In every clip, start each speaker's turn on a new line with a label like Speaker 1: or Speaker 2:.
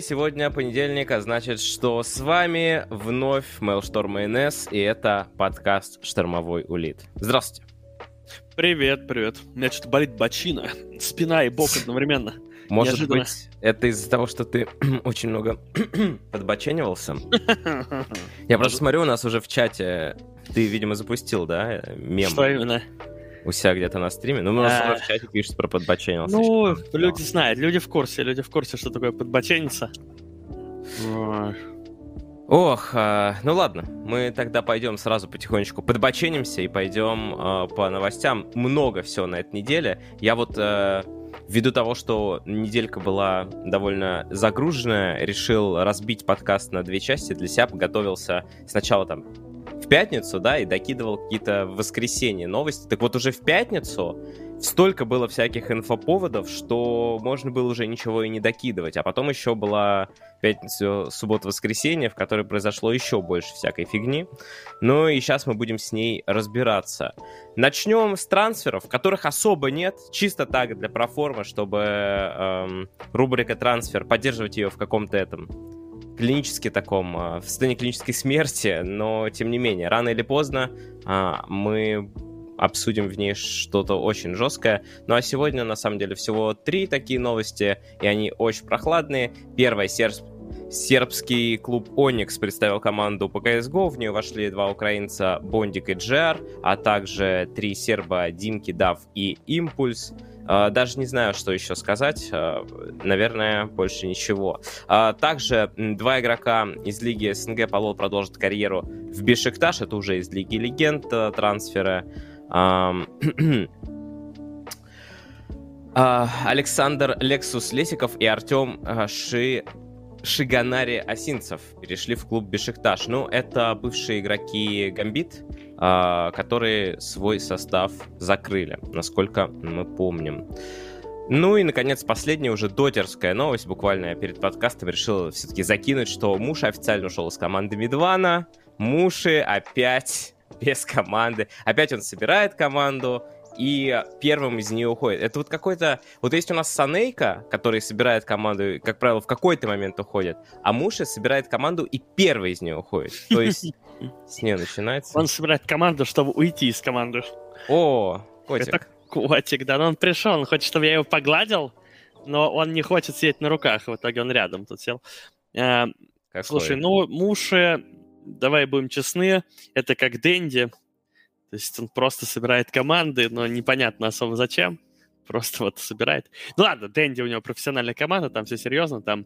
Speaker 1: Сегодня понедельник, а значит, что с вами вновь Mailstorm НС, и это подкаст «Штормовой улит». Здравствуйте.
Speaker 2: Привет, привет. У меня что-то болит бочина, спина и бок одновременно.
Speaker 1: Может Неожиданно. быть, это из-за того, что ты очень много подбоченивался? Я просто смотрю, у нас уже в чате, ты, видимо, запустил, да, мем?
Speaker 2: Что именно?
Speaker 1: У себя где-то на стриме. Ну, у нас а... в чате пишут про подбоченился.
Speaker 2: Ну, люди знают, люди в курсе, люди в курсе, что такое подбочениться.
Speaker 1: Ох, а, ну ладно, мы тогда пойдем сразу потихонечку подбоченимся и пойдем а, по новостям. Много всего на этой неделе. Я вот а, ввиду того, что неделька была довольно загруженная, решил разбить подкаст на две части для себя, подготовился сначала там в пятницу, да, и докидывал какие-то в воскресенье новости. Так вот уже в пятницу столько было всяких инфоповодов, что можно было уже ничего и не докидывать. А потом еще была пятница, суббота, воскресенье, в которой произошло еще больше всякой фигни. Ну и сейчас мы будем с ней разбираться. Начнем с трансферов, которых особо нет, чисто так для проформы, чтобы эм, рубрика трансфер, поддерживать ее в каком-то этом клинически таком, а, в состоянии клинической смерти, но тем не менее, рано или поздно а, мы обсудим в ней что-то очень жесткое. Ну а сегодня, на самом деле, всего три такие новости, и они очень прохладные. Первая, серб... сербский клуб Оникс представил команду по CSGO, в нее вошли два украинца Бондик и Джер, а также три серба Димки, Дав и Импульс. А, даже не знаю, что еще сказать. А, наверное, больше ничего. А, также два игрока из Лиги СНГ Павло продолжит карьеру в Бешикташ. Это уже из Лиги Легенд трансферы. Александр Лексус Лесиков и Артем Ши Шиганари Осинцев перешли в клуб Бешикташ. Ну, это бывшие игроки Гамбит, а, которые свой состав закрыли, насколько мы помним. Ну и, наконец, последняя уже дотерская новость. Буквально я перед подкастом решил все-таки закинуть, что Муш официально ушел из команды Медвана. Муши опять без команды. Опять он собирает команду, и первым из нее уходит. Это вот какой-то... Вот есть у нас Санейка, который собирает команду, как правило, в какой-то момент уходит, а Муши собирает команду и первый из нее уходит. То есть с нее начинается...
Speaker 2: Он собирает команду, чтобы уйти из команды.
Speaker 1: О, котик. Это
Speaker 2: котик, да. Но он пришел, он хочет, чтобы я его погладил, но он не хочет сидеть на руках. В итоге он рядом тут сел. А, слушай, ну, Муши, давай будем честны, это как Дэнди, то есть он просто собирает команды, но непонятно особо зачем. Просто вот собирает. Ну ладно, Дэнди у него профессиональная команда, там все серьезно, там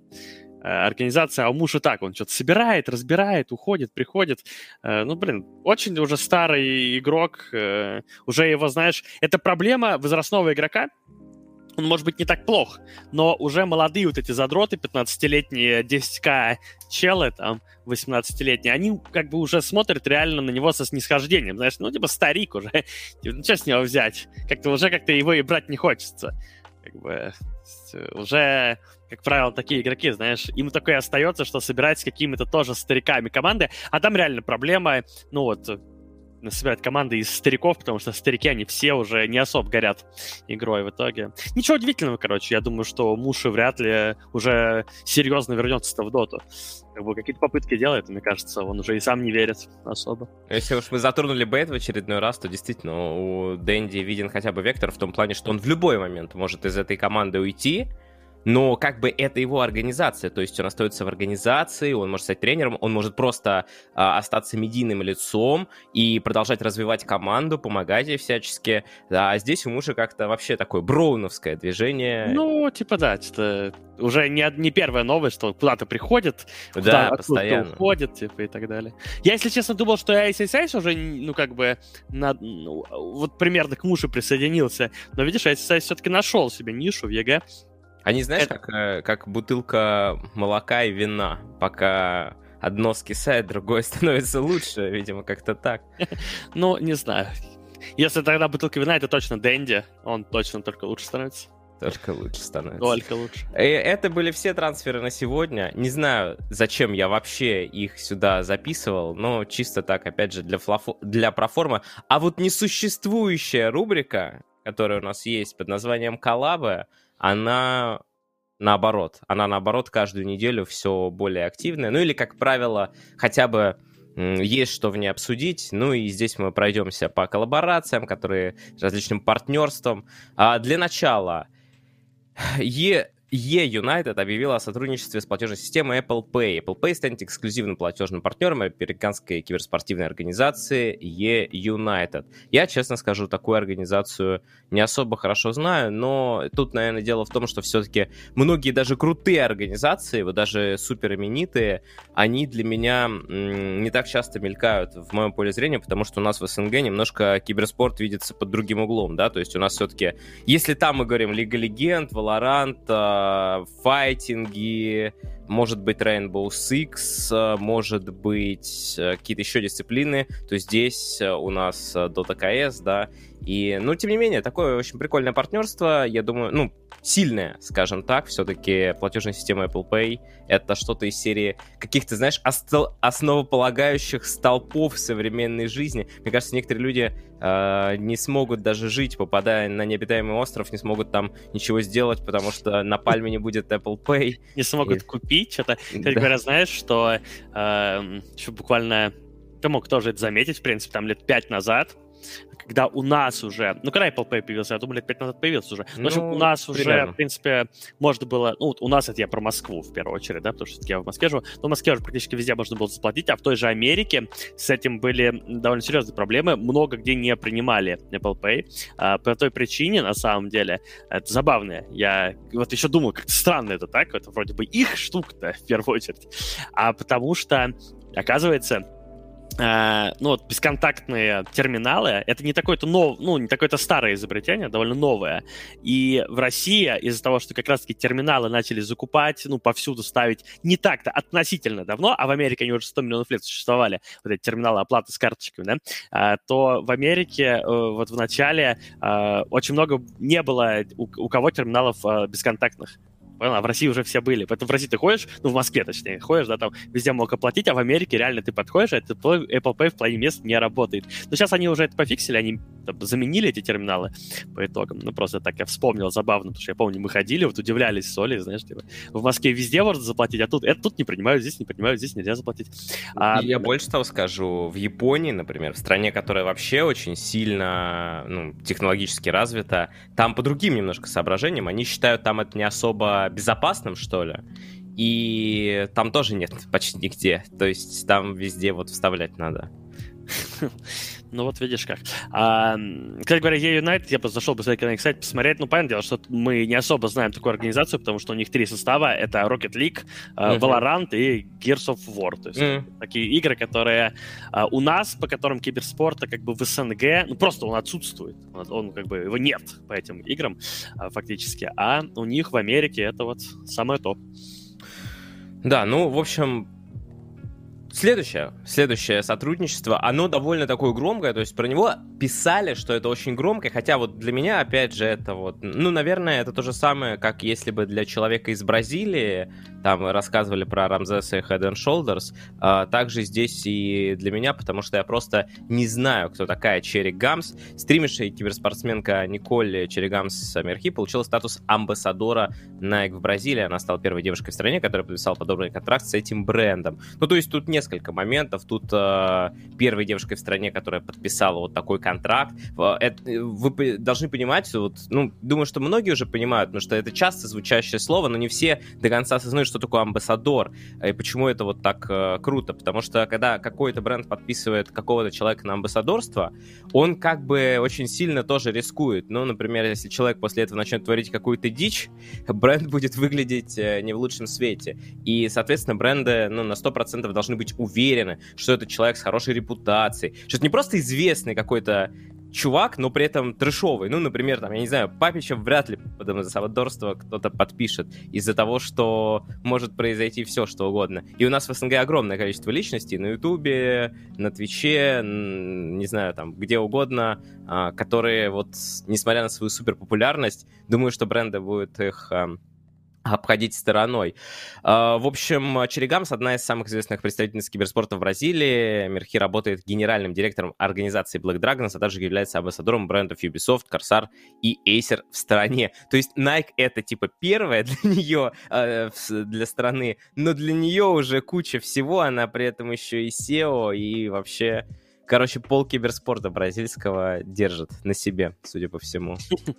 Speaker 2: э, организация, а у мужа так, он что-то собирает, разбирает, уходит, приходит. Э, ну, блин, очень уже старый игрок, э, уже его, знаешь, это проблема возрастного игрока, он может быть не так плох, но уже молодые вот эти задроты, 15-летние 10к челы, там, 18-летние, они как бы уже смотрят реально на него со снисхождением, знаешь, ну, типа старик уже, типа, ну, что с него взять? Как-то уже как-то его и брать не хочется. Как бы уже, как правило, такие игроки, знаешь, им такое остается, что собирать с какими-то тоже стариками команды, а там реально проблема, ну вот, собирать команды из стариков, потому что старики, они все уже не особо горят игрой в итоге. Ничего удивительного, короче. Я думаю, что Муши вряд ли уже серьезно вернется в доту. Как бы какие-то попытки делает, мне кажется, он уже и сам не верит особо.
Speaker 1: Если уж мы затронули Бейт в очередной раз, то действительно у Дэнди виден хотя бы вектор в том плане, что он в любой момент может из этой команды уйти, но как бы это его организация, то есть он остается в организации, он может стать тренером, он может просто а, остаться медийным лицом и продолжать развивать команду, помогать ей всячески. А здесь у мужа как-то вообще такое броуновское движение.
Speaker 2: Ну, типа да, это уже не, не первая новость, что куда-то приходит,
Speaker 1: куда да, постоянно
Speaker 2: уходит, типа, и так далее. Я, если честно, думал, что iceiceice уже, ну, как бы, на, ну, вот примерно к Mushi присоединился, но, видишь, iceiceice все-таки нашел себе нишу в EG,
Speaker 1: они, знаешь, это... как, э, как бутылка молока и вина. Пока одно скисает, другое становится лучше, видимо, как-то так.
Speaker 2: Ну, не знаю. Если тогда бутылка вина, это точно Дэнди. Он точно только лучше становится.
Speaker 1: Только лучше становится.
Speaker 2: Только лучше. И
Speaker 1: это были все трансферы на сегодня. Не знаю, зачем я вообще их сюда записывал, но чисто так, опять же, для, флафо... для проформы. А вот несуществующая рубрика, которая у нас есть под названием «Коллабы», она наоборот. Она, наоборот, каждую неделю все более активная. Ну или, как правило, хотя бы есть что в ней обсудить. Ну и здесь мы пройдемся по коллаборациям, которые различным партнерствам. А для начала, Е E-United объявила о сотрудничестве с платежной системой Apple Pay. Apple Pay станет эксклюзивным платежным партнером американской киберспортивной организации E-United. Я, честно скажу, такую организацию не особо хорошо знаю, но тут, наверное, дело в том, что все-таки многие даже крутые организации, вот даже супер именитые, они для меня не так часто мелькают в моем поле зрения, потому что у нас в СНГ немножко киберспорт видится под другим углом, да, то есть у нас все-таки, если там мы говорим Лига Легенд, Valorant, файтинги, может быть Rainbow Six, может быть э, какие-то еще дисциплины, то здесь э, у нас э, Dota CS, да, и, ну, тем не менее, такое очень прикольное партнерство, я думаю, ну, сильное, скажем так, все-таки платежная система Apple Pay — это что-то из серии каких-то, знаешь, основополагающих столпов современной жизни. Мне кажется, некоторые люди э, не смогут даже жить, попадая на необитаемый остров, не смогут там ничего сделать, потому что на пальме не будет Apple Pay.
Speaker 2: Не смогут и... купить что-то. Кстати да. говоря, знаешь, что э, буквально ты мог тоже это заметить, в принципе, там лет пять назад, когда у нас уже, ну, когда Apple Pay появился, я думаю, лет пять назад появился уже. Ну, в общем, у ну, нас примерно. уже, в принципе, можно было, ну, у нас это я про Москву в первую очередь, да, потому что я в Москве живу, но в Москве уже практически везде можно было заплатить, а в той же Америке с этим были довольно серьезные проблемы, много где не принимали Apple Pay, а, по той причине, на самом деле, это забавно, я вот еще думал, как странно это так, это вроде бы их штука-то в первую очередь, а потому что, оказывается, Uh, ну, вот бесконтактные терминалы, это не такое-то нов... ну, не такое-то старое изобретение, довольно новое. И в России из-за того, что как раз-таки терминалы начали закупать, ну, повсюду ставить не так-то относительно давно, а в Америке они уже 100 миллионов лет существовали, вот эти терминалы оплаты с карточками, да, uh, то в Америке uh, вот в начале очень много не было у, у кого терминалов бесконтактных. А в России уже все были. Поэтому в России ты ходишь, ну, в Москве, точнее, ходишь, да, там везде мог оплатить, а в Америке реально ты подходишь, а Apple Pay в плане мест не работает. Но сейчас они уже это пофиксили, они там, заменили эти терминалы по итогам. Ну, просто так я вспомнил, забавно, потому что я помню, мы ходили, вот удивлялись с Олей, знаешь, типа, в Москве везде можно заплатить, а тут это тут не принимают, здесь не принимают, здесь нельзя заплатить.
Speaker 1: А... Я больше того скажу, в Японии, например, в стране, которая вообще очень сильно ну, технологически развита, там по другим немножко соображениям, они считают там это не особо безопасным, что ли. И там тоже нет почти нигде. То есть там везде вот вставлять надо.
Speaker 2: Ну вот видишь как. А, кстати говоря, E-United, я бы зашел бы на их сайт посмотреть. Ну, понятное дело, что мы не особо знаем такую организацию, потому что у них три состава. Это Rocket League, uh-huh. Valorant и Gears of War. То есть uh-huh. такие игры, которые uh, у нас, по которым киберспорта как бы в СНГ, ну просто он отсутствует. Он, он как бы, его нет по этим играм uh, фактически. А у них в Америке это вот самое то.
Speaker 1: Да, ну, в общем, Следующее, следующее сотрудничество, оно довольно такое громкое, то есть про него писали, что это очень громкое, хотя вот для меня, опять же, это вот, ну, наверное, это то же самое, как если бы для человека из Бразилии, там рассказывали про Рамзеса и Head and Shoulders, а, также здесь и для меня, потому что я просто не знаю, кто такая Черри Гамс. Стримерша и киберспортсменка Николь Черри Гамс Мерхи получила статус амбассадора Nike в Бразилии, она стала первой девушкой в стране, которая подписала подобный контракт с этим брендом. Ну, то есть тут не несколько моментов. Тут э, первой девушкой в стране, которая подписала вот такой контракт. Это, вы должны понимать, вот, ну, думаю, что многие уже понимают, потому что это часто звучащее слово, но не все до конца осознают, что такое амбассадор и почему это вот так э, круто. Потому что когда какой-то бренд подписывает какого-то человека на амбассадорство, он как бы очень сильно тоже рискует. Ну, например, если человек после этого начнет творить какую-то дичь, бренд будет выглядеть э, не в лучшем свете. И, соответственно, бренды ну, на 100% должны быть быть уверены, что это человек с хорошей репутацией, что это не просто известный какой-то чувак, но при этом трешовый. Ну, например, там, я не знаю, Папича вряд ли потом за Савадорство кто-то подпишет из-за того, что может произойти все, что угодно. И у нас в СНГ огромное количество личностей на Ютубе, на Твиче, не знаю, там, где угодно, а, которые вот, несмотря на свою суперпопулярность, думаю, что бренды будут их обходить стороной. А, в общем, Черегамс — одна из самых известных представительниц киберспорта в Бразилии. Мирхи работает генеральным директором организации Black Dragons, а также является амбассадором брендов Ubisoft, Corsair и Acer в стране. То есть Nike — это типа первое для нее, э, для страны, но для нее уже куча всего, она при этом еще и SEO, и вообще Короче, пол киберспорта бразильского держит на себе, судя по всему.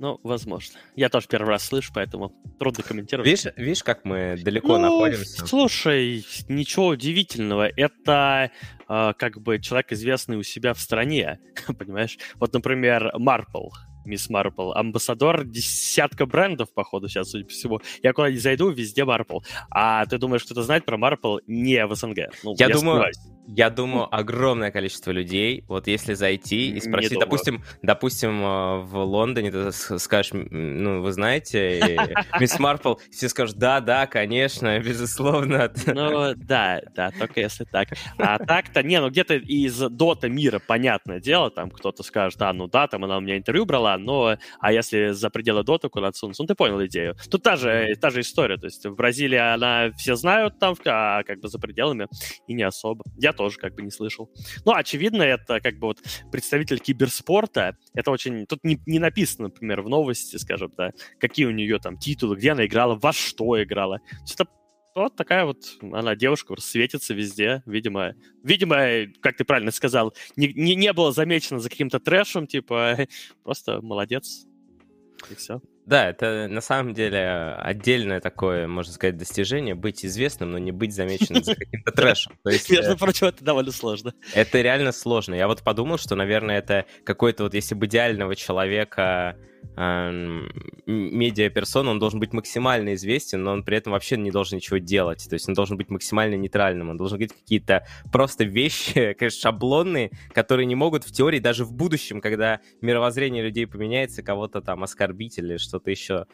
Speaker 2: Ну, возможно. Я тоже первый раз слышу, поэтому трудно комментировать.
Speaker 1: Видишь, видишь как мы далеко ну, находимся?
Speaker 2: Слушай, ничего удивительного. Это э, как бы человек, известный у себя в стране, понимаешь? Вот, например, Марпл. Мисс Марпл. Амбассадор десятка брендов, походу, сейчас, судя по всему. Я куда не зайду, везде Марпл. А ты думаешь, кто-то знает про Марпл не в СНГ?
Speaker 1: Ну, я, я думаю, сомневаюсь. Я думаю, огромное количество людей, вот если зайти и спросить, допустим, допустим, э, в Лондоне ты скажешь, ну, вы знаете, Мисс Марпл, все скажут, да, да, конечно, безусловно.
Speaker 2: Ну, да, да, только если так. А так-то, не, ну где-то из Дота мира, понятное дело, там кто-то скажет, да, ну да, там она у меня интервью брала, но, а если за пределы Дота куда-то сунуться, ну ты понял идею. Тут та же, та же история, то есть в Бразилии она все знают там, а как бы за пределами и не особо. Я тоже как бы не слышал. Ну, очевидно, это как бы вот представитель киберспорта. Это очень... Тут не, не написано, например, в новости, скажем, да, какие у нее там титулы, где она играла, во что играла. Это вот такая вот она девушка светится везде, видимо, видимо, как ты правильно сказал, не, не, не было замечено за каким-то трэшем, типа, просто молодец, и все.
Speaker 1: Да, это на самом деле отдельное такое, можно сказать, достижение, быть известным, но не быть замеченным за каким-то трэшем.
Speaker 2: То есть, Между э, прочим, это довольно сложно.
Speaker 1: Это реально сложно. Я вот подумал, что, наверное, это какой-то вот, если бы идеального человека медиаперсона, он должен быть максимально известен, но он при этом вообще не должен ничего делать. То есть он должен быть максимально нейтральным. Он должен говорить какие-то просто вещи, конечно, шаблонные, которые не могут в теории даже в будущем, когда мировоззрение людей поменяется, кого-то там оскорбить или что-то еще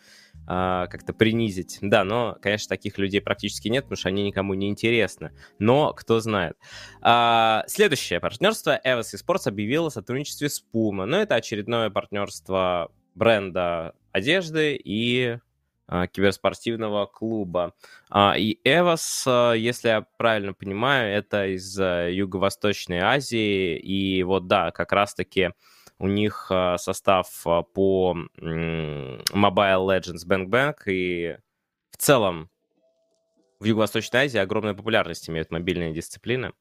Speaker 1: а, как-то принизить. Да, но, конечно, таких людей практически нет, потому что они никому не интересны. Но кто знает. А, следующее партнерство. Evos Esports объявило о сотрудничестве с Puma. Но это очередное партнерство бренда одежды и а, киберспортивного клуба. А, и Эвос, а, если я правильно понимаю, это из Юго-Восточной Азии. И вот да, как раз-таки у них состав по Mobile Legends Bang Bang и в целом в Юго-Восточной Азии огромную популярность имеют мобильные дисциплины,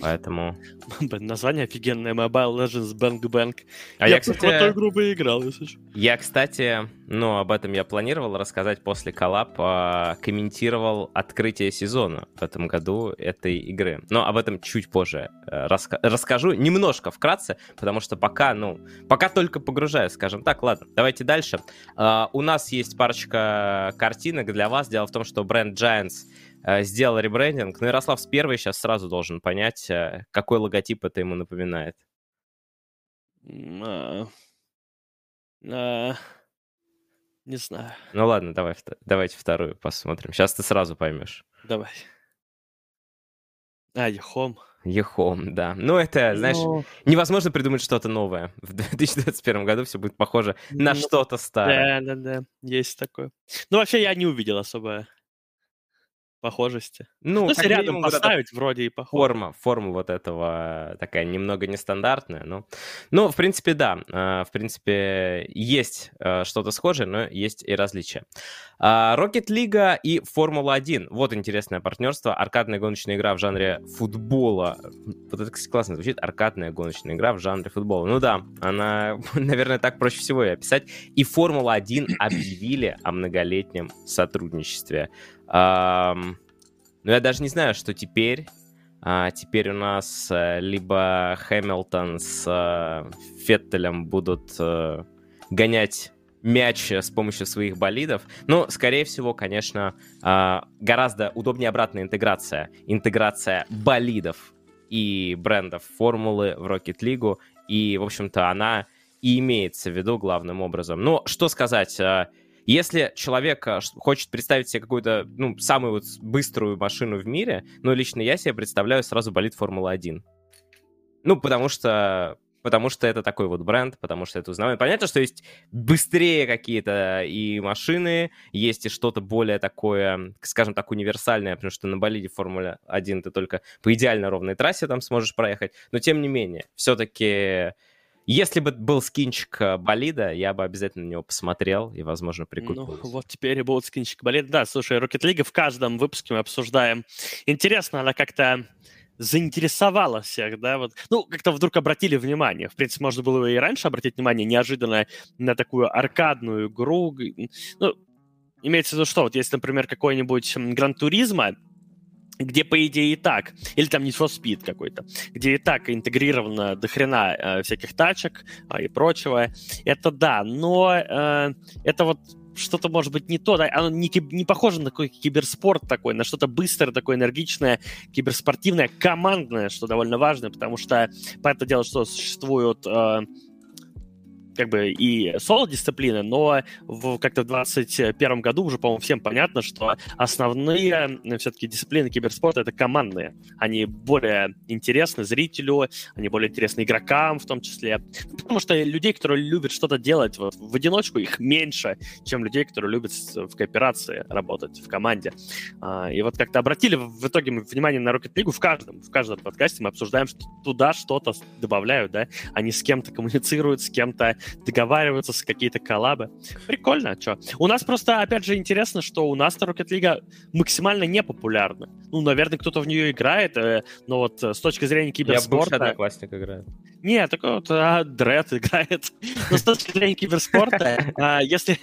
Speaker 1: поэтому...
Speaker 2: Название офигенное, Mobile Legends Bang Bang. А я, я кстати... в бы играл, если что.
Speaker 1: Я, кстати, ну, об этом я планировал рассказать после коллаб, а, комментировал открытие сезона в этом году этой игры. Но об этом чуть позже э, раска... расскажу, немножко вкратце, потому что пока, ну, пока только погружаюсь, скажем так. Ладно, давайте дальше. Uh, у нас есть парочка картинок для вас. Дело в том, что бренд Giants сделал ребрендинг. Ну, Ярослав с первой сейчас сразу должен понять, э, какой логотип это ему напоминает. А,
Speaker 2: а, не знаю.
Speaker 1: Ну ладно, давай, давайте вторую посмотрим. Сейчас ты сразу поймешь.
Speaker 2: Давай. А, Ехом.
Speaker 1: Ехом, да. Ну, это, знаешь, Но... невозможно придумать что-то новое. В 2021 году все будет похоже на ну, что-то старое.
Speaker 2: Да, да, да, есть такое. Ну, вообще, я не увидел особо похожести.
Speaker 1: Ну, ну
Speaker 2: если рядом поставить, вот вроде и похоже.
Speaker 1: Форма, форма вот этого такая немного нестандартная, но... Ну, в принципе, да. А, в принципе, есть а, что-то схожее, но есть и различия. А, Rocket League и Формула-1. Вот интересное партнерство. Аркадная гоночная игра в жанре футбола. Вот это, кстати, классно звучит. Аркадная гоночная игра в жанре футбола. Ну да, она, наверное, так проще всего и описать. И Формула-1 объявили о многолетнем сотрудничестве. Ну, я даже не знаю, что теперь. А, теперь у нас а, либо Хэмилтон с а, Феттелем будут а, гонять мяч с помощью своих болидов. Но, скорее всего, конечно, а, гораздо удобнее обратная интеграция. Интеграция болидов и брендов формулы в Rocket League. И, в общем-то, она и имеется в виду главным образом. Но что сказать... Если человек э, хочет представить себе какую-то, ну, самую вот быструю машину в мире, ну, лично я себе представляю сразу болит Формула-1. Ну, потому что потому что это такой вот бренд, потому что это узнаваемо. Понятно, что есть быстрее какие-то и машины, есть и что-то более такое, скажем так, универсальное, потому что на болиде Формула 1 ты только по идеально ровной трассе там сможешь проехать, но тем не менее, все-таки если бы был скинчик э, болида, я бы обязательно на него посмотрел и, возможно, прикупил. Ну,
Speaker 2: вот теперь и будет скинчик болида. Да, слушай, Rocket League в каждом выпуске мы обсуждаем. Интересно, она как-то заинтересовала всех, да, вот, ну, как-то вдруг обратили внимание. В принципе, можно было и раньше обратить внимание неожиданно на такую аркадную игру. Ну, имеется в виду, что вот есть, например, какой-нибудь Гран Туризма, где, по идее, и так, или там Need for Speed какой-то, где и так интегрировано до хрена э, всяких тачек э, и прочего. Это да, но э, это вот что-то может быть не то, да, оно не, не похоже на такой киберспорт такой, на что-то быстрое, такое энергичное, киберспортивное, командное, что довольно важно, потому что, по это дело, что существуют э, как бы и соло-дисциплины, но в, как-то в 2021 году уже, по-моему, всем понятно, что основные все-таки дисциплины киберспорта — это командные. Они более интересны зрителю, они более интересны игрокам в том числе. Потому что людей, которые любят что-то делать вот, в одиночку, их меньше, чем людей, которые любят в кооперации работать, в команде. А, и вот как-то обратили в итоге внимание на Rocket League в каждом, в каждом подкасте мы обсуждаем, что туда что-то добавляют, да, они с кем-то коммуницируют, с кем-то договариваются с какие-то коллабы. Прикольно, что? У нас просто, опять же, интересно, что у нас Rocket League максимально непопулярна. Ну, наверное, кто-то в нее играет, э, но вот э, с точки зрения киберспорта... Я
Speaker 1: одноклассник играет.
Speaker 2: Не, такой вот а, Дред играет. Но с точки зрения киберспорта, а, если...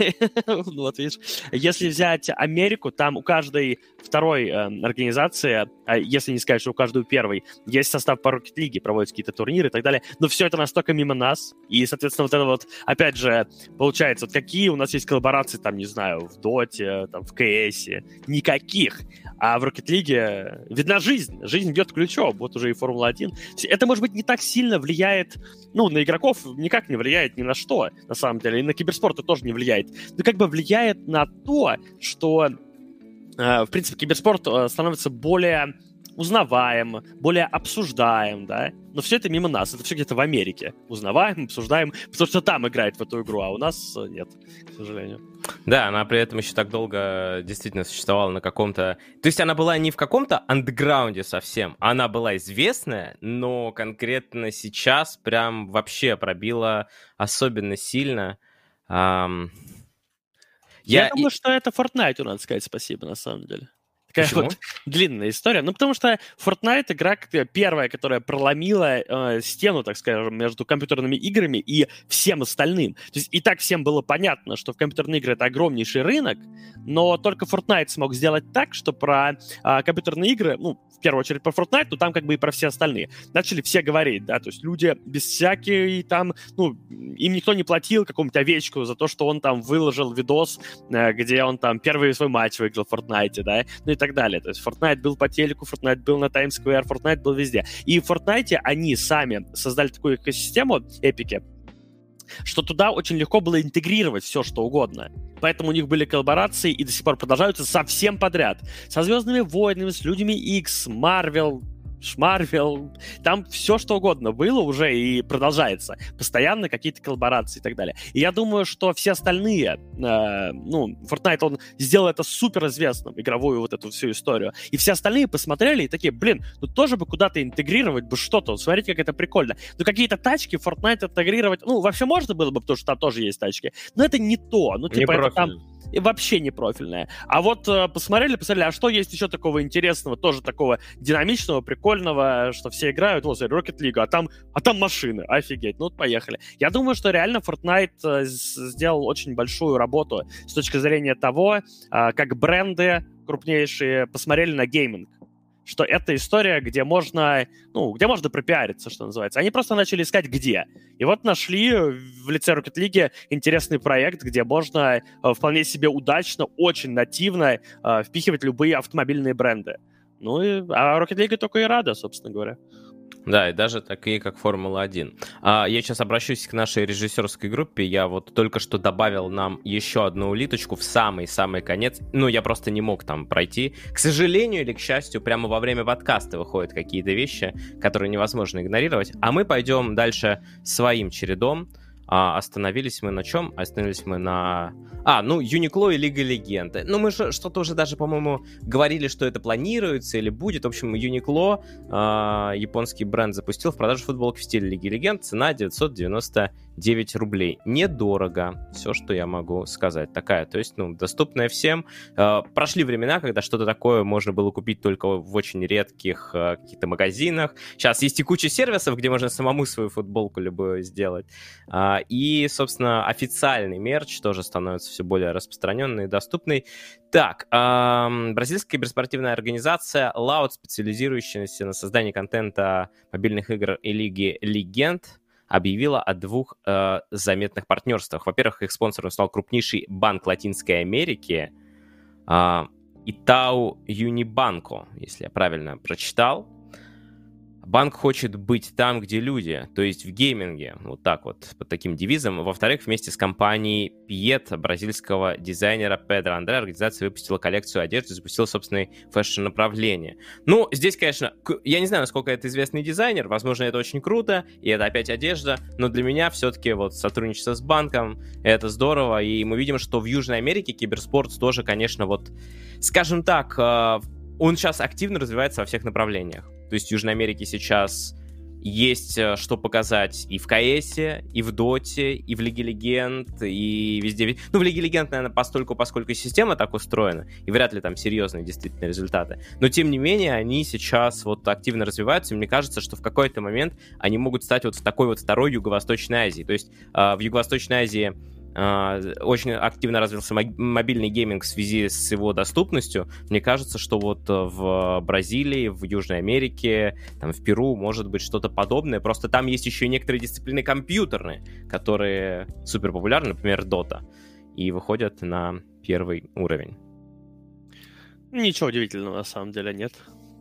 Speaker 2: ну, вот видишь, если взять Америку, там у каждой второй э, организации, а если не сказать, что у каждой первой, есть состав по Rocket League, проводятся какие-то турниры и так далее, но все это настолько мимо нас, и, соответственно, вот это вот, опять же, получается, вот какие у нас есть коллаборации, там, не знаю, в Доте, там, в КС, никаких. А в Rocket League видна жизнь, жизнь бьет ключом, вот уже и Формула-1. Это, может быть, не так сильно влияет, ну, на игроков никак не влияет ни на что, на самом деле, и на киберспорт это тоже не влияет, но как бы влияет на то, что Э, в принципе, киберспорт э, становится более узнаваем, более обсуждаем, да, но все это мимо нас, это все где-то в Америке. Узнаваем, обсуждаем, потому что там играет в эту игру, а у нас э, нет, к сожалению.
Speaker 1: Да, она при этом еще так долго действительно существовала на каком-то... То есть она была не в каком-то андеграунде совсем, она была известная, но конкретно сейчас прям вообще пробила особенно сильно. Um...
Speaker 2: Я, Я думаю, что это Fortnite, надо сказать спасибо, на самом деле. Такая Почему? вот длинная история. Ну, потому что Fortnite игра первая, которая проломила э, стену, так скажем, между компьютерными играми и всем остальным. То есть и так всем было понятно, что в компьютерные игры это огромнейший рынок, но только Fortnite смог сделать так, что про э, компьютерные игры, ну, в первую очередь про Fortnite, но там как бы и про все остальные. Начали все говорить, да, то есть люди без всяких там, ну, им никто не платил какому-то овечку за то, что он там выложил видос, э, где он там первый свой матч выиграл в Fortnite, да, ну и так далее. То есть Fortnite был по телеку, Fortnite был на Times Square, Fortnite был везде. И в Fortnite они сами создали такую экосистему, эпики, что туда очень легко было интегрировать все, что угодно. Поэтому у них были коллаборации и до сих пор продолжаются совсем подряд. Со Звездными войнами, с Людьми X, Marvel, Шмарвел, там все что угодно было уже и продолжается. Постоянно какие-то коллаборации и так далее. И я думаю, что все остальные, э, ну, Fortnite, он сделал это супер известным, игровую вот эту всю историю. И все остальные посмотрели и такие, блин, ну тоже бы куда-то интегрировать бы что-то. Смотрите, как это прикольно. Ну какие-то тачки Fortnite интегрировать, ну, вообще можно было бы, потому что там тоже есть тачки. Но это не то. Ну, типа, это там и вообще не профильная. А вот э, посмотрели, посмотрели, а что есть еще такого интересного, тоже такого динамичного, прикольного, что все играют, вот, Rocket League, а там, а там машины, офигеть, ну вот поехали. Я думаю, что реально Fortnite э, сделал очень большую работу с точки зрения того, э, как бренды крупнейшие посмотрели на гейминг что это история, где можно, ну, где можно пропиариться, что называется. Они просто начали искать, где. И вот нашли в лице Rocket League интересный проект, где можно э, вполне себе удачно, очень нативно э, впихивать любые автомобильные бренды. Ну, и, а Rocket League только и рада, собственно говоря.
Speaker 1: Да, и даже такие, как Формула-1. А, я сейчас обращусь к нашей режиссерской группе. Я вот только что добавил нам еще одну улиточку в самый-самый конец. Ну, я просто не мог там пройти. К сожалению или к счастью, прямо во время подкаста выходят какие-то вещи, которые невозможно игнорировать. А мы пойдем дальше своим чередом. А остановились мы на чем? Остановились мы на... А, ну, Юникло и Лига Легенд. Ну, мы же что-то уже даже, по-моему, говорили, что это планируется или будет. В общем, Юникло, э, японский бренд, запустил в продажу футболки в стиле Лиги Легенд. Цена 999 рублей. Недорого. Все, что я могу сказать. Такая, то есть, ну, доступная всем. Э, прошли времена, когда что-то такое можно было купить только в очень редких э, каких-то магазинах. Сейчас есть и куча сервисов, где можно самому свою футболку любую сделать. Э, и, собственно, официальный мерч тоже становится все более распространенный и доступный. Так, бразильская киберспортивная организация Loud, специализирующаяся на создании контента мобильных игр и лиги Легенд, объявила о двух э, заметных партнерствах. Во-первых, их спонсором стал крупнейший банк Латинской Америки, э, Итау Юнибанко, если я правильно прочитал. Банк хочет быть там, где люди, то есть в гейминге, вот так вот, под таким девизом. Во-вторых, вместе с компанией Piet, бразильского дизайнера Педро Андре, организация выпустила коллекцию одежды, запустила собственное фэшн-направление. Ну, здесь, конечно, я не знаю, насколько это известный дизайнер, возможно, это очень круто, и это опять одежда, но для меня все-таки вот сотрудничество с банком, это здорово, и мы видим, что в Южной Америке киберспорт тоже, конечно, вот, скажем так, э, он сейчас активно развивается во всех направлениях. То есть в Южной Америке сейчас есть э, что показать и в КС, и в Доте, и в Лиге Легенд, и везде. Ну, в Лиге Легенд, наверное, постольку, поскольку система так устроена, и вряд ли там серьезные действительно результаты. Но, тем не менее, они сейчас вот активно развиваются, и мне кажется, что в какой-то момент они могут стать вот в такой вот второй Юго-Восточной Азии. То есть э, в Юго-Восточной Азии очень активно развился мобильный гейминг в связи с его доступностью. Мне кажется, что вот э, в Бразилии, в Южной Америке, там в Перу может быть что-то подобное. Просто там есть еще некоторые дисциплины компьютерные, которые супер популярны, например, Dota, и выходят на первый уровень.
Speaker 2: Ничего удивительного на самом деле нет.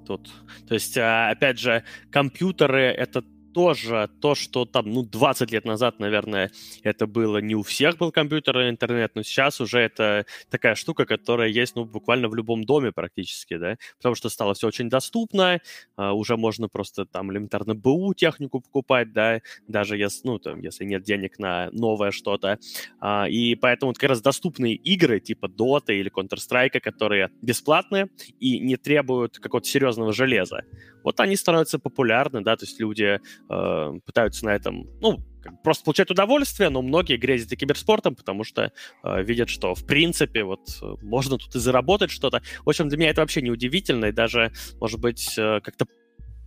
Speaker 2: Тут, то есть, а, опять же, компьютеры — это тоже то, что там, ну, 20 лет назад, наверное, это было не у всех был компьютер и интернет, но сейчас уже это такая штука, которая есть, ну, буквально в любом доме практически, да, потому что стало все очень доступно, а, уже можно просто там элементарно БУ технику покупать, да, даже если, ну, там, если нет денег на новое что-то, а, и поэтому как раз доступные игры типа Dota или Counter-Strike, которые бесплатные и не требуют какого-то серьезного железа, вот они становятся популярны, да, то есть люди э, пытаются на этом, ну, просто получать удовольствие, но многие грезят и киберспортом, потому что э, видят, что в принципе вот э, можно тут и заработать что-то. В общем, для меня это вообще не удивительно и даже, может быть, э, как-то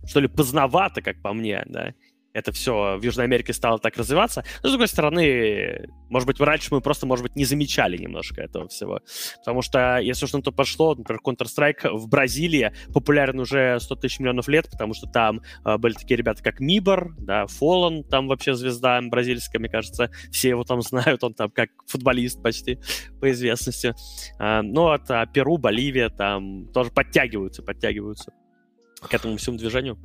Speaker 2: что ли поздновато, как по мне, да это все в Южной Америке стало так развиваться. Но, с другой стороны, может быть, раньше мы просто, может быть, не замечали немножко этого всего. Потому что, если уж на то пошло, например, Counter-Strike в Бразилии популярен уже 100 тысяч миллионов лет, потому что там э, были такие ребята, как Мибор, да, Фоллан, там вообще звезда бразильская, мне кажется, все его там знают, он там как футболист почти по известности. Э, вот а Перу, Боливия там тоже подтягиваются, подтягиваются к этому всему движению.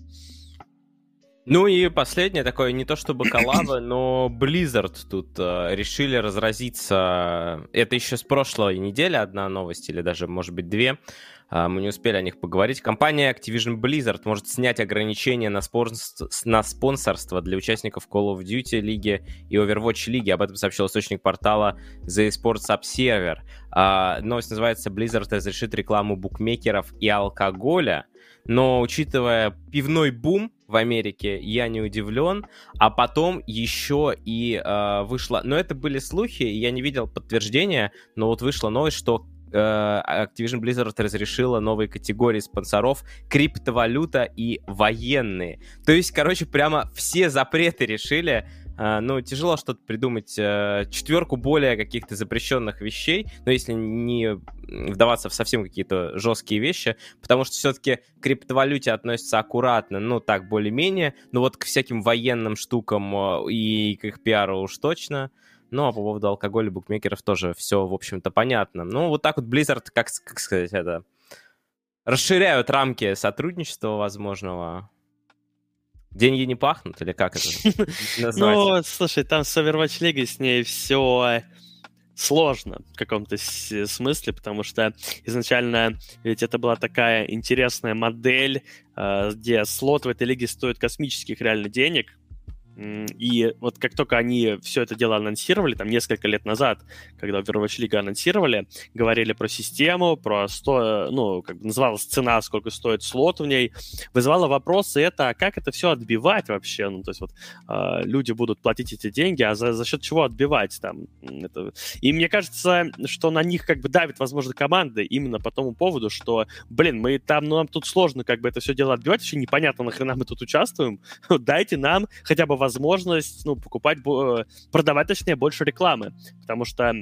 Speaker 1: Ну и последнее такое, не то чтобы коллаба, но Blizzard тут э, решили разразиться. Это еще с прошлой недели одна новость, или даже, может быть, две. Э, мы не успели о них поговорить. Компания Activision Blizzard может снять ограничения на, спонс... на спонсорство для участников Call of Duty лиги и Overwatch лиги. Об этом сообщил источник портала The Sports Observer. Э, новость называется «Blizzard разрешит рекламу букмекеров и алкоголя». Но учитывая пивной бум, в Америке, я не удивлен. А потом еще и э, вышло... Но это были слухи, я не видел подтверждения, но вот вышла новость, что э, Activision Blizzard разрешила новые категории спонсоров криптовалюта и военные. То есть, короче, прямо все запреты решили ну, тяжело что-то придумать э, четверку более каких-то запрещенных вещей, но если не вдаваться в совсем какие-то жесткие вещи, потому что все-таки к криптовалюте относятся аккуратно, ну, так, более-менее, но вот к всяким военным штукам э, и к их пиару уж точно. Ну, а по поводу алкоголя букмекеров тоже все, в общем-то, понятно. Ну, вот так вот Blizzard, как, как сказать это, расширяют рамки сотрудничества возможного Деньги не пахнут, или как это
Speaker 2: Ну, слушай, там с Overwatch League с ней все сложно в каком-то смысле, потому что изначально ведь это была такая интересная модель, э, где слот в этой лиге стоит космических реально денег, и вот как только они все это дело анонсировали, там несколько лет назад, когда Overwatch League анонсировали, говорили про систему, про сто, ну, как бы называлась цена, сколько стоит слот в ней, вызывало вопросы это, а как это все отбивать вообще? Ну, то есть вот э, люди будут платить эти деньги, а за, за счет чего отбивать там? Это... И мне кажется, что на них как бы давит, возможно, команды именно по тому поводу, что, блин, мы там, ну, нам тут сложно как бы это все дело отбивать, вообще непонятно, нахрена мы тут участвуем, дайте нам хотя бы возможность, ну, покупать, э, продавать, точнее, больше рекламы, потому что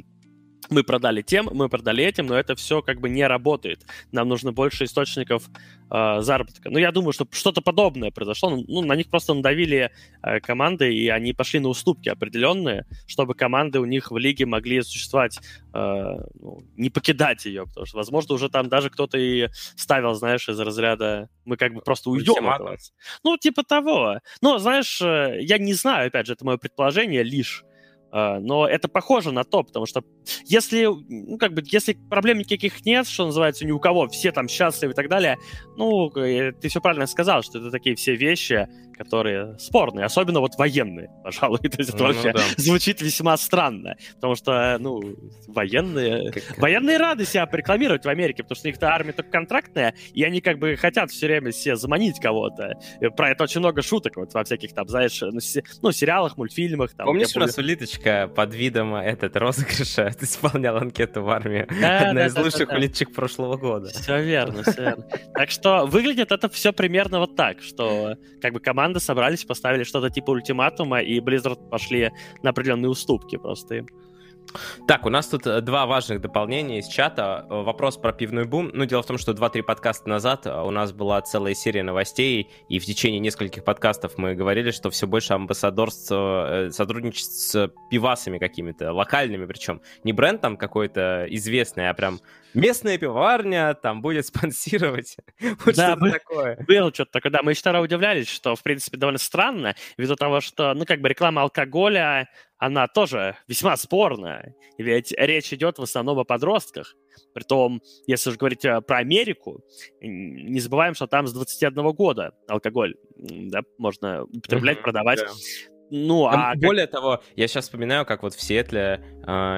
Speaker 2: мы продали тем, мы продали этим, но это все как бы не работает. Нам нужно больше источников э, заработка. Ну, я думаю, что что-то подобное произошло. Ну, ну, на них просто надавили э, команды, и они пошли на уступки определенные, чтобы команды у них в лиге могли существовать, э, ну, не покидать ее, потому что, возможно, уже там даже кто-то и ставил, знаешь, из разряда мы как бы просто уйдем от вас. Ну, типа того. Ну, знаешь, э, я не знаю, опять же, это мое предположение лишь, но это похоже на то, потому что если, ну, как бы, если проблем никаких нет, что называется, ни у кого, все там счастливы и так далее, ну, э, ты все правильно сказал, что это такие все вещи, которые спорные, особенно вот военные, пожалуй. То есть это ну, вообще да. звучит весьма странно, потому что, ну, военные... Как... Военные рады себя рекламировать в Америке, потому что у них-то армия только контрактная, и они как бы хотят все время себе заманить кого-то. Про это очень много шуток вот во всяких там, знаешь, ну, сериалах, мультфильмах. Там,
Speaker 1: Помнишь, у нас улиточка под видом этот розыгрыша исполнял анкету в армии? Да, Одна да, из да, лучших да, улиточек прошлого года.
Speaker 2: Все верно, все верно. Так что выглядит это все примерно вот так, что как бы команда команды собрались, поставили что-то типа ультиматума, и Blizzard пошли на определенные уступки просто им.
Speaker 1: Так, у нас тут э, два важных дополнения из чата. Э, вопрос про пивной бум. Ну, дело в том, что 2-3 подкаста назад э, у нас была целая серия новостей, и в течение нескольких подкастов мы говорили, что все больше амбассадорство, сотрудничеств с пивасами какими-то, локальными причем. Не бренд там какой-то известный, а прям местная пивоварня там будет спонсировать.
Speaker 2: вот да, что такое. Было что-то такое. Да, мы еще тогда удивлялись, что, в принципе, довольно странно, ввиду того, что, ну, как бы реклама алкоголя, она тоже весьма спорная. Ведь речь идет в основном о подростках. Притом, если же говорить э, про Америку, не забываем, что там с 21 года алкоголь да, можно употреблять, mm-hmm, продавать. Да.
Speaker 1: Ну, а... Более как... того, я сейчас вспоминаю, как вот в Сиэтле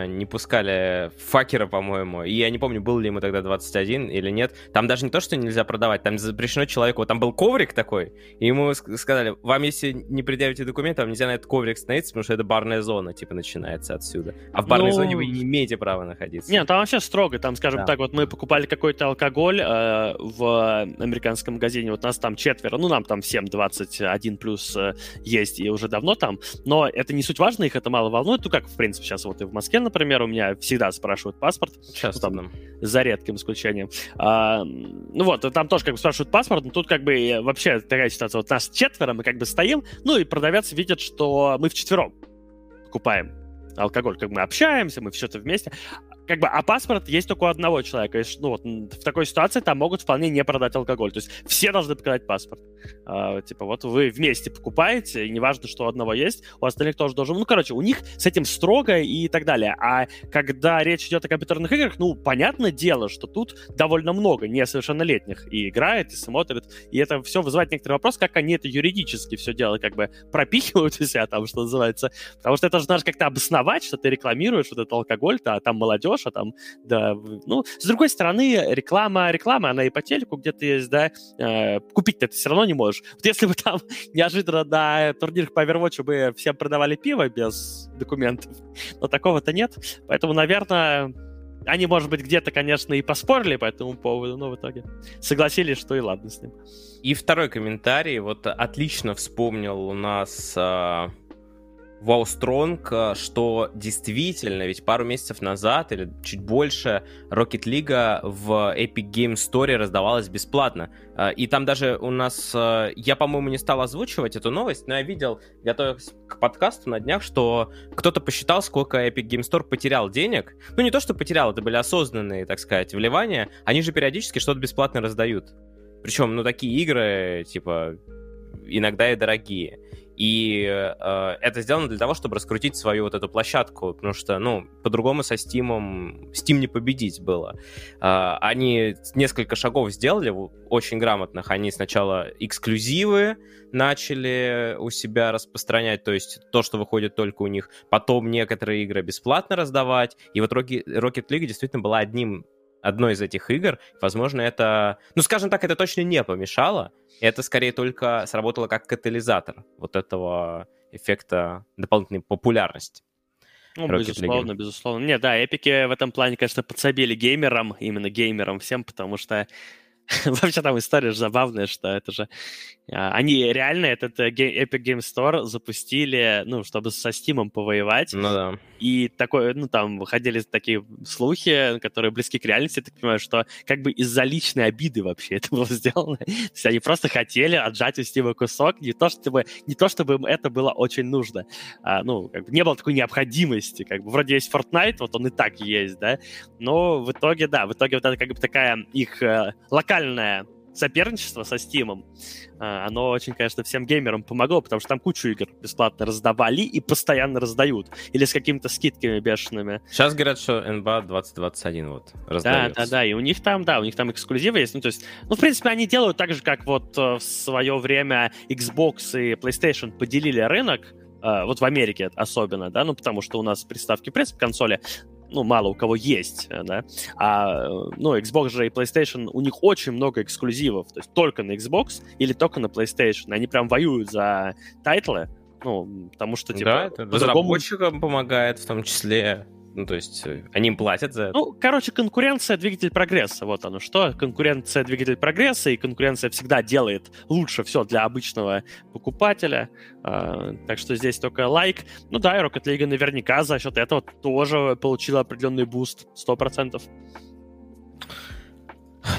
Speaker 1: не пускали факера, по-моему, и я не помню, был ли ему тогда 21 или нет. Там даже не то, что нельзя продавать, там запрещено человеку, там был коврик такой, и ему сказали, вам если не предъявите документы, вам нельзя на этот коврик становиться, потому что это барная зона, типа, начинается отсюда. А в барной ну... зоне вы не имеете права находиться.
Speaker 2: Нет, там вообще строго, там, скажем да. так, вот мы покупали какой-то алкоголь э, в американском магазине, вот нас там четверо, ну, нам там всем 21 плюс э, есть, и уже давно там, но это не суть важно, их это мало волнует. Ну, как, в принципе, сейчас вот и в Москве, например, у меня всегда спрашивают паспорт.
Speaker 1: Часто.
Speaker 2: Ну, там, за редким исключением. А, ну вот, там тоже как бы спрашивают паспорт, но тут как бы вообще такая ситуация. Вот нас четверо, мы как бы стоим, ну и продавец видит, что мы вчетвером покупаем алкоголь, как мы общаемся, мы все это вместе как бы, а паспорт есть только у одного человека. И, ну, вот, в такой ситуации там могут вполне не продать алкоголь. То есть все должны показать паспорт. А, типа, вот вы вместе покупаете, и неважно, что у одного есть, у остальных тоже должен... Ну, короче, у них с этим строго и так далее. А когда речь идет о компьютерных играх, ну, понятное дело, что тут довольно много несовершеннолетних и играет, и смотрит, и это все вызывает некоторый вопрос, как они это юридически все дело как бы пропихивают у себя там, что называется. Потому что это же надо как-то обосновать, что ты рекламируешь вот этот алкоголь-то, а там молодежь, а там, да, ну, с другой стороны, реклама, реклама, она и по телеку где-то есть, да, э, купить-то ты все равно не можешь. Вот если бы там неожиданно на турнирах по Overwatch бы всем продавали пиво без документов, но такого-то нет, поэтому, наверное, они, может быть, где-то, конечно, и поспорили по этому поводу, но в итоге согласились, что и ладно с ним.
Speaker 1: И второй комментарий, вот отлично вспомнил у нас а, Wow Strong, э, что действительно, ведь пару месяцев назад или чуть больше Rocket League в Epic Game Store раздавалась бесплатно. Э, и там даже у нас, э, я, по-моему, не стал озвучивать эту новость, но я видел, готовясь к подкасту на днях, что кто-то посчитал, сколько Epic Game Store потерял денег. Ну, не то, что потерял, это были осознанные, так сказать, вливания. Они же периодически что-то бесплатно раздают. Причем, ну, такие игры, типа, иногда и дорогие. И э, это сделано для того, чтобы раскрутить свою вот эту площадку, потому что, ну, по-другому со Steam, Steam не победить было. Э, они несколько шагов сделали, очень грамотных. Они сначала эксклюзивы начали у себя распространять, то есть то, что выходит только у них. Потом некоторые игры бесплатно раздавать. И вот Rocket League действительно была одним одной из этих игр. Возможно, это, ну, скажем так, это точно не помешало. Это скорее только сработало как катализатор вот этого эффекта дополнительной популярности.
Speaker 2: Ну, Rocket безусловно, League. безусловно. Не, да, эпики в этом плане, конечно, подсобили геймерам, именно геймерам всем, потому что Вообще там история же забавная, что это же... А, они реально этот э, Epic Game Store запустили, ну, чтобы со Steam повоевать.
Speaker 1: Ну да.
Speaker 2: И такое, ну, там выходили такие слухи, которые близки к реальности, я так понимаю, что как бы из-за личной обиды вообще это было сделано. То есть они просто хотели отжать у Steam кусок, не то чтобы, не то чтобы им это было очень нужно. А, ну, как бы не было такой необходимости. Как бы вроде есть Fortnite, вот он и так есть, да, но в итоге, да, в итоге вот это как бы такая их э, локальное соперничество со Steam, а, оно очень, конечно, всем геймерам помогло, потому что там кучу игр бесплатно раздавали и постоянно раздают. Или с какими-то скидками бешеными.
Speaker 1: Сейчас говорят, что NBA 2021 вот
Speaker 2: раздается. Да, да, да. И у них там, да, у них там эксклюзивы есть. Ну, то есть, ну, в принципе, они делают так же, как вот э, в свое время Xbox и PlayStation поделили рынок, Э, вот в Америке особенно, да, ну, потому что у нас приставки, в принципе, консоли ну, мало у кого есть, э, да, а, ну, Xbox же и PlayStation, у них очень много эксклюзивов, то есть только на Xbox или только на PlayStation, они прям воюют за тайтлы, ну, потому что, типа...
Speaker 1: Да, это разработчикам помогает в том числе, ну, то есть э, они им платят за это.
Speaker 2: Ну, короче, конкуренция — двигатель прогресса. Вот оно что. Конкуренция — двигатель прогресса, и конкуренция всегда делает лучше все для обычного покупателя. А, так что здесь только лайк. Ну да, и Rocket League наверняка за счет этого тоже получила определенный буст. Сто процентов.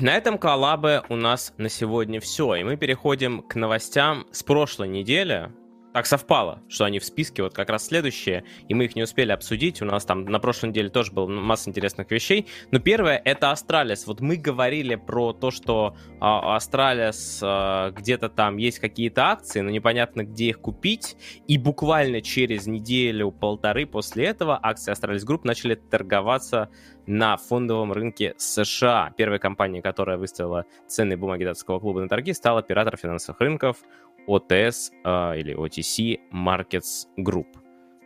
Speaker 1: На этом коллабы у нас на сегодня все, и мы переходим к новостям с прошлой недели так совпало, что они в списке вот как раз следующие, и мы их не успели обсудить. У нас там на прошлой неделе тоже было масса интересных вещей. Но первое — это Astralis. Вот мы говорили про то, что а, Astralis а, где-то там есть какие-то акции, но непонятно, где их купить. И буквально через неделю-полторы после этого акции Astralis Group начали торговаться на фондовом рынке США. Первая компания, которая выставила ценные бумаги датского клуба на торги, стал оператор финансовых рынков OTS э, или OTC Markets Group.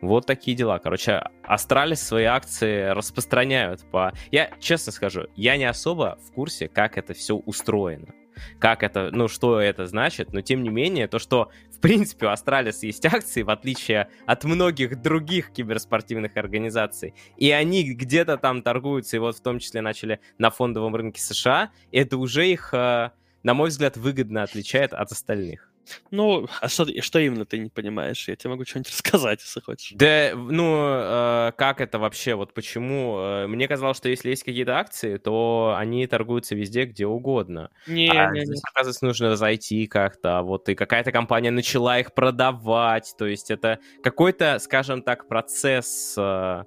Speaker 1: Вот такие дела. Короче, Astralis свои акции распространяют по... Я честно скажу, я не особо в курсе, как это все устроено. Как это, ну, что это значит, но тем не менее, то, что, в принципе, у Astralis есть акции, в отличие от многих других киберспортивных организаций, и они где-то там торгуются, и вот в том числе начали на фондовом рынке США, это уже их, э, на мой взгляд, выгодно отличает от остальных.
Speaker 2: Ну, а что, что именно ты не понимаешь? Я тебе могу что-нибудь рассказать, если хочешь.
Speaker 1: Да, ну, э, как это вообще? Вот почему? Э, мне казалось, что если есть какие-то акции, то они торгуются везде, где угодно.
Speaker 2: Не, а не,
Speaker 1: здесь, не. оказывается, нужно зайти как-то, вот, и какая-то компания начала их продавать, то есть это какой-то, скажем так, процесс... Э...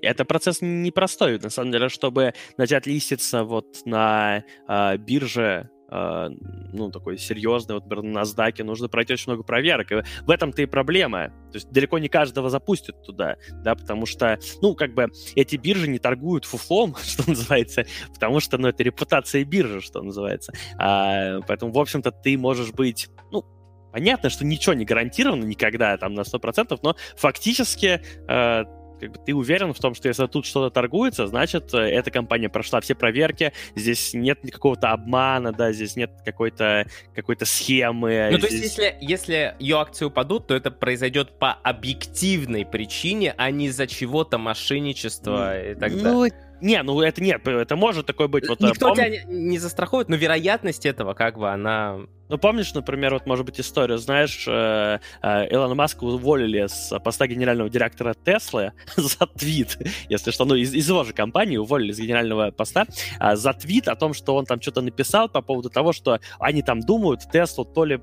Speaker 2: Это процесс непростой, на самом деле, чтобы начать листиться вот на э, бирже а, ну, такой серьезный, вот, на NASDAQ нужно пройти очень много проверок. И в этом-то и проблема. То есть далеко не каждого запустят туда, да, потому что, ну, как бы эти биржи не торгуют фуфлом, что называется, потому что, ну, это репутация биржи, что называется. А, поэтому, в общем-то, ты можешь быть, ну, понятно, что ничего не гарантировано никогда там на 100%, но фактически э, как бы ты уверен в том, что если тут что-то торгуется, значит, э, эта компания прошла все проверки, здесь нет какого-то обмана, да, здесь нет какой-то какой-то схемы.
Speaker 1: Ну, здесь... то есть, если, если ее акции упадут, то это произойдет по объективной причине, а не из-за чего-то мошенничества mm. и так ну, далее.
Speaker 2: Не, ну это нет, это может такое быть. Вот,
Speaker 1: Никто пом... тебя не застрахует, но вероятность этого, как бы, она...
Speaker 2: Ну, помнишь, например, вот, может быть, историю, знаешь, э, э, Илона Маска уволили с поста генерального директора Теслы за твит, если что, ну, из, из его же компании уволили с генерального поста э, за твит о том, что он там что-то написал по поводу того, что они там думают Теслу то ли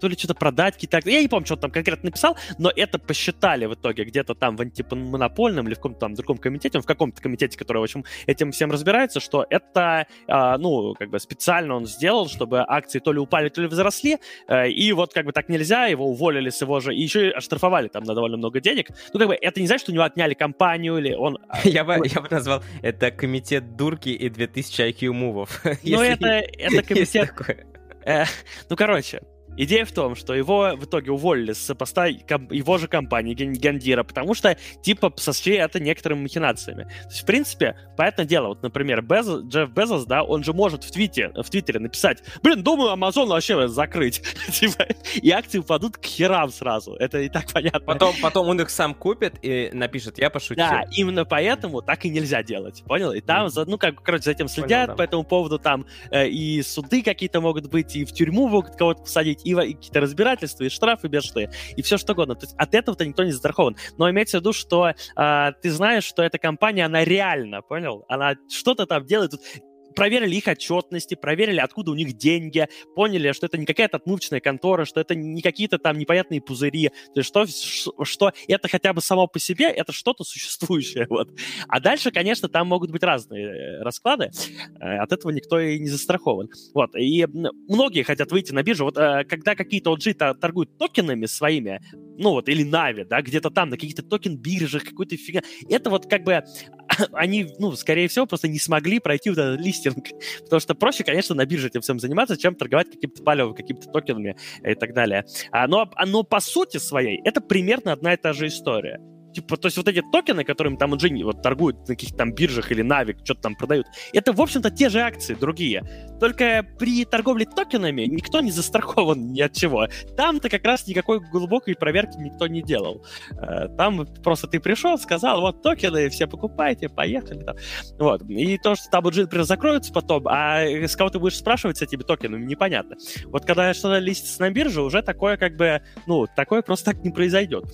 Speaker 2: то ли что-то продать какие-то... Я не помню, что он там конкретно написал, но это посчитали в итоге где-то там в антимонопольном или в каком-то там другом комитете, в каком-то комитете, который, в общем, этим всем разбирается, что это, э, ну, как бы специально он сделал, чтобы акции то ли упали, то ли возросли, э, и вот как бы так нельзя, его уволили с его же, и еще и оштрафовали там на довольно много денег. Ну, как бы это не значит, что у него отняли компанию или он...
Speaker 1: Я бы, я бы назвал это комитет дурки и 2000 IQ мувов.
Speaker 2: Ну, это, это комитет... Э, ну, короче, Идея в том, что его в итоге уволили с поста его же компании Гендира, потому что типа сочли это некоторыми махинациями. То есть, в принципе, понятное дело, вот, например, Безос, Джефф Безос, да, он же может в, твите, в Твиттере написать, блин, думаю, Амазон вообще закрыть. Типа, и акции упадут к херам сразу. Это и так понятно.
Speaker 1: Потом, потом он их сам купит и напишет, я пошутил.
Speaker 2: Да, именно поэтому так и нельзя делать, понял? И там, ну, как, короче, за этим следят, Понял, да. по этому поводу там э, и суды какие-то могут быть, и в тюрьму могут кого-то посадить, и, какие-то разбирательства, и штрафы бешеные, и все что угодно. То есть от этого-то никто не застрахован. Но имеется в виду, что э, ты знаешь, что эта компания, она реально, понял? Она что-то там делает проверили их отчетности, проверили, откуда у них деньги, поняли, что это не какая-то отмывочная контора, что это не какие-то там непонятные пузыри, то есть что, что это хотя бы само по себе, это что-то существующее, вот. А дальше, конечно, там могут быть разные э, расклады, э, от этого никто и не застрахован. Вот, и многие хотят выйти на биржу, вот э, когда какие-то OG торгуют токенами своими, ну вот, или Нави, да, где-то там, на каких-то токен-биржах, какой-то фига, это вот как бы они, ну, скорее всего, просто не смогли пройти вот этот листинг. Потому что проще, конечно, на бирже этим всем заниматься, чем торговать каким-то палевым, какими-то токенами и так далее. А, но, но по сути своей это примерно одна и та же история. Типа, то есть вот эти токены, которыми там уже вот торгуют на каких-то там биржах или Навик, что-то там продают, это, в общем-то, те же акции, другие. Только при торговле токенами никто не застрахован ни от чего. Там-то как раз никакой глубокой проверки никто не делал. Э, там просто ты пришел, сказал, вот токены, все покупайте, поехали. Там. Вот. И то, что там уже закроются потом, а с кого ты будешь спрашивать с этими токенами, непонятно. Вот когда что-то листится на бирже, уже такое как бы, ну, такое просто так не произойдет.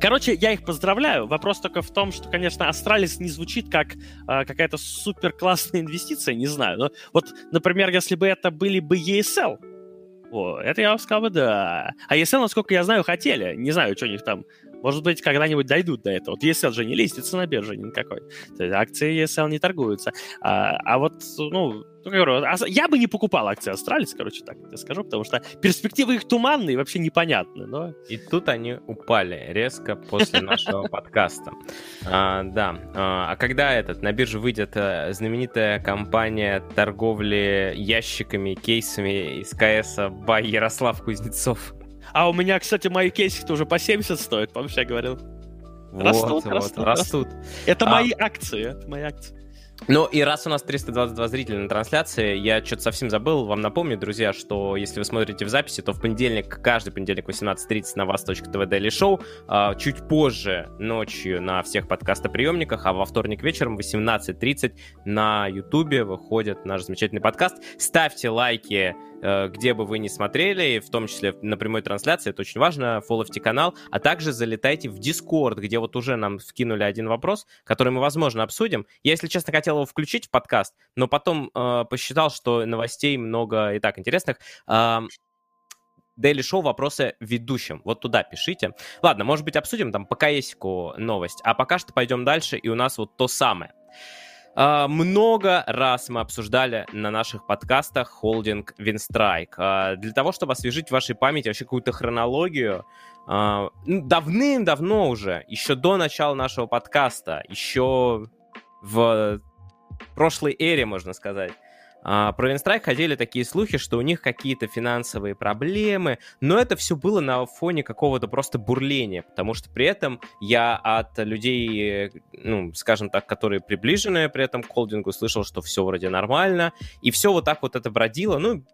Speaker 2: Короче, я их поздравляю. Вопрос только в том, что, конечно, Астралис не звучит как э, какая-то супер классная инвестиция, не знаю. Но вот, например, если бы это были бы ESL, о, это я вам сказал бы, да. А ESL, насколько я знаю, хотели. Не знаю, что у них там может быть, когда-нибудь дойдут до этого. Вот ESL же не листится на бирже никакой. То есть акции ESL не торгуются. А, а вот, ну, а я бы не покупал акции Astralis, короче, так я скажу, потому что перспективы их туманные, вообще непонятны. Но...
Speaker 1: И тут они упали резко после нашего подкаста. А, да. А, а когда этот на бирже выйдет э, знаменитая компания торговли ящиками, кейсами из CS by Ярослав Кузнецов?
Speaker 2: А у меня, кстати, мои кейсы тоже по 70 стоят, помнишь, я говорил?
Speaker 1: Вот, растут, вот, растут, растут.
Speaker 2: Это а... мои акции, это мои акции.
Speaker 1: Ну и раз у нас 322 зрителя на трансляции, я что-то совсем забыл вам напомнить, друзья, что если вы смотрите в записи, то в понедельник, каждый понедельник 18.30 на вас.тв Daily Show, а, чуть позже ночью на всех подкастоприемниках, а во вторник вечером 18.30 на ютубе выходит наш замечательный подкаст. Ставьте лайки где бы вы ни смотрели, в том числе на прямой трансляции, это очень важно, фолловьте канал, а также залетайте в Discord, где вот уже нам вкинули один вопрос, который мы, возможно, обсудим. Я, если честно, хотел его включить в подкаст, но потом э, посчитал, что новостей много и так интересных. Э, Daily Show вопросы ведущим. Вот туда пишите. Ладно, может быть, обсудим там по КСику новость. А пока что пойдем дальше, и у нас вот то самое. Uh, много раз мы обсуждали на наших подкастах холдинг Винстрайк. Uh, для того, чтобы освежить в вашей памяти вообще какую-то хронологию, uh, давным-давно уже, еще до начала нашего подкаста, еще в прошлой эре, можно сказать, а, про Винстрайк ходили такие слухи, что у них какие-то финансовые проблемы, но это все было на фоне какого-то просто бурления, потому что при этом я от людей, ну, скажем так, которые приближены при этом к холдингу, слышал, что все вроде нормально, и все вот так вот это бродило, ну,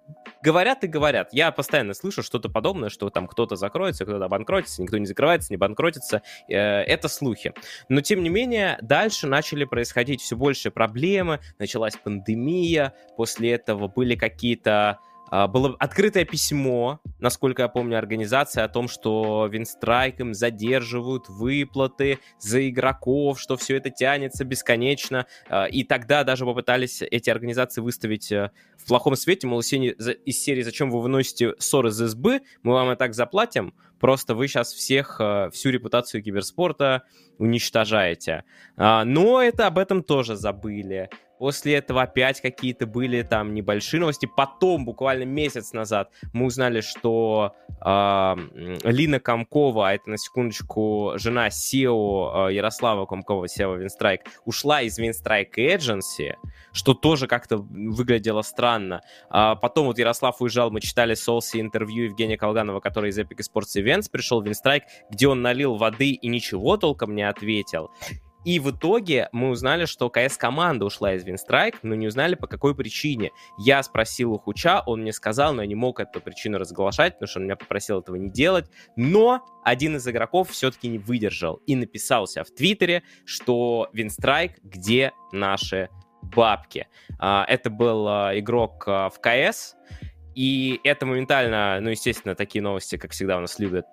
Speaker 1: говорят и говорят. Я постоянно слышу что-то подобное, что там кто-то закроется, кто-то обанкротится, никто не закрывается, не банкротится. Э, это слухи. Но, тем не менее, дальше начали происходить все больше проблемы, началась пандемия, после этого были какие-то а, было открытое письмо насколько я помню, организации о том, что Винстрайк им задерживают выплаты за игроков, что все это тянется бесконечно. Э, и тогда даже попытались эти организации выставить э, в плохом свете, мол, из серии «Зачем вы выносите ссоры из избы? Мы вам и так заплатим». Просто вы сейчас всех, э, всю репутацию киберспорта уничтожаете. А, но это об этом тоже забыли. После этого опять какие-то были там небольшие новости. Потом, буквально месяц назад, мы узнали, что э, Лина Комкова, а это на секундочку жена SEO э, Ярослава Комкова, SEO Винстрайк, ушла из Винстрайк Agency, что тоже как-то выглядело странно. А потом вот Ярослав уезжал, мы читали Солси интервью Евгения Колганова, который из Epic Sports Events пришел в Винстрайк, где он налил воды и ничего толком не ответил. И в итоге мы узнали, что КС-команда ушла из Винстрайк, но не узнали по какой причине. Я спросил у Хуча, он мне сказал, но я не мог эту причину разглашать, потому что он меня попросил этого не делать. Но один из игроков все-таки не выдержал и написался в Твиттере, что Винстрайк, где наши бабки. А, это был а, игрок а, в КС, и это моментально, ну, естественно, такие новости, как всегда, у нас любят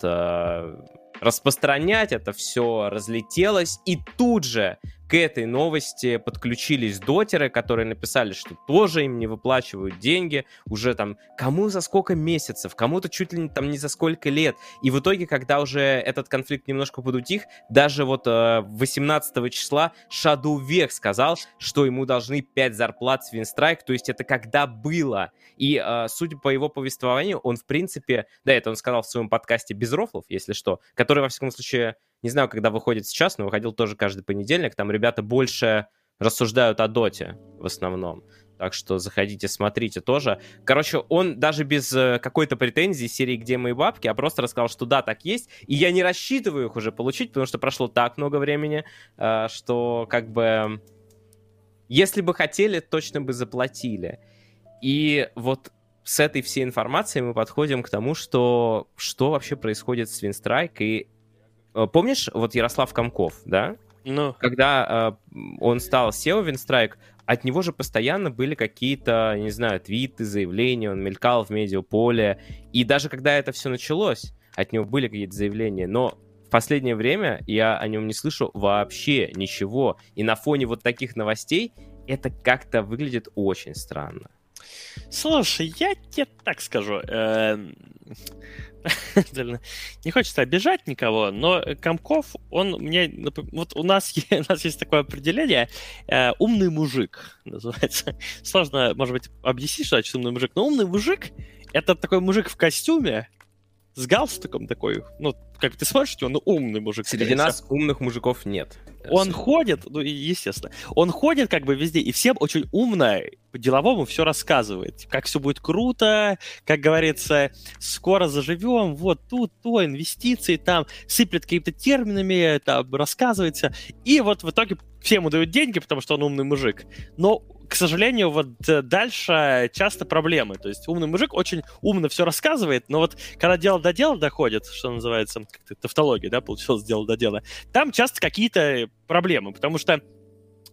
Speaker 1: распространять, это все разлетелось, и тут же к этой новости подключились дотеры, которые написали, что тоже им не выплачивают деньги уже там кому за сколько месяцев, кому-то чуть ли не там не за сколько лет. И в итоге, когда уже этот конфликт немножко подутих, даже вот э, 18 числа Shadow Век сказал, что ему должны 5 зарплат с Винстрайк, то есть это когда было. И э, судя по его повествованию, он в принципе, да, это он сказал в своем подкасте без рофлов, если что, который, во всяком случае, не знаю, когда выходит сейчас, но выходил тоже каждый понедельник. Там ребята больше рассуждают о доте в основном. Так что заходите, смотрите тоже. Короче, он даже без э, какой-то претензии серии «Где мои бабки», а просто рассказал, что да, так есть. И я не рассчитываю их уже получить, потому что прошло так много времени, э, что как бы... Если бы хотели, точно бы заплатили. И вот с этой всей информацией мы подходим к тому, что что вообще происходит с Винстрайк и помнишь, вот Ярослав Комков, да?
Speaker 2: Ну.
Speaker 1: Когда э, он стал SEO Винстрайк, от него же постоянно были какие-то, не знаю, твиты, заявления, он мелькал в медиаполе. И даже когда это все началось, от него были какие-то заявления. Но в последнее время я о нем не слышу вообще ничего. И на фоне вот таких новостей это как-то выглядит очень странно.
Speaker 2: Слушай, я тебе так скажу. Эм, не хочется обижать никого, но Комков, он мне... Вот у нас, у нас есть такое определение, э, умный мужик называется. Сложно, может быть, объяснить, что значит умный мужик, но умный мужик — это такой мужик в костюме, с галстуком такой, ну, как ты смотришь, он умный мужик.
Speaker 1: Среди нас умных мужиков нет.
Speaker 2: Он ходит, ну, естественно, он ходит как бы везде, и всем очень умно, по-деловому все рассказывает. Как все будет круто, как говорится, скоро заживем, вот тут, то, инвестиции там, сыплет какими-то терминами, там, рассказывается. И вот в итоге всем дают деньги, потому что он умный мужик. Но к сожалению, вот э, дальше часто проблемы. То есть умный мужик очень умно все рассказывает, но вот когда дело до дела доходит, что называется, как-то тавтология, да, получилось дело до дела, там часто какие-то проблемы, потому что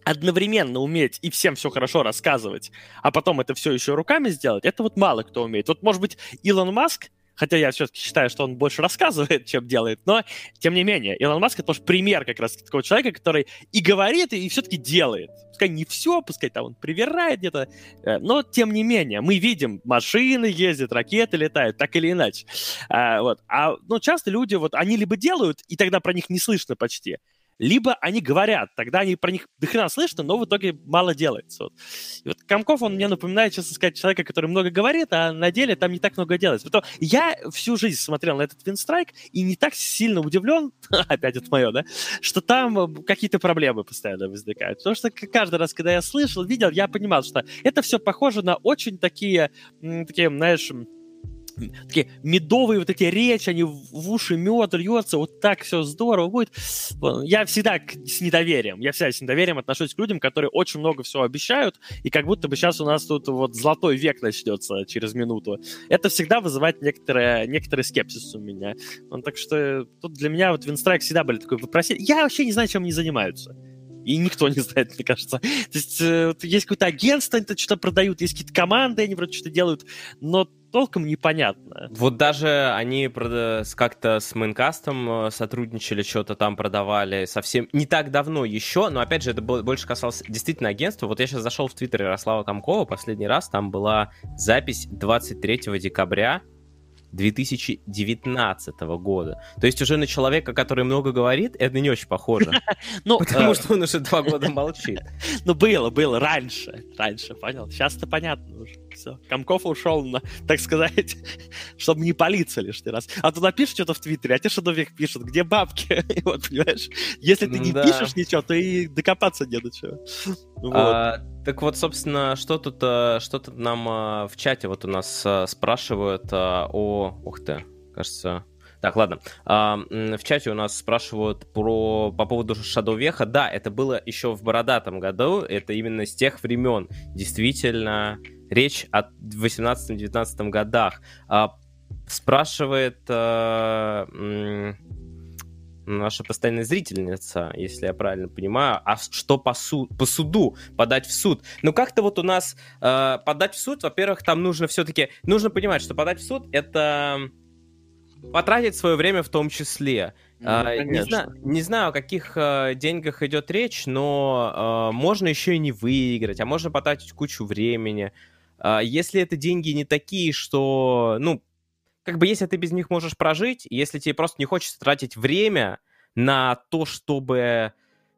Speaker 2: одновременно уметь и всем все хорошо рассказывать, а потом это все еще руками сделать, это вот мало кто умеет. Вот, может быть, Илон Маск Хотя я все-таки считаю, что он больше рассказывает, чем делает. Но, тем не менее, Илон Маск это тоже пример как раз такого человека, который и говорит, и все-таки делает. Пускай не все, пускай там он привирает где-то. Э, но, тем не менее, мы видим, машины ездят, ракеты летают, так или иначе. А, вот. а ну, часто люди, вот, они либо делают, и тогда про них не слышно почти, либо они говорят, тогда они про них дохрена слышно, но в итоге мало делается. Вот. И вот Комков, он мне напоминает, честно сказать, человека, который много говорит, а на деле там не так много делается. Потом я всю жизнь смотрел на этот Винстрайк и не так сильно удивлен, опять это мое, да, что там какие-то проблемы постоянно возникают. Потому что каждый раз, когда я слышал, видел, я понимал, что это все похоже на очень такие, такие, знаешь, такие медовые вот эти речи, они в уши мед льется, вот так все здорово будет. Я всегда с недоверием, я всегда с недоверием отношусь к людям, которые очень много всего обещают, и как будто бы сейчас у нас тут вот золотой век начнется через минуту. Это всегда вызывает некоторые, некоторый скепсис у меня. Ну, так что тут для меня вот Винстрайк всегда были такой вопросительный. Я вообще не знаю, чем они занимаются. И никто не знает, мне кажется. То есть э, есть какое-то агентство, они что-то продают, есть какие-то команды, они вроде что-то делают, но толком непонятно.
Speaker 1: Вот даже они как-то с Майнкастом э, сотрудничали, что-то там продавали совсем не так давно еще, но опять же это больше касалось действительно агентства. Вот я сейчас зашел в твиттер Ярослава Комкова, последний раз там была запись 23 декабря 2019 года. То есть уже на человека, который много говорит, это не очень похоже. Ну, потому э, что он уже два года молчит.
Speaker 2: Ну, было, было, раньше, раньше, понял. Сейчас-то понятно уже. Все. Комков ушел, на, так сказать, чтобы не палиться лишний раз. А туда пишешь что-то в Твиттере, а тебе Шадовик пишет, где бабки? вот, понимаешь? Если ты не пишешь ничего, то и докопаться не до чего.
Speaker 1: А, так вот, собственно, что тут, что тут нам э, в чате вот у нас э, спрашивают о... Ух ты, кажется... Так, ладно. А, в чате у нас спрашивают про по поводу Шадовеха. Да, это было еще в бородатом году. Это именно с тех времен. Действительно, речь о 18-19 годах. А, спрашивает а, наша постоянная зрительница, если я правильно понимаю, а что по, су по суду подать в суд? Ну как-то вот у нас э, подать в суд, во-первых, там нужно все-таки нужно понимать, что подать в суд это потратить свое время в том числе. Ну, а, не, знаю, не знаю, о каких а, деньгах идет речь, но а, можно еще и не выиграть, а можно потратить кучу времени. А, если это деньги не такие, что, ну, как бы если ты без них можешь прожить, если тебе просто не хочется тратить время на то, чтобы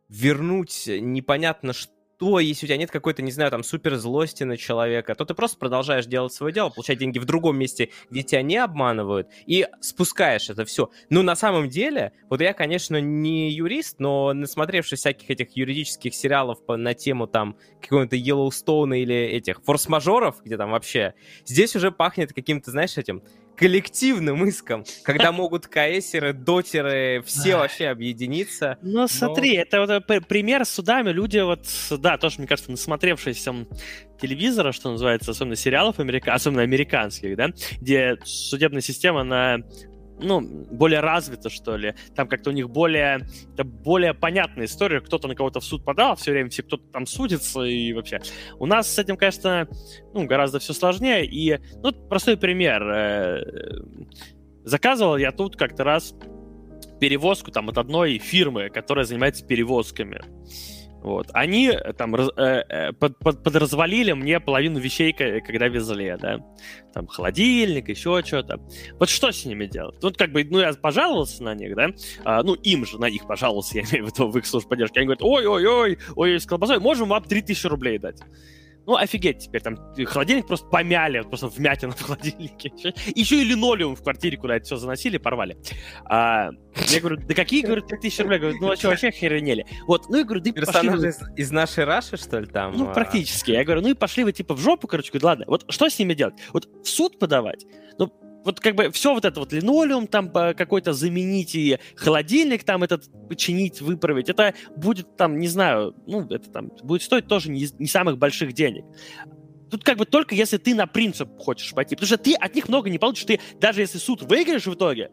Speaker 1: вернуть непонятно что, если у тебя нет какой-то, не знаю, там, супер злости на человека, то ты просто продолжаешь делать свое дело, получать деньги в другом месте, где тебя не обманывают, и спускаешь это все. Ну, на самом деле, вот я, конечно, не юрист, но насмотревшись всяких этих юридических сериалов по, на тему там какого-то Йеллоустоуна или этих форс-мажоров, где там вообще, здесь уже пахнет каким-то, знаешь, этим коллективным иском, когда могут каэсеры, дотеры, все вообще объединиться.
Speaker 2: Ну, смотри, это вот э, пример с судами. Люди вот, да, тоже, мне кажется, насмотревшиеся телевизора, что называется, особенно сериалов, америка... особенно американских, да, где судебная система, она ну, более развито, что ли. Там как-то у них более, это более понятная история. Кто-то на кого-то в суд подал, все время все кто-то там судится и вообще. У нас с этим, конечно, ну, гораздо все сложнее. И, ну, простой пример. Э, заказывал я тут как-то раз перевозку там от одной фирмы, которая занимается перевозками. Вот. Они э, там раз, э, э, под, под, подразвалили мне половину вещей, когда везли, да. Там холодильник, еще что-то. Вот что с ними делать? Вот как бы, ну, я пожаловался на них, да. А, ну, им же на них пожаловался, я имею в виду в их службу поддержки. Они говорят, ой-ой-ой, ой, с колбасой, можем вам 3000 рублей дать. Ну, офигеть теперь, там холодильник просто помяли, просто вмятина в холодильнике. Еще и линолеум в квартире, куда это все заносили, порвали. А, я говорю, да какие, говорю, 3000 рублей? Говорю, ну, что, вообще охеренели. Вот, ну, я говорю, да и
Speaker 1: пошли... Из, из нашей Раши, что ли, там?
Speaker 2: Ну, а? практически. Я говорю, ну, и пошли вы, типа, в жопу, короче. Говорю, ладно, вот что с ними делать? Вот в суд подавать? Ну, вот как бы все вот это вот линолеум там какой-то заменить и холодильник там этот починить, выправить, это будет там, не знаю, ну, это там будет стоить тоже не, не самых больших денег. Тут как бы только если ты на принцип хочешь пойти, потому что ты от них много не получишь, ты даже если суд выиграешь в итоге,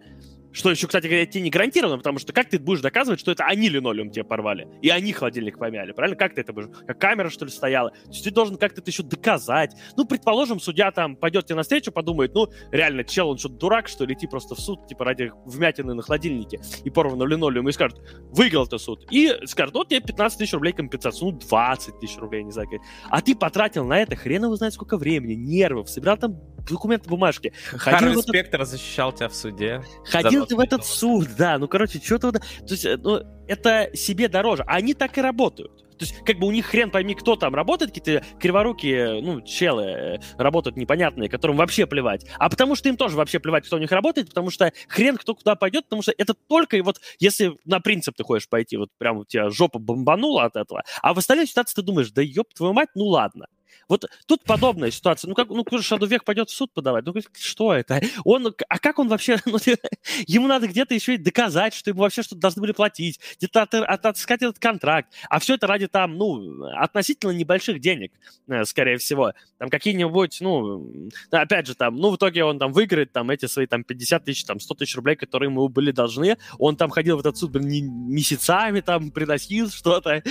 Speaker 2: что еще, кстати говоря, тебе не гарантировано, потому что как ты будешь доказывать, что это они линолеум тебе порвали, и они холодильник помяли, правильно? Как ты это будешь? Как камера, что ли, стояла? То есть ты должен как-то это еще доказать. Ну, предположим, судья там пойдет тебе навстречу, подумает, ну, реально, чел, он что, дурак, что ли, идти просто в суд, типа, ради вмятины на холодильнике и порванного линолеума, и скажет, выиграл ты суд. И скажет, вот тебе 15 тысяч рублей компенсацию, ну, 20 тысяч рублей, не знаю. А ты потратил на это хрен его знает сколько времени, нервов, собирал там документы, бумажки.
Speaker 1: Ходил Харви Спектр защищал тебя в суде.
Speaker 2: Ходил ты в этот суд, да, ну, короче, что-то... То есть, э, ну, это себе дороже. А они так и работают. То есть, как бы у них хрен пойми, кто там работает, какие-то криворукие, ну, челы э, работают непонятные, которым вообще плевать. А потому что им тоже вообще плевать, кто у них работает, потому что хрен кто куда пойдет, потому что это только и вот, если на принцип ты хочешь пойти, вот прям у тебя жопа бомбанула от этого, а в остальной ситуации ты думаешь, да ёб твою мать, ну ладно. Вот тут подобная ситуация. Ну, как, ну, Шадовек пойдет в суд подавать. Ну, что это? Он, а как он вообще... Ну, ему надо где-то еще и доказать, что ему вообще что-то должны были платить, где-то от, от, отыскать этот контракт. А все это ради там, ну, относительно небольших денег, э, скорее всего. Там какие-нибудь, ну, опять же, там, ну, в итоге он там выиграет там эти свои там 50 тысяч, там 100 тысяч рублей, которые ему были должны. Он там ходил в этот суд, блин, месяцами там приносил что-то,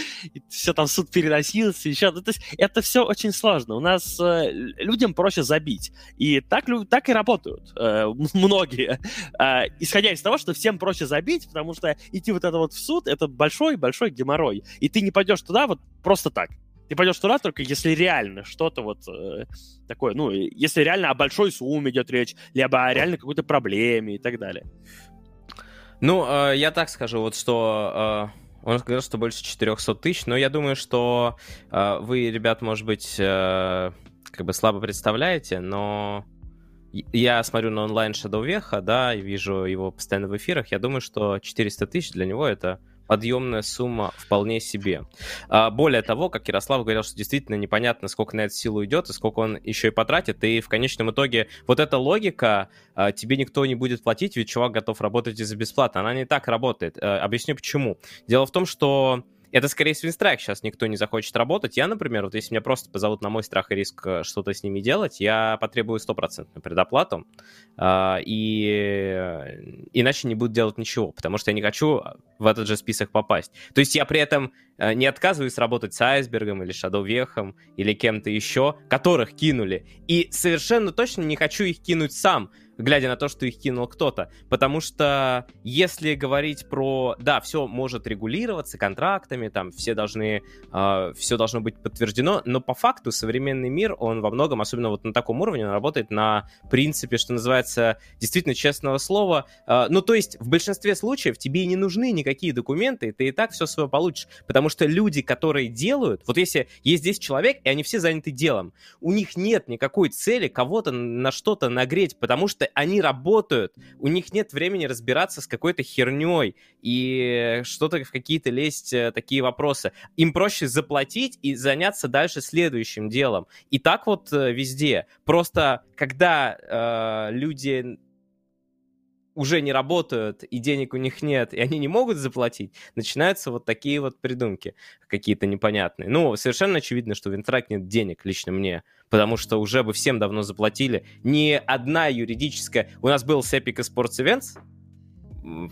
Speaker 2: все там суд переносился, еще. Ну, то есть это все очень очень сложно. У нас э, людям проще забить. И так, так и работают э, многие. Э, исходя из того, что всем проще забить, потому что идти вот это вот в суд, это большой-большой геморрой. И ты не пойдешь туда вот просто так. Ты пойдешь туда только если реально что-то вот э, такое, ну, если реально о большой сумме идет речь, либо о реально какой-то проблеме и так далее.
Speaker 1: Ну, э, я так скажу, вот что... Э он сказал, что больше 400 тысяч, но я думаю, что э, вы, ребят, может быть, э, как бы слабо представляете, но я смотрю на онлайн Shadow Веха, да, и вижу его постоянно в эфирах, я думаю, что 400 тысяч для него это подъемная сумма вполне себе. А, более того, как Ярослав говорил, что действительно непонятно, сколько на эту силу идет и сколько он еще и потратит, и в конечном итоге вот эта логика, а, тебе никто не будет платить, ведь чувак готов работать из-за бесплатно, она не так работает. А, объясню почему. Дело в том, что это скорее свинстрайк, сейчас никто не захочет работать. Я, например, вот если меня просто позовут на мой страх и риск э, что-то с ними делать, я потребую стопроцентную предоплату, э, и иначе не буду делать ничего, потому что я не хочу в этот же список попасть. То есть я при этом э, не отказываюсь работать с Айсбергом или Шадовехом или кем-то еще, которых кинули, и совершенно точно не хочу их кинуть сам, глядя на то, что их кинул кто-то. Потому что если говорить про, да, все может регулироваться контрактами, там все должны, э, а, все должно быть подтверждено, но по факту современный мир, он во многом, особенно вот на таком уровне, он работает на принципе, что называется, действительно честного слова. Э, ну, то есть в большинстве случаев тебе не нужны никакие документы, ты и так все свое получишь. Потому что люди, которые делают, вот если есть 10 человек, и они все заняты делом, у них нет никакой цели кого-то на что-то нагреть, потому что они работают, у них нет времени разбираться с какой-то херней и что-то в какие-то лезть э, такие вопросы. Им проще заплатить и заняться дальше следующим делом. И так вот э, везде. Просто когда э, люди уже не работают, и денег у них нет, и они не могут заплатить, начинаются вот такие вот придумки какие-то непонятные. Ну, совершенно очевидно, что в Интрак нет денег лично мне, потому что уже бы всем давно заплатили. Ни одна юридическая... У нас был с Epic Sports Events,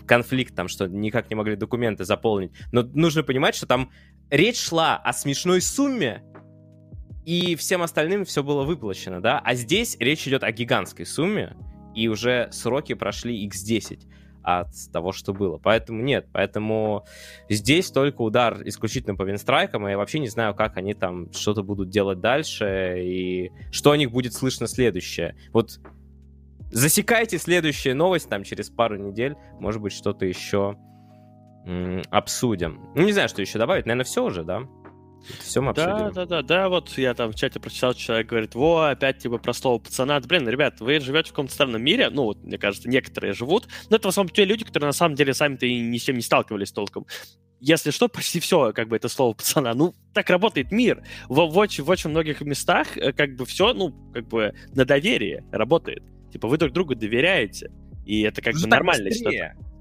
Speaker 1: конфликт там, что никак не могли документы заполнить. Но нужно понимать, что там речь шла о смешной сумме, и всем остальным все было выплачено, да? А здесь речь идет о гигантской сумме, и уже сроки прошли x10 от того, что было. Поэтому нет, поэтому здесь только удар исключительно по винстрайкам, и я вообще не знаю, как они там что-то будут делать дальше, и что о них будет слышно следующее. Вот засекайте следующую новость там через пару недель, может быть, что-то еще обсудим. Ну, не знаю, что еще добавить, наверное, все уже, да?
Speaker 2: Все мы обсудили. Да, да, да, да, вот я там в чате прочитал, человек говорит, во, опять типа про слово пацана. Блин, ребят, вы живете в каком-то странном мире, ну вот, мне кажется, некоторые живут, но это в основном те люди, которые на самом деле сами-то и ни с чем не сталкивались толком. Если что, почти все, как бы, это слово пацана. Ну, так работает мир. В, в, очень, в очень многих местах, э, как бы, все, ну, как бы, на доверие работает. Типа, вы друг другу доверяете. И это как бы нормально.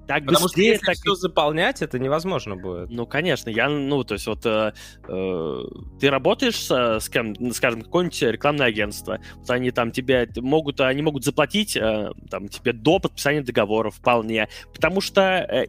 Speaker 1: Так Потому быстрее, что если так... все заполнять, это невозможно будет.
Speaker 2: Ну, конечно, я, ну, то есть вот э, э, ты работаешь с, с кем, скажем, какое-нибудь рекламное агентство, вот они там тебе могут, они могут заплатить э, там тебе до подписания договора вполне, потому что, э,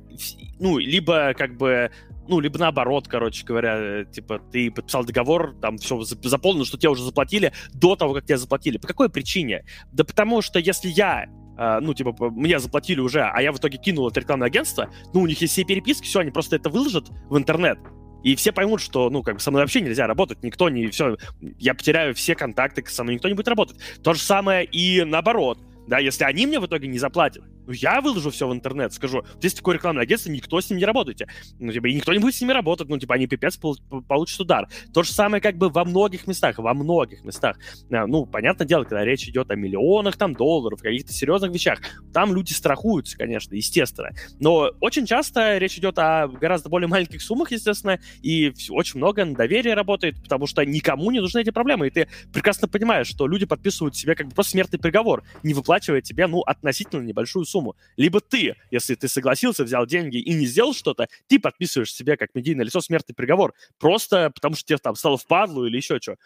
Speaker 2: ну, либо как бы ну, либо наоборот, короче говоря, типа, ты подписал договор, там все заполнено, что тебе уже заплатили до того, как тебе заплатили. По какой причине? Да потому что если я Uh, ну, типа, мне заплатили уже, а я в итоге кинул это рекламное агентство, ну, у них есть все переписки, все, они просто это выложат в интернет, и все поймут, что, ну, как бы со мной вообще нельзя работать, никто не, все, я потеряю все контакты, со мной никто не будет работать. То же самое и наоборот, да, если они мне в итоге не заплатят, ну, я выложу все в интернет, скажу, есть такое рекламное агентство, никто с ним не работайте. Ну, типа, и никто не будет с ними работать, ну, типа, они пипец получат удар. То же самое как бы во многих местах, во многих местах. А, ну, понятное дело, когда речь идет о миллионах там долларов, каких-то серьезных вещах, там люди страхуются, конечно, естественно. Но очень часто речь идет о гораздо более маленьких суммах, естественно, и очень много на доверие работает, потому что никому не нужны эти проблемы, и ты прекрасно понимаешь, что люди подписывают себе как бы просто смертный приговор, не выплачивая тебе, ну, относительно небольшую сумму сумму. Либо ты, если ты согласился, взял деньги и не сделал что-то, ты подписываешь себе как медийное лицо смертный приговор. Просто потому что тебе там стало впадлу или еще что.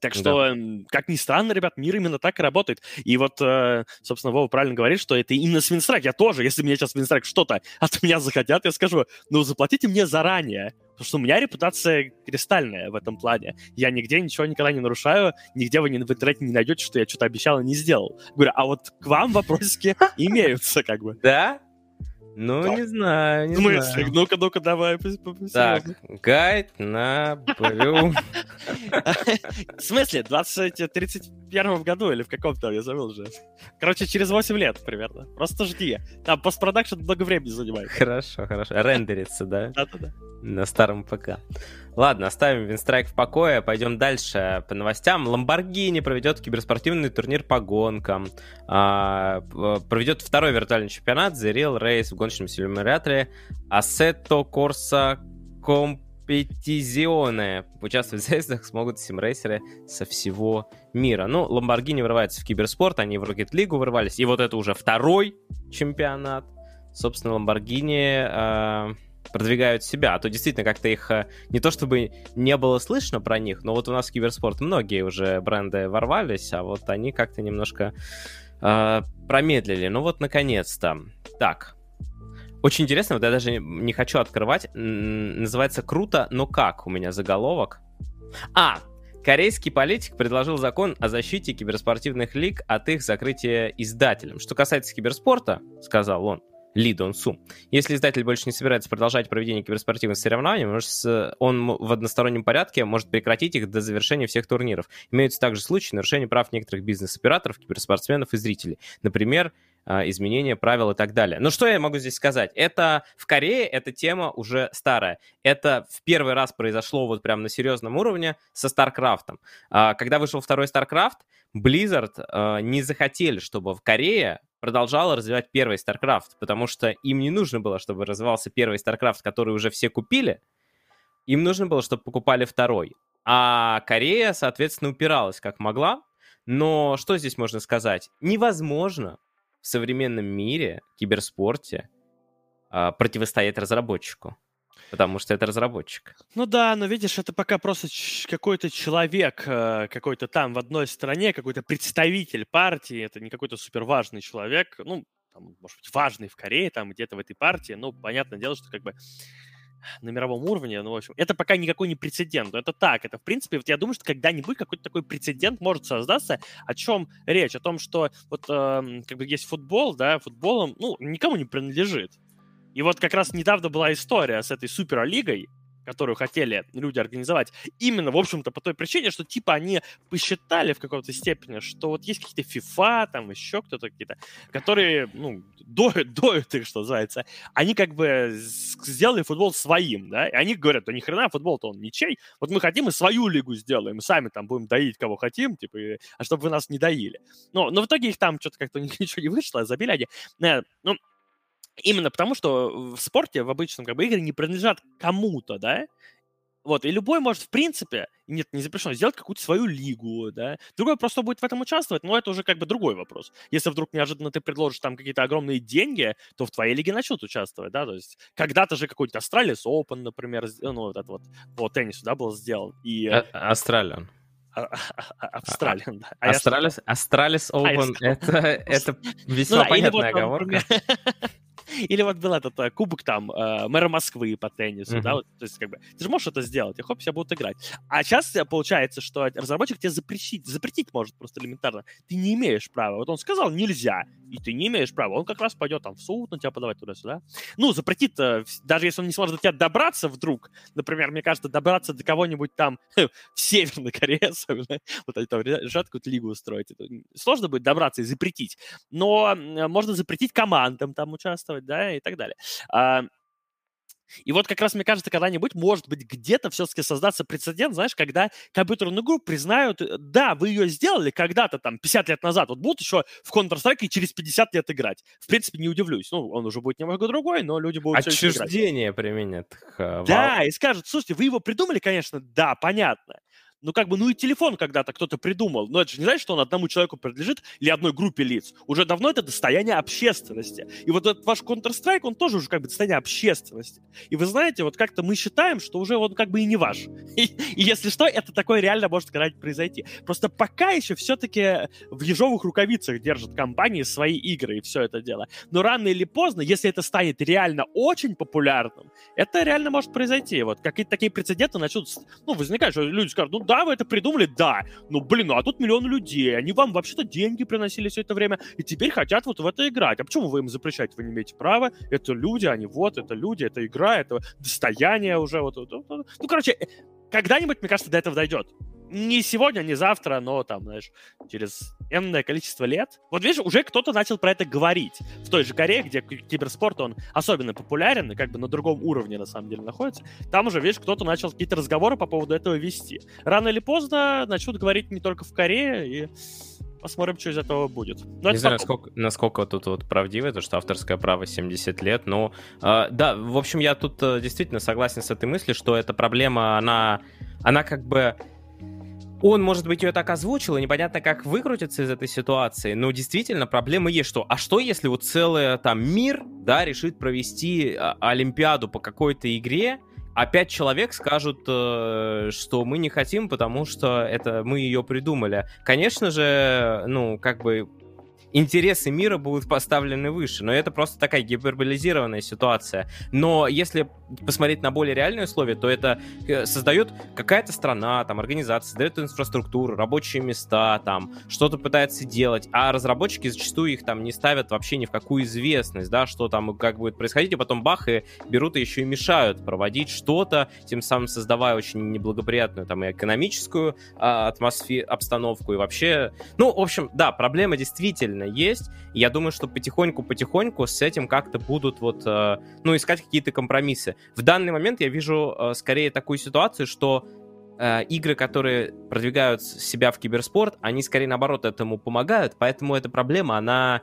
Speaker 2: Так что, да. как ни странно, ребят, мир именно так и работает. И вот, э, собственно, Вова правильно говорит, что это именно с Винстрайк. Я тоже, если мне сейчас Винстрайк что-то от меня захотят, я скажу, ну, заплатите мне заранее. Потому что у меня репутация кристальная в этом плане. Я нигде ничего никогда не нарушаю, нигде вы в интернете не найдете, что я что-то обещал и не сделал. Говорю, а вот к вам вопросики имеются, как бы.
Speaker 1: Да? Ну, да. не знаю, не
Speaker 2: смысле?
Speaker 1: знаю.
Speaker 2: Ну-ка, ну-ка, давай.
Speaker 1: Так, гайд на брю.
Speaker 2: В смысле? 2031 году или в каком-то, я забыл уже. Короче, через 8 лет примерно. Просто жди. Там постпродакшн много времени занимает.
Speaker 1: Хорошо, хорошо. Рендерится, да?
Speaker 2: Да-да-да.
Speaker 1: На старом ПК. Ладно, оставим Винстрайк в покое, пойдем дальше по новостям. Ламборгини проведет киберспортивный турнир по гонкам. А, проведет второй виртуальный чемпионат The Real Race в гоночном симуляторе Assetto Corsa Competizione. Участвовать в заездах смогут симрейсеры со всего мира. Ну, Ламборгини вырывается в киберспорт, они в Rocket League вырвались. И вот это уже второй чемпионат. Собственно, Ламборгини... Продвигают себя, а то действительно как-то их э, не то чтобы не было слышно про них, но вот у нас в киберспорт многие уже бренды ворвались, а вот они как-то немножко э, промедлили. Ну вот наконец-то. Так. Очень интересно, вот я даже не хочу открывать. Называется «Круто, но как?» у меня заголовок. А, Корейский политик предложил закон о защите киберспортивных лиг от их закрытия издателем. Что касается киберспорта, сказал он, ли Дон Су. Если издатель больше не собирается продолжать проведение киберспортивных соревнований, может, он в одностороннем порядке может прекратить их до завершения всех турниров. Имеются также случаи нарушения прав некоторых бизнес-операторов, киберспортсменов и зрителей. Например, а, изменения правил и так далее. Но что я могу здесь сказать? Это в Корее эта тема уже старая. Это в первый раз произошло вот прям на серьезном уровне со StarCraft. А, когда вышел второй StarCraft, Blizzard а, не захотели, чтобы в Корее продолжала развивать первый StarCraft, потому что им не нужно было, чтобы развивался первый StarCraft, который уже все купили, им нужно было, чтобы покупали второй. А Корея, соответственно, упиралась как могла. Но что здесь можно сказать? Невозможно в современном мире, киберспорте, а, противостоять разработчику потому что это разработчик.
Speaker 2: Ну да, но видишь, это пока просто какой-то человек, э, какой-то там в одной стране, какой-то представитель партии, это не какой-то супер важный человек, ну, там, может быть, важный в Корее, там где-то в этой партии, ну, понятное дело, что как бы на мировом уровне, ну, в общем, это пока никакой не прецедент. Это так, это, в принципе, вот я думаю, что когда-нибудь какой-то такой прецедент может создаться. О чем речь? О том, что вот э, как бы есть футбол, да, футболом, ну, никому не принадлежит. И вот как раз недавно была история с этой суперлигой, которую хотели люди организовать, именно, в общем-то, по той причине, что, типа, они посчитали в какой-то степени, что вот есть какие-то FIFA, там еще кто-то какие-то, которые, ну, доют, доют их, что называется. Они как бы сделали футбол своим, да, и они говорят, да ни хрена, футбол-то он ничей, вот мы хотим и свою лигу сделаем, сами там будем доить, кого хотим, типа, и, а чтобы вы нас не доили. Но, но в итоге их там что-то как-то ничего не вышло, забили они. Э, ну, Именно потому, что в спорте, в обычном, как бы, игры не принадлежат кому-то, да? Вот, и любой может, в принципе, нет, не запрещено, сделать какую-то свою лигу, да. Другой просто будет в этом участвовать, но это уже как бы другой вопрос. Если вдруг неожиданно ты предложишь там какие-то огромные деньги, то в твоей лиге начнут участвовать, да, то есть когда-то же какой-то Астралис Open, например, ну, вот это вот по теннису, да, был сделан. И...
Speaker 1: Australian.
Speaker 2: Australian, да.
Speaker 1: Astralis, Astralis Open, это, это весьма ну, понятная оговорка.
Speaker 2: Или вот был этот э, кубок там э, мэра Москвы по теннису, mm-hmm. да, вот, то есть как бы ты же можешь это сделать, и хоп, все будут играть. А сейчас э, получается, что разработчик тебе запретить, запретить может просто элементарно. Ты не имеешь права. Вот он сказал нельзя, и ты не имеешь права. Он как раз пойдет там в суд на тебя подавать туда-сюда. Ну, запретит, даже если он не сможет до тебя добраться вдруг, например, мне кажется, добраться до кого-нибудь там в Северной Корее, особенно, вот они там решат какую-то лигу устроить. Это сложно будет добраться и запретить. Но можно запретить командам там участвовать, да, и так далее. И вот как раз, мне кажется, когда-нибудь, может быть, где-то все-таки создаться прецедент, знаешь, когда компьютерную игру признают, э, да, вы ее сделали когда-то там 50 лет назад, вот будут еще в Counter-Strike через 50 лет играть. В принципе, не удивлюсь. Ну, он уже будет немного другой, но люди будут
Speaker 1: Отчуждение применят.
Speaker 2: Да, и скажут, слушайте, вы его придумали, конечно, да, понятно, ну, как бы, ну и телефон когда-то кто-то придумал. Но это же не значит, что он одному человеку принадлежит или одной группе лиц. Уже давно это достояние общественности. И вот этот ваш Counter-Strike, он тоже уже как бы достояние общественности. И вы знаете, вот как-то мы считаем, что уже он как бы и не ваш. И, если что, это такое реально может когда-нибудь произойти. Просто пока еще все-таки в ежовых рукавицах держат компании свои игры и все это дело. Но рано или поздно, если это станет реально очень популярным, это реально может произойти. Вот какие-то такие прецеденты начнут, ну, возникать, что люди скажут, ну да, вы это придумали, да, ну, блин, ну, а тут миллион людей, они вам вообще-то деньги приносили все это время, и теперь хотят вот в это играть. А почему вы им запрещаете? Вы не имеете права, это люди, они вот, это люди, это игра, это достояние уже, вот, вот, вот. ну, короче, когда-нибудь, мне кажется, до этого дойдет не сегодня, не завтра, но там, знаешь, через энное количество лет. Вот видишь, уже кто-то начал про это говорить. В той же Корее, где киберспорт, он особенно популярен и как бы на другом уровне на самом деле находится, там уже, видишь, кто-то начал какие-то разговоры по поводу этого вести. Рано или поздно начнут говорить не только в Корее, и посмотрим, что из этого будет.
Speaker 1: Но не знаю, насколько, насколько тут вот правдиво, то что авторское право 70 лет, но э, да, в общем, я тут э, действительно согласен с этой мыслью, что эта проблема, она, она как бы он, может быть, ее так озвучил, и непонятно, как выкрутиться из этой ситуации, но действительно проблема есть, что, а что если вот целый там мир, да, решит провести а, Олимпиаду по какой-то игре, а пять человек скажут, э, что мы не хотим, потому что это мы ее придумали. Конечно же, ну, как бы интересы мира будут поставлены выше. Но это просто такая гиперболизированная ситуация. Но если посмотреть на более реальные условия, то это э, создает какая-то страна, там, организация, создает инфраструктуру, рабочие места, там, что-то пытается делать, а разработчики зачастую их там не ставят вообще ни в какую известность, да, что там как будет происходить, и потом бах, и берут и еще и мешают проводить что-то, тем самым создавая очень неблагоприятную там и экономическую а, атмосферу, обстановку, и вообще, ну, в общем, да, проблема действительно есть, и я думаю, что потихоньку-потихоньку с этим как-то будут вот, э, ну, искать какие-то компромиссы. В данный момент я вижу э, скорее такую ситуацию, что э, игры, которые продвигают себя в киберспорт, они скорее наоборот этому помогают, поэтому эта проблема, она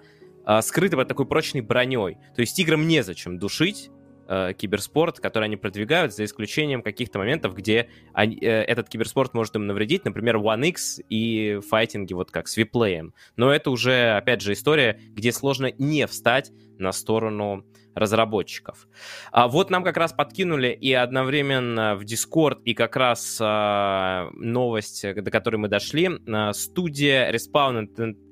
Speaker 1: скрыта под такой прочной броней. То есть играм незачем душить э, киберспорт, который они продвигают, за исключением каких-то моментов, где они, э, этот киберспорт может им навредить, например, One X и файтинги, вот как с виплеем. Но это уже, опять же, история, где сложно не встать на сторону разработчиков. А вот нам как раз подкинули и одновременно в Discord, и как раз а, новость, до которой мы дошли. А, студия Respawn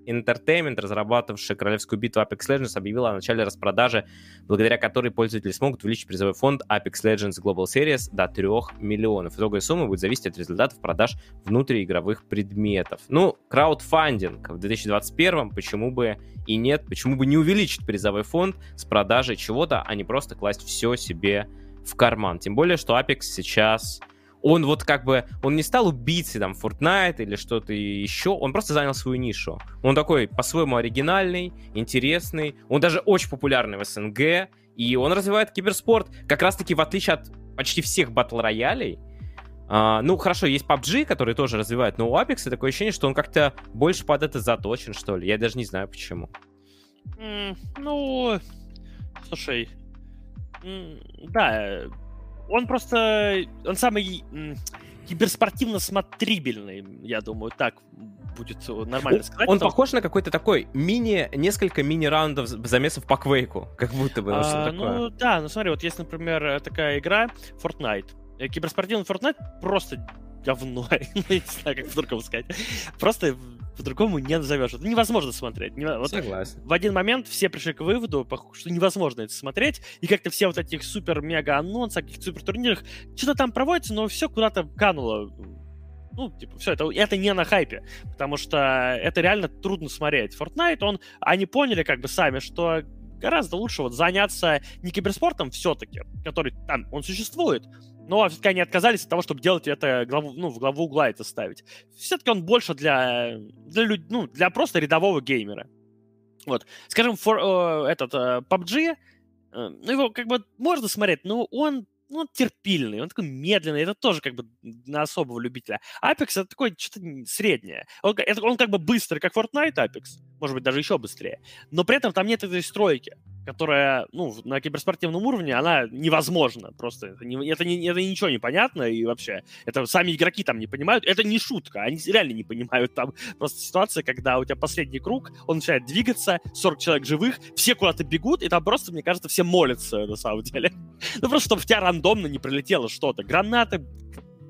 Speaker 1: Entertainment, разрабатывавшая королевскую битву Apex Legends, объявила о начале распродажи, благодаря которой пользователи смогут увеличить призовой фонд Apex Legends Global Series до 3 миллионов. Итоговая сумма будет зависеть от результатов продаж внутриигровых предметов. Ну, краудфандинг в 2021, почему бы и нет, почему бы не увеличить призовой фонд с продажей чего-то, а не просто класть все себе в карман. Тем более, что Apex сейчас он вот как бы, он не стал убийцей там Fortnite или что-то еще, он просто занял свою нишу. Он такой по-своему оригинальный, интересный, он даже очень популярный в СНГ, и он развивает киберспорт как раз-таки в отличие от почти всех батл роялей. А, ну, хорошо, есть PUBG, который тоже развивает, но у Apex такое ощущение, что он как-то больше под это заточен, что ли. Я даже не знаю, почему.
Speaker 2: Mm, ну, слушай, mm, да, он просто... Он самый киберспортивно смотрибельный, я думаю, так будет нормально сказать.
Speaker 1: Он похож на какой-то такой мини, несколько мини-раундов замесов по квейку, как будто бы.
Speaker 2: А, ну да, ну смотри, вот есть, например, такая игра Fortnite. Э, киберспортивный Fortnite просто говно. Я не знаю, как по-другому сказать. Просто по-другому не назовешь. Это невозможно смотреть. Вот
Speaker 1: Согласен.
Speaker 2: В один момент все пришли к выводу, что невозможно это смотреть, и как-то все вот этих супер-мега-анонсах, каких супер-турнирах, что-то там проводится, но все куда-то кануло. Ну, типа, все, это, это не на хайпе, потому что это реально трудно смотреть. Fortnite, он, они поняли как бы сами, что гораздо лучше вот заняться не киберспортом все-таки, который там, он существует, но все-таки они отказались от того, чтобы делать это главу, ну, в главу угла это ставить. Все-таки он больше для, для, люд, ну, для просто рядового геймера. Вот. Скажем, for, э, этот э, PUBG, э, ну, его как бы можно смотреть, но он ну, он терпильный, он такой медленный, это тоже как бы на особого любителя. Apex это такое что-то среднее. Он, это, он как бы быстрый, как Fortnite Apex, может быть, даже еще быстрее. Но при этом там нет этой стройки, которая, ну, на киберспортивном уровне, она невозможна просто. Это, не, это, не, это ничего не понятно, и вообще, это сами игроки там не понимают. Это не шутка, они реально не понимают. Там просто ситуация, когда у тебя последний круг, он начинает двигаться, 40 человек живых, все куда-то бегут, и там просто, мне кажется, все молятся, на самом деле. Ну, просто чтобы в тебя рандомно не прилетело что-то. Гранаты,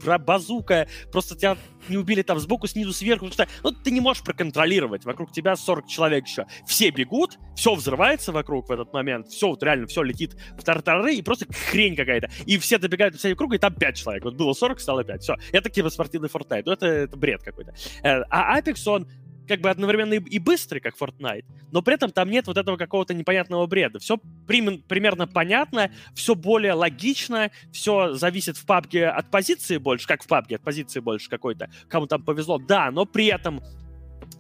Speaker 2: базука, просто тебя не убили там сбоку, снизу, сверху. Что ну, ты не можешь проконтролировать. Вокруг тебя 40 человек еще. Все бегут, все взрывается вокруг в этот момент, все, вот реально все летит в тартары, и просто хрень какая-то. И все добегают до круга, и там 5 человек. Вот было 40, стало 5. Все. Это киберспортивный Fortnite. Ну, это, это бред какой-то. Э, а Apex, он как бы одновременно и, и быстрый, как Fortnite, но при этом там нет вот этого какого-то непонятного бреда. Все при, примерно понятно, все более логично, все зависит в папке от позиции больше, как в папке от позиции больше какой-то, кому там повезло, да, но при этом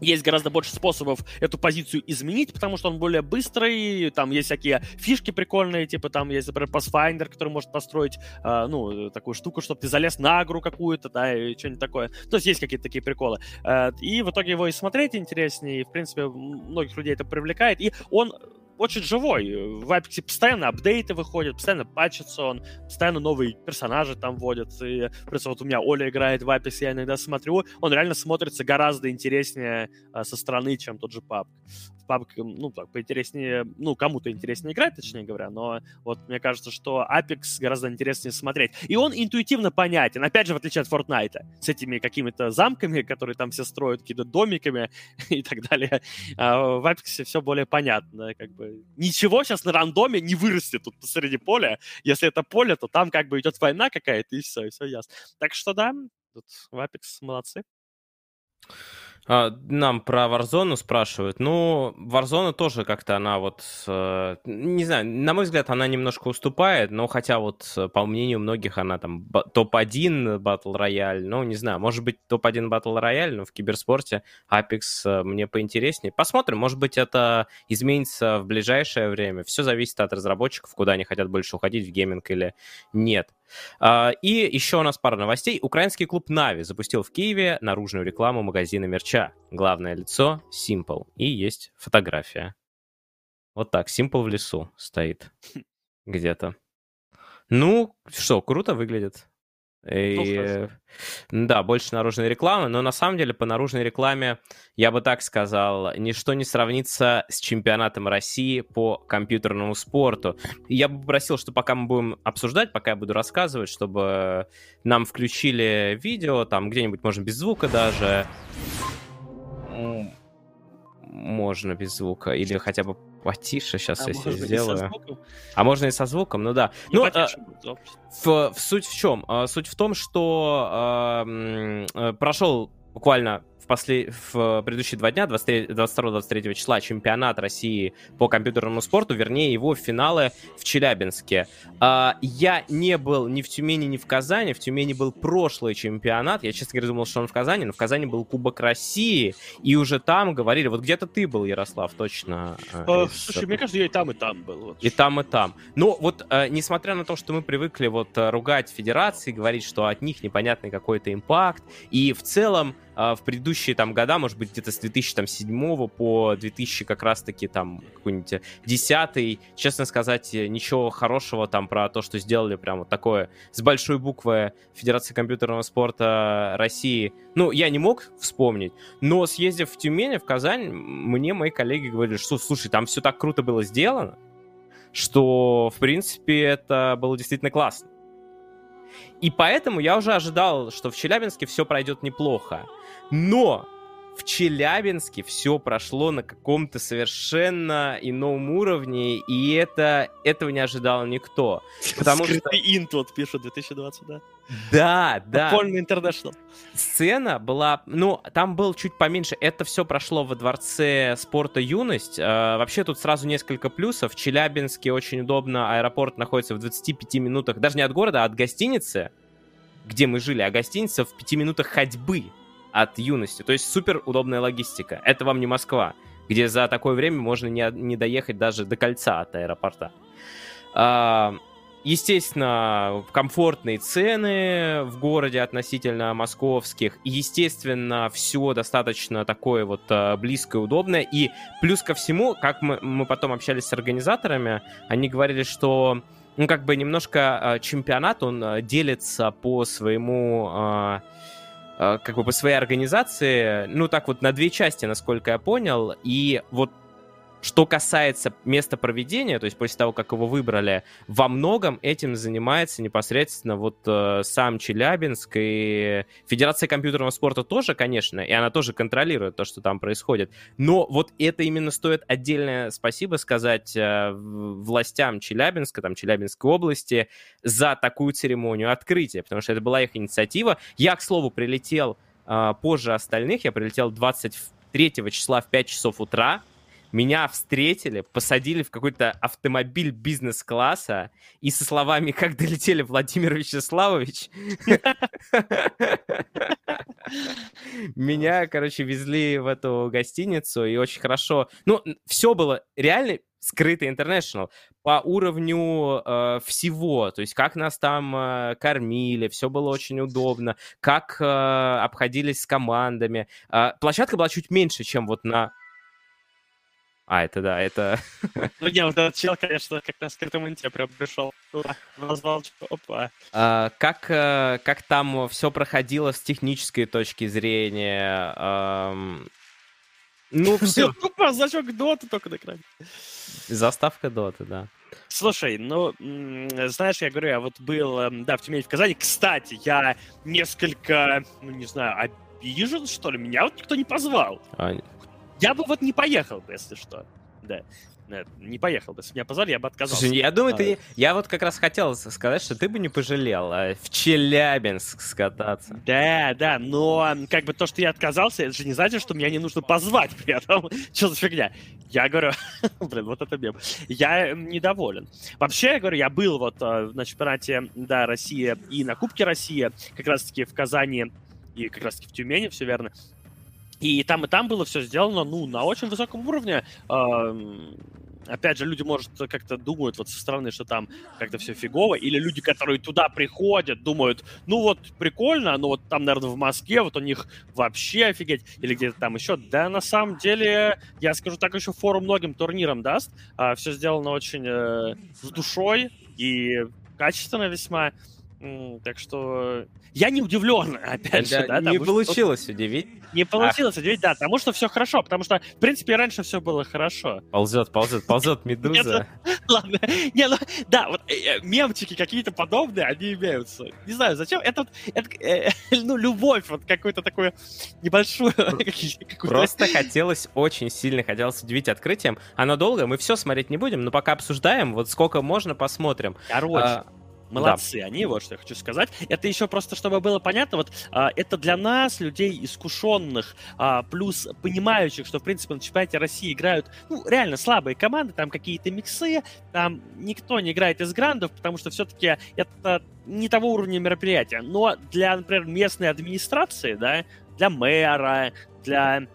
Speaker 2: есть гораздо больше способов эту позицию изменить, потому что он более быстрый, там есть всякие фишки прикольные, типа там есть, например, Pathfinder, который может построить, э, ну, такую штуку, чтобы ты залез на агру какую-то, да, и что-нибудь такое. То есть есть какие-то такие приколы. Э, и в итоге его и смотреть интереснее, и, в принципе, многих людей это привлекает, и он очень живой. В Apex постоянно апдейты выходят, постоянно патчится он, постоянно новые персонажи там вводят. И, просто вот у меня Оля играет в Apex, я иногда смотрю, он реально смотрится гораздо интереснее а, со стороны, чем тот же PUBG. PUBG, ну, так, поинтереснее, ну, кому-то интереснее играть, точнее говоря, но вот мне кажется, что Apex гораздо интереснее смотреть. И он интуитивно понятен, опять же, в отличие от Fortnite, с этими какими-то замками, которые там все строят, какими-то домиками и так далее. А в Apex все более понятно, как бы ничего сейчас на рандоме не вырастет тут посреди поля. Если это поле, то там как бы идет война какая-то, и все, и все ясно. Так что да, тут в Apex молодцы.
Speaker 1: А, нам про Warzone спрашивают. Ну, Warzone тоже как-то она вот, э, не знаю, на мой взгляд, она немножко уступает, но хотя вот, э, по мнению многих, она там топ-1 Battle Royale, ну, не знаю, может быть, топ-1 Battle Royale, но в киберспорте Apex э, мне поинтереснее. Посмотрим, может быть, это изменится в ближайшее время. Все зависит от разработчиков, куда они хотят больше уходить, в гейминг или нет. А, и еще у нас пара новостей. Украинский клуб Na'Vi запустил в Киеве наружную рекламу магазина мерча. Главное лицо — Simple. И есть фотография. Вот так, Simple в лесу стоит где-то. Ну, что, круто выглядит. И, ну, да, больше наружной рекламы, но на самом деле по наружной рекламе, я бы так сказал, ничто не сравнится с чемпионатом России по компьютерному спорту. Я бы попросил, что пока мы будем обсуждать, пока я буду рассказывать, чтобы нам включили видео, там где-нибудь, можно без звука даже, можно без звука, или хотя бы потише сейчас а себе сделаю. А можно и со звуком, ну да. Не ну, а, в, в суть в чем? А, суть в том, что а, а, прошел буквально в, после... в предыдущие два дня, 22-23 числа, чемпионат России по компьютерному спорту, вернее, его финалы в Челябинске. А, я не был ни в Тюмени, ни в Казани. В Тюмени был прошлый чемпионат. Я, честно говоря, думал, что он в Казани, но в Казани был Кубок России. И уже там говорили, вот где-то ты был, Ярослав, точно.
Speaker 2: А, слушай, мне кажется, я и там, и там был. Вот.
Speaker 1: И там, и там. Но вот, а, несмотря на то, что мы привыкли вот э, ругать федерации, говорить, что от них непонятный какой-то импакт, и в целом в предыдущие там года, может быть, где-то с 2007 по 2000 как раз-таки там какой-нибудь 10 честно сказать, ничего хорошего там про то, что сделали прям вот такое с большой буквы Федерация компьютерного спорта России, ну, я не мог вспомнить, но съездив в Тюмень, в Казань, мне мои коллеги говорили, что, слушай, там все так круто было сделано, что, в принципе, это было действительно классно. И поэтому я уже ожидал, что в Челябинске все пройдет неплохо. Но в Челябинске все прошло на каком-то совершенно ином уровне, и это, этого не ожидал никто.
Speaker 2: Потому Скрытый что... инт вот пишут 2020, да?
Speaker 1: Да, да.
Speaker 2: Полный интернешнл.
Speaker 1: Сцена была, ну, там был чуть поменьше. Это все прошло во дворце спорта «Юность». Э, вообще тут сразу несколько плюсов. В Челябинске очень удобно. Аэропорт находится в 25 минутах, даже не от города, а от гостиницы, где мы жили, а гостиница в 5 минутах ходьбы от юности. То есть супер удобная логистика. Это вам не Москва, где за такое время можно не, не доехать даже до кольца от аэропорта. А, естественно, комфортные цены в городе относительно московских. Естественно, все достаточно такое вот э, близкое, удобное. И плюс ко всему, как мы, мы потом общались с организаторами, они говорили, что ну, как бы немножко э, чемпионат, он делится по своему как бы по своей организации, ну так вот на две части, насколько я понял, и вот что касается места проведения, то есть после того, как его выбрали, во многом этим занимается непосредственно вот э, сам Челябинск и Федерация компьютерного спорта тоже, конечно, и она тоже контролирует то, что там происходит. Но вот это именно стоит отдельное спасибо сказать э, властям Челябинска, там Челябинской области за такую церемонию открытия, потому что это была их инициатива. Я, к слову, прилетел э, позже остальных, я прилетел 23 числа в 5 часов утра, меня встретили, посадили в какой-то автомобиль бизнес-класса и со словами «Как долетели, Владимир Вячеславович?» Меня, короче, везли в эту гостиницу, и очень хорошо... Ну, все было реально скрытый интернешнл по уровню э, всего, то есть как нас там э, кормили, все было очень удобно, как э, обходились с командами. Э, площадка была чуть меньше, чем вот на а, это да, это...
Speaker 2: Ну не, вот этот чел, конечно, как на скрытом инте прям пришел. Назвал, опа.
Speaker 1: А, как, э, как там все проходило с технической точки зрения? Эм...
Speaker 2: Ну, все. Тупо значок доты только на экране.
Speaker 1: Заставка доты, да.
Speaker 2: Слушай, ну, знаешь, я говорю, я вот был, эм, да, в Тюмени, в Казани. Кстати, я несколько, ну, не знаю, обижен, что ли? Меня вот никто не позвал. А, я бы вот не поехал бы, если что. Да. Не поехал бы. Если меня позвали, я бы отказался. Слушай,
Speaker 1: я думаю, а... ты... Я вот как раз хотел сказать, что ты бы не пожалел а в Челябинск скататься.
Speaker 2: Да, да, но как бы то, что я отказался, это же не значит, что меня не нужно позвать при этом. Что за фигня? Я говорю, блин, вот это мем. Я недоволен. Вообще, я говорю, я был вот а, на чемпионате, да, России и на Кубке России, как раз-таки в Казани и как раз-таки в Тюмени, все верно. И там, и там было все сделано, ну, на очень высоком уровне. Опять же, люди, может, как-то думают вот со стороны, что там как-то все фигово, или люди, которые туда приходят, думают, ну вот прикольно, но вот там, наверное, в Москве вот у них вообще офигеть, или где-то там еще. Да, на самом деле, я скажу так, еще форум многим турнирам даст. А, все сделано очень э, с душой и качественно весьма. Так что я не удивлен, опять да, же, да.
Speaker 1: Не получилось что... удивить.
Speaker 2: Не получилось Ах. удивить, да, потому что все хорошо, потому что, в принципе, раньше все было хорошо.
Speaker 1: Ползет, ползет, ползет медуза.
Speaker 2: Ладно, не, ну, да, вот э, э, мемчики какие-то подобные, они имеются. Не знаю, зачем, это, это э, ну, любовь, вот какую-то такую небольшую.
Speaker 1: Просто хотелось, очень сильно хотелось удивить открытием. Оно долго, мы все смотреть не будем, но пока обсуждаем, вот сколько можно, посмотрим.
Speaker 2: Короче, а, Молодцы да. они, вот что я хочу сказать. Это еще просто, чтобы было понятно, вот а, это для нас, людей искушенных, а, плюс понимающих, что, в принципе, на чемпионате России играют, ну, реально слабые команды, там какие-то миксы, там никто не играет из грандов, потому что все-таки это не того уровня мероприятия. Но для, например, местной администрации, да, для мэра, для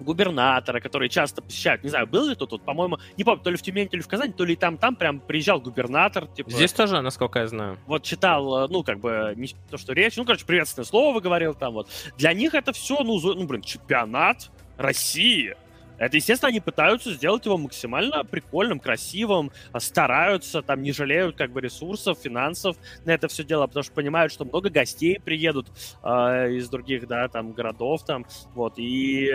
Speaker 2: губернатора, которые часто посещают. Не знаю, был ли тут, вот, по-моему, не помню, то ли в Тюмени, то ли в Казани, то ли там, там прям приезжал губернатор. Типа,
Speaker 1: Здесь тоже, насколько я знаю.
Speaker 2: Вот читал, э, ну, как бы, не то, что речь, ну, короче, приветственное слово говорил там вот. Для них это все, ну, ну блин, чемпионат России. Это, естественно, они пытаются сделать его максимально прикольным, красивым, а, стараются, там, не жалеют, как бы, ресурсов, финансов на это все дело, потому что понимают, что много гостей приедут э, из других, да, там, городов, там, вот, и,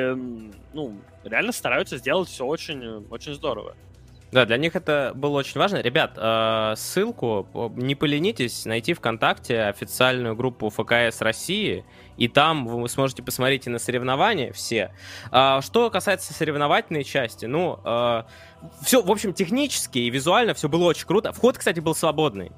Speaker 2: ну, реально стараются сделать все очень, очень здорово.
Speaker 1: Да, для них это было очень важно. Ребят, э, ссылку, не поленитесь найти ВКонтакте официальную группу ФКС России, и там вы сможете посмотреть и на соревнования все. А, что касается соревновательной части, ну, э, все, в общем, технически и визуально все было очень круто. Вход, кстати, был свободный.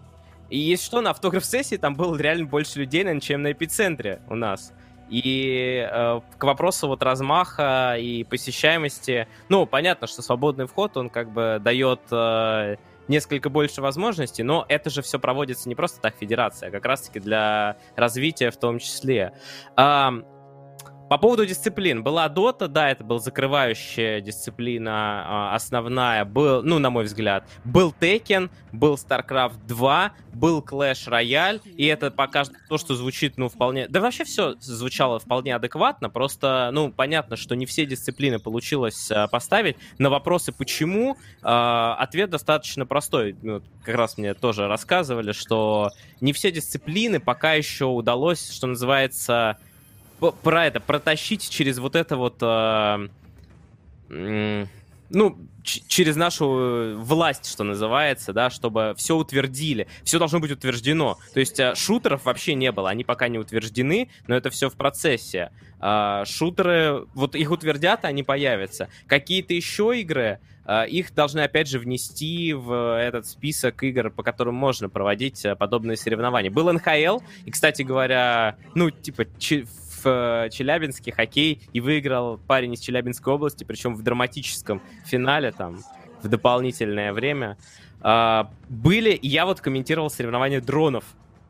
Speaker 1: И если что, на автограф-сессии там было реально больше людей, наверное, чем на эпицентре у нас. И э, к вопросу вот размаха и посещаемости, ну, понятно, что свободный вход, он как бы дает э, несколько больше возможностей, но это же все проводится не просто так федерация, а как раз-таки для развития в том числе. Э, по поводу дисциплин. Была Дота, да, это была закрывающая дисциплина а, основная. Был, ну, на мой взгляд, был Tekken, был StarCraft 2, был Clash Royale, и это пока то, что звучит, ну, вполне... Да вообще все звучало вполне адекватно, просто, ну, понятно, что не все дисциплины получилось а, поставить. На вопросы «почему?» а, ответ достаточно простой. Ну, как раз мне тоже рассказывали, что не все дисциплины пока еще удалось, что называется про это, протащить через вот это вот... Э, ну, через нашу власть, что называется, да, чтобы все утвердили. Все должно быть утверждено. То есть э, шутеров вообще не было, они пока не утверждены, но это все в процессе. Э, шутеры, вот их утвердят, они появятся. Какие-то еще игры, э, их должны опять же внести в этот список игр, по которым можно проводить э, подобные соревнования. Был НХЛ, и, кстати говоря, ну, типа, в э, Челябинске хоккей и выиграл парень из Челябинской области, причем в драматическом финале там в дополнительное время. А, были, я вот комментировал соревнования дронов.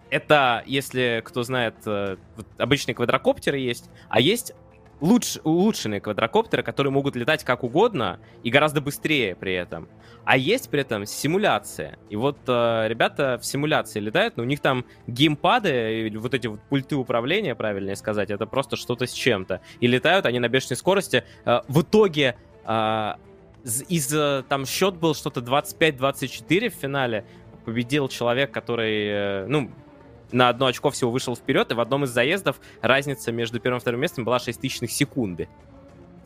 Speaker 1: Это, если кто знает, э, обычные квадрокоптеры есть, а есть луч, улучшенные квадрокоптеры, которые могут летать как угодно и гораздо быстрее при этом. А есть при этом симуляция. И вот э, ребята в симуляции летают, но у них там геймпады, вот эти вот пульты управления, правильнее сказать, это просто что-то с чем-то. И летают они на бешеной скорости. Э, в итоге э, из, э, там счет был что-то 25-24 в финале. Победил человек, который, э, ну, на одно очко всего вышел вперед, и в одном из заездов разница между первым и вторым местом была 6 тысячных секунды. То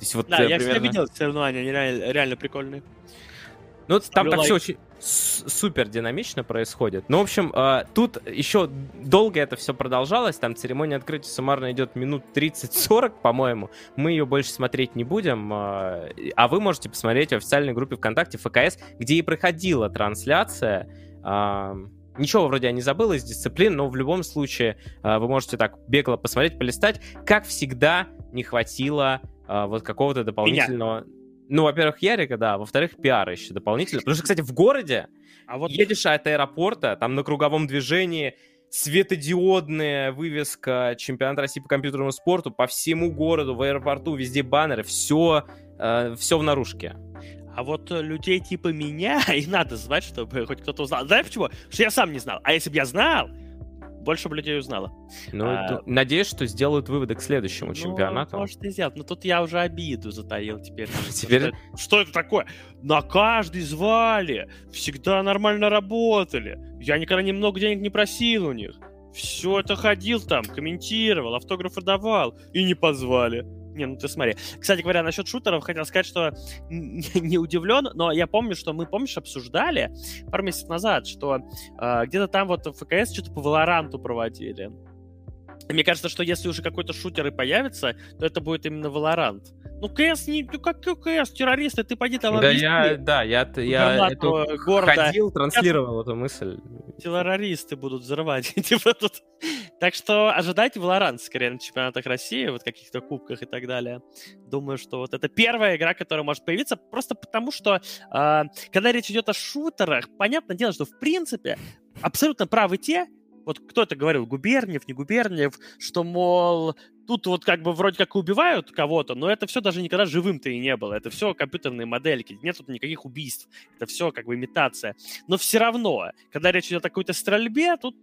Speaker 2: есть вот, да, э, я примерно... всегда видел соревнования, они реально, реально прикольные.
Speaker 1: Ну, там так все очень супер динамично происходит. Ну, в общем, э, тут еще долго это все продолжалось. Там церемония открытия суммарно идет минут 30-40, по-моему. Мы ее больше смотреть не будем. Э, а вы можете посмотреть в официальной группе ВКонтакте ФКС, где и проходила трансляция. Ничего вроде я не забыл из дисциплин, но в любом случае э, вы можете так бегло посмотреть, полистать. Как всегда, не хватило э, вот какого-то дополнительного... Меня. Ну, во-первых, Ярика, да, во-вторых, пиара еще дополнительно. Потому что, кстати, в городе а вот... едешь от аэропорта, там на круговом движении светодиодная вывеска чемпионат России по компьютерному спорту по всему городу, в аэропорту, везде баннеры, все, э, все в наружке.
Speaker 2: А вот э, людей типа меня и надо звать, чтобы хоть кто-то узнал. Знаешь почему? Потому что я сам не знал. А если бы я знал, больше бы людей узнало.
Speaker 1: Ну, а, надеюсь, что сделают выводы к следующему ну, чемпионату.
Speaker 2: Может, и сделать. Но тут я уже обиду затаил теперь.
Speaker 1: теперь...
Speaker 2: Что, что это такое? На каждый звали. Всегда нормально работали. Я никогда немного денег не просил у них. Все это ходил там, комментировал, автографы давал. И не позвали. Не, ну ты смотри. Кстати говоря, насчет шутеров хотел сказать, что не удивлен, но я помню, что мы, помнишь, обсуждали пару месяцев назад, что э, где-то там вот в ФКС что-то по Валоранту проводили. Мне кажется, что если уже какой-то шутер и появится, то это будет именно Valorant. Ну, КС не... Ну, как КС? Террористы, ты пойди там
Speaker 1: Да, объясни. я, да, я, я эту, города. ходил, транслировал эту мысль.
Speaker 2: Террористы будут взрывать. типа тут... Так что ожидайте Valorant скорее на чемпионатах России, вот каких-то кубках и так далее. Думаю, что вот это первая игра, которая может появиться, просто потому что, э, когда речь идет о шутерах, понятное дело, что в принципе абсолютно правы те, вот кто это говорил, Губерниев, не Губерниев, что, мол, тут вот как бы вроде как убивают кого-то, но это все даже никогда живым-то и не было. Это все компьютерные модельки, нет тут никаких убийств. Это все как бы имитация. Но все равно, когда речь идет о какой-то стрельбе, тут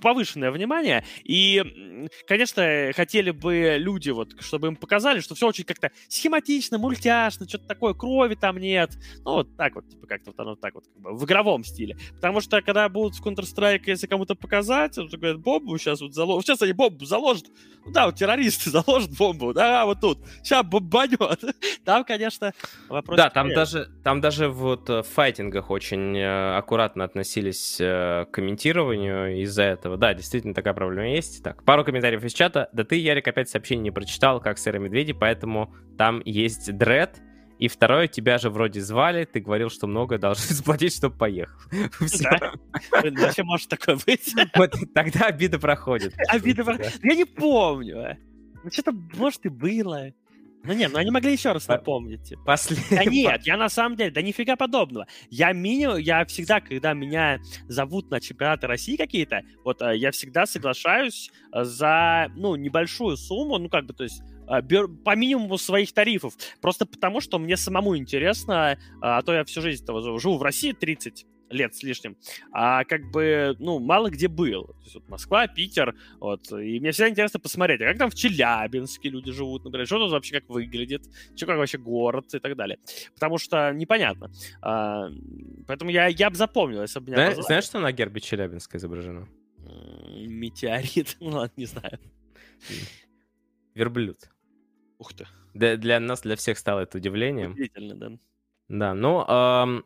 Speaker 2: повышенное внимание. И, конечно, хотели бы люди, вот, чтобы им показали, что все очень как-то схематично, мультяшно, что-то такое, крови там нет. Ну, вот так вот, типа, как-то вот оно так вот, как бы, в игровом стиле. Потому что, когда будут в Counter-Strike, если кому-то показать, он говорит, бомбу сейчас вот заложат. Сейчас они бомбу заложат. Ну да, вот террористы заложат бомбу, да, вот тут. Сейчас бомбанет. Там, конечно, вопрос...
Speaker 1: Да, там даже, там даже вот э, в файтингах очень э, аккуратно относились э, к комментированию из-за этого. Да, действительно, такая проблема есть. Так, пару комментариев из чата. Да ты, Ярик, опять сообщение не прочитал, как сыры медведи, поэтому там есть дред. И второе, тебя же вроде звали, ты говорил, что много должны заплатить, чтобы поехал.
Speaker 2: Вообще может такое быть.
Speaker 1: Вот тогда обида проходит.
Speaker 2: Обида проходит. Я не помню. Ну, что-то, может, и было. Ну нет, ну они могли еще раз напомнить. Типа. Последний. Да нет, я на самом деле, да нифига подобного. Я минимум, я всегда, когда меня зовут на чемпионаты России какие-то, вот э, я всегда соглашаюсь э, за, ну, небольшую сумму, ну как бы, то есть а, по минимуму своих тарифов. Просто потому, что мне самому интересно, а то я всю жизнь живу в России 30 лет с лишним, а как бы, ну, мало где был. То есть вот Москва, Питер, вот, и мне всегда интересно посмотреть, а как там в Челябинске люди живут, например, что тут вообще как выглядит, что как вообще город и так далее. Потому что непонятно. А, поэтому я, я бы запомнил, если бы меня
Speaker 1: Знаешь, позвали. знаешь, что на гербе Челябинска изображено?
Speaker 2: Метеорит, ну ладно, не знаю.
Speaker 1: Верблюд.
Speaker 2: Ух ты.
Speaker 1: Для, для нас, для всех стало это удивлением.
Speaker 2: Удивительно, да.
Speaker 1: Да, ну, эм,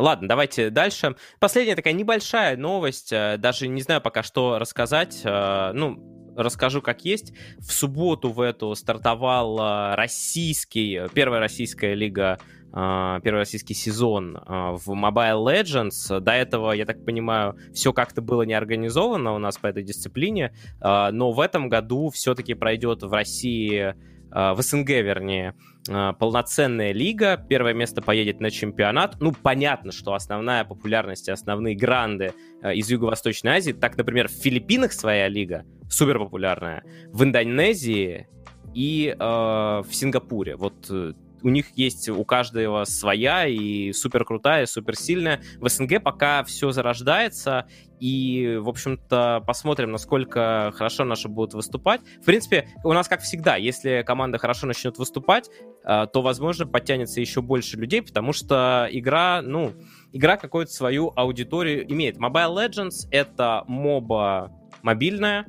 Speaker 1: Ладно, давайте дальше. Последняя такая небольшая новость, э, даже не знаю пока что рассказать. Э, ну, расскажу как есть. В субботу в эту стартовал российский, первая российская лига э, первый российский сезон в Mobile Legends. До этого, я так понимаю, все как-то было не организовано у нас по этой дисциплине, но в этом году все-таки пройдет в России в СНГ, вернее, а, полноценная лига. Первое место поедет на чемпионат. Ну, понятно, что основная популярность и основные гранды а, из Юго-Восточной Азии. Так, например, в Филиппинах своя лига супер популярная. В Индонезии и э, в Сингапуре. Вот э, у них есть у каждого своя и супер крутая, супер сильная. В СНГ пока все зарождается, и, в общем-то, посмотрим, насколько хорошо наши будут выступать. В принципе, у нас, как всегда, если команда хорошо начнет выступать, э, то, возможно, подтянется еще больше людей, потому что игра, ну, игра какую-то свою аудиторию имеет. Mobile Legends — это моба мобильная,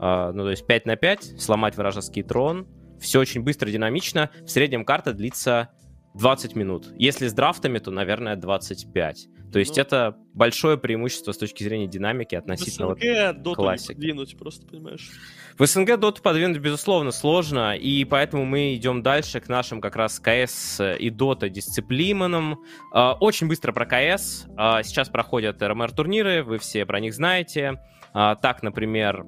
Speaker 1: э, ну, то есть 5 на 5, сломать вражеский трон — все очень быстро, динамично. В среднем карта длится 20 минут. Если с драфтами, то, наверное, 25. То есть ну, это большое преимущество с точки зрения динамики относительно
Speaker 2: в СНГ вот классики. подвинуть просто, понимаешь?
Speaker 1: В СНГ доту подвинуть, безусловно, сложно, и поэтому мы идем дальше к нашим как раз КС и дота дисциплинам. А, очень быстро про КС. А, сейчас проходят РМР-турниры, вы все про них знаете. А, так, например,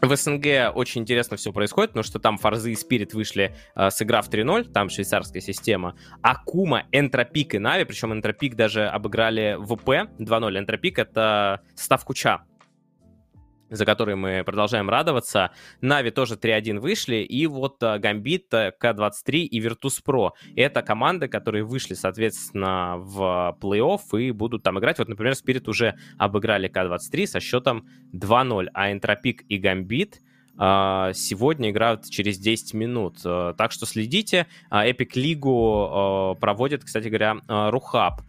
Speaker 1: в СНГ очень интересно все происходит, потому что там Фарзы и Spirit вышли, э, сыграв 3-0, там швейцарская система. Akuma, Entropiq и Na'Vi, причем Entropiq даже обыграли VP 2-0. Entropiq — это стак Куча, за который мы продолжаем радоваться. Na'Vi тоже 3-1 вышли, и вот Gambit, K-23 и Virtus.pro. Это команды, которые вышли, соответственно, в плей-офф и будут там играть. Вот, например, Spirit уже обыграли K-23 со счетом 2-0, а Энтропик и Гамбит а, сегодня играют через 10 минут. Так что следите. Epic Лигу проводит, кстати говоря, Рухаб.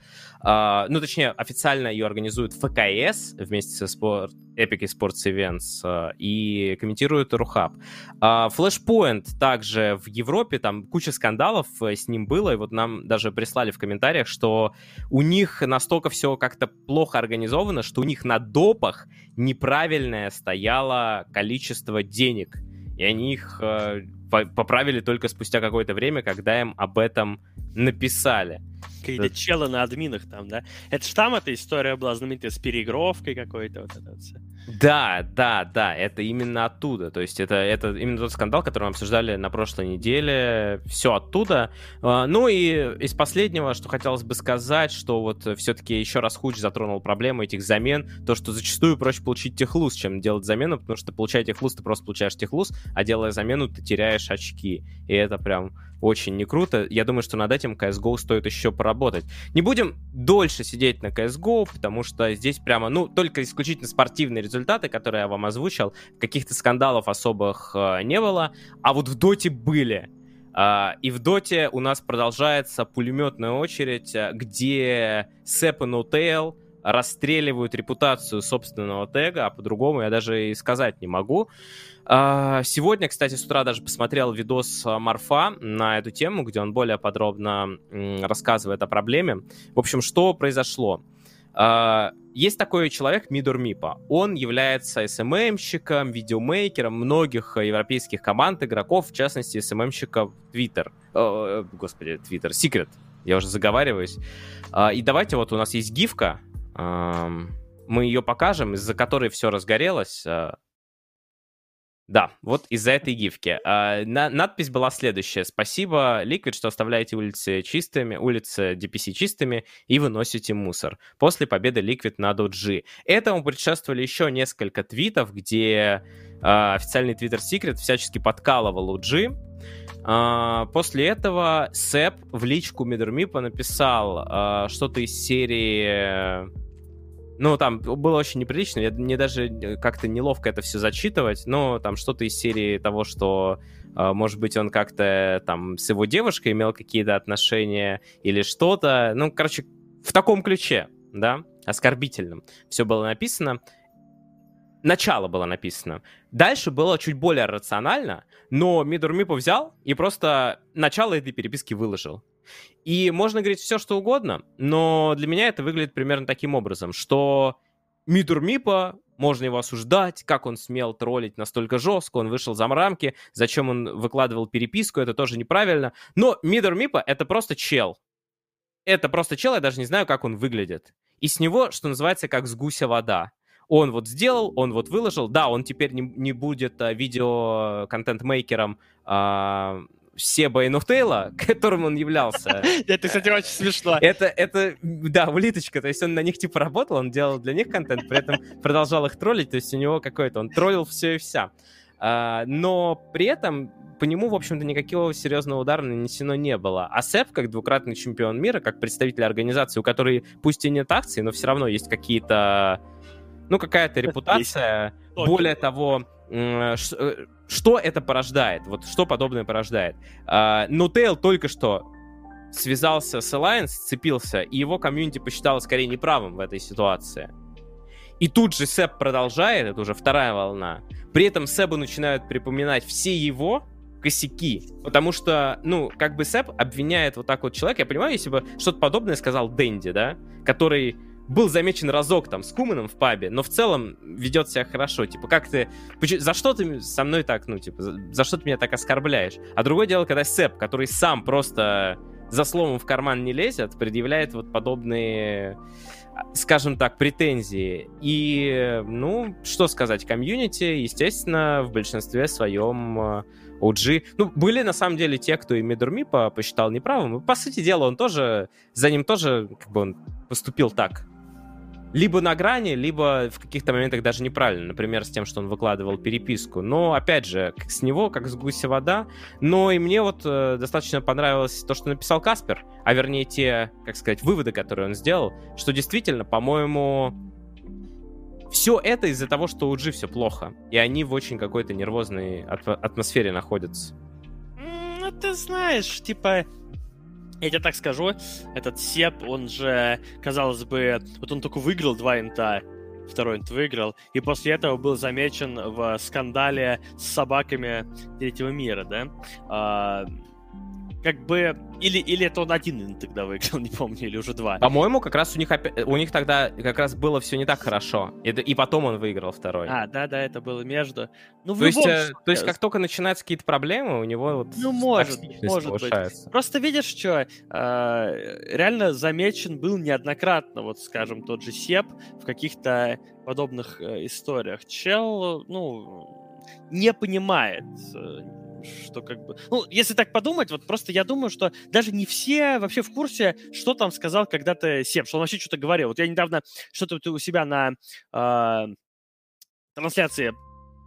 Speaker 1: Uh, ну, точнее, официально ее организует ФКС вместе со спорт, Epic Sports Events uh, и комментирует Рухаб. Uh, Flashpoint также в Европе, там куча скандалов э, с ним было, и вот нам даже прислали в комментариях, что у них настолько все как-то плохо организовано, что у них на допах неправильное стояло количество денег, и они их э, поправили только спустя какое-то время, когда им об этом написали.
Speaker 2: Какие-то челы на админах там, да? Это ж там эта история была знаменитая с переигровкой какой-то, вот это все.
Speaker 1: Да, да, да, это именно оттуда. То есть это, это именно тот скандал, который мы обсуждали на прошлой неделе. Все оттуда. А, ну и из последнего, что хотелось бы сказать, что вот все-таки еще раз Хуч затронул проблему этих замен. То, что зачастую проще получить техлуз, чем делать замену, потому что получая техлуз, ты просто получаешь техлуз, а делая замену, ты теряешь очки. И это прям очень не круто. Я думаю, что над этим CSGO стоит еще поработать. Не будем дольше сидеть на CSGO, потому что здесь прямо, ну, только исключительно спортивные результаты, которые я вам озвучил. Каких-то скандалов особых э, не было. А вот в Доте были. Uh, и в Доте у нас продолжается пулеметная очередь, э, где Сэп и NoTail расстреливают репутацию собственного тега, а по-другому я даже и сказать не могу. Сегодня, кстати, с утра даже посмотрел видос Марфа на эту тему, где он более подробно рассказывает о проблеме. В общем, что произошло? А, есть такой человек, Мидор Мипа. Он является SMM-щиком, видеомейкером многих европейских команд, игроков, в частности, SMM-щиков Twitter. О, господи, Twitter, Secret. Я уже заговариваюсь. И давайте, вот у нас есть гифка. Мы ее покажем, из-за которой все разгорелось. Да, вот из-за этой гифки. А, на, надпись была следующая. Спасибо, Liquid, что оставляете улицы чистыми, улицы DPC чистыми и выносите мусор. После победы Liquid над OG. Этому предшествовали еще несколько твитов, где э, официальный Twitter Secret всячески подкалывал UG. Э, после этого Сэп в личку Мидермипа написал э, что-то из серии... Ну, там было очень неприлично, мне даже как-то неловко это все зачитывать, но там что-то из серии того, что может быть, он как-то там с его девушкой имел какие-то отношения или что-то. Ну, короче, в таком ключе, да, оскорбительном. Все было написано. Начало было написано. Дальше было чуть более рационально, но Мидурмипа взял и просто начало этой переписки выложил. И можно говорить все, что угодно, но для меня это выглядит примерно таким образом, что Мидурмипа, можно его осуждать, как он смел троллить настолько жестко, он вышел за рамки, зачем он выкладывал переписку, это тоже неправильно. Но Мидурмипа — это просто чел, это просто чел, я даже не знаю, как он выглядит. И с него, что называется, как с гуся вода. Он вот сделал, он вот выложил. Да, он теперь не, не будет а, видео-контент-мейкером а, Себа и Нухтейла, которым он являлся.
Speaker 2: Это, кстати, очень смешно.
Speaker 1: Это, это, да, улиточка. То есть он на них типа работал, он делал для них контент, при этом продолжал их троллить. То есть у него какой-то, он троллил все и вся. А, но при этом по нему, в общем-то, никакого серьезного удара нанесено не было. А Сэп, как двукратный чемпион мира, как представитель организации, у которой пусть и нет акций, но все равно есть какие-то... Ну, какая-то репутация. Более того, э, что это порождает? Вот что подобное порождает? Нутейл только что связался с Alliance, сцепился, и его комьюнити посчитало скорее неправым в этой ситуации. И тут же Сэп продолжает, это уже вторая волна. При этом Сэбу начинают припоминать все его косяки. Потому что, ну, как бы Сэп обвиняет вот так вот человека. Я понимаю, если бы что-то подобное сказал Дэнди, да, который был замечен разок там с Куманом в пабе, но в целом ведет себя хорошо. Типа, как ты... За что ты со мной так, ну, типа, за, за что ты меня так оскорбляешь? А другое дело, когда Сэп, который сам просто за словом в карман не лезет, предъявляет вот подобные скажем так, претензии. И, ну, что сказать, комьюнити, естественно, в большинстве своем OG. Ну, были на самом деле те, кто и Мидурми посчитал неправым. По сути дела, он тоже, за ним тоже, как бы он поступил так. Либо на грани, либо в каких-то моментах даже неправильно. Например, с тем, что он выкладывал переписку. Но, опять же, с него, как с гуся вода. Но и мне вот э, достаточно понравилось то, что написал Каспер, а вернее те, как сказать, выводы, которые он сделал, что действительно, по-моему, все это из-за того, что у G все плохо. И они в очень какой-то нервозной атмосфере находятся.
Speaker 2: Ну, ты знаешь, типа, я тебе так скажу, этот Сеп, он же, казалось бы, вот он только выиграл два инта, второй инт выиграл, и после этого был замечен в скандале с собаками третьего мира, да? Как бы... Или, или это он один тогда выиграл, не помню, или уже два.
Speaker 1: По-моему, как раз у них, у них тогда как раз было все не так хорошо. И, и потом он выиграл второй.
Speaker 2: А, да-да, это было между.
Speaker 1: Ну, то, есть, э, то есть, как только начинаются какие-то проблемы, у него вот
Speaker 2: Ну, может, может быть. Просто видишь, что э, реально замечен был неоднократно, вот, скажем, тот же Сеп в каких-то подобных э, историях. Чел, ну, не понимает э, что как бы... Ну, если так подумать, вот просто я думаю, что даже не все вообще в курсе, что там сказал когда-то Сеп, что он вообще что-то говорил. Вот я недавно что-то у себя на э, трансляции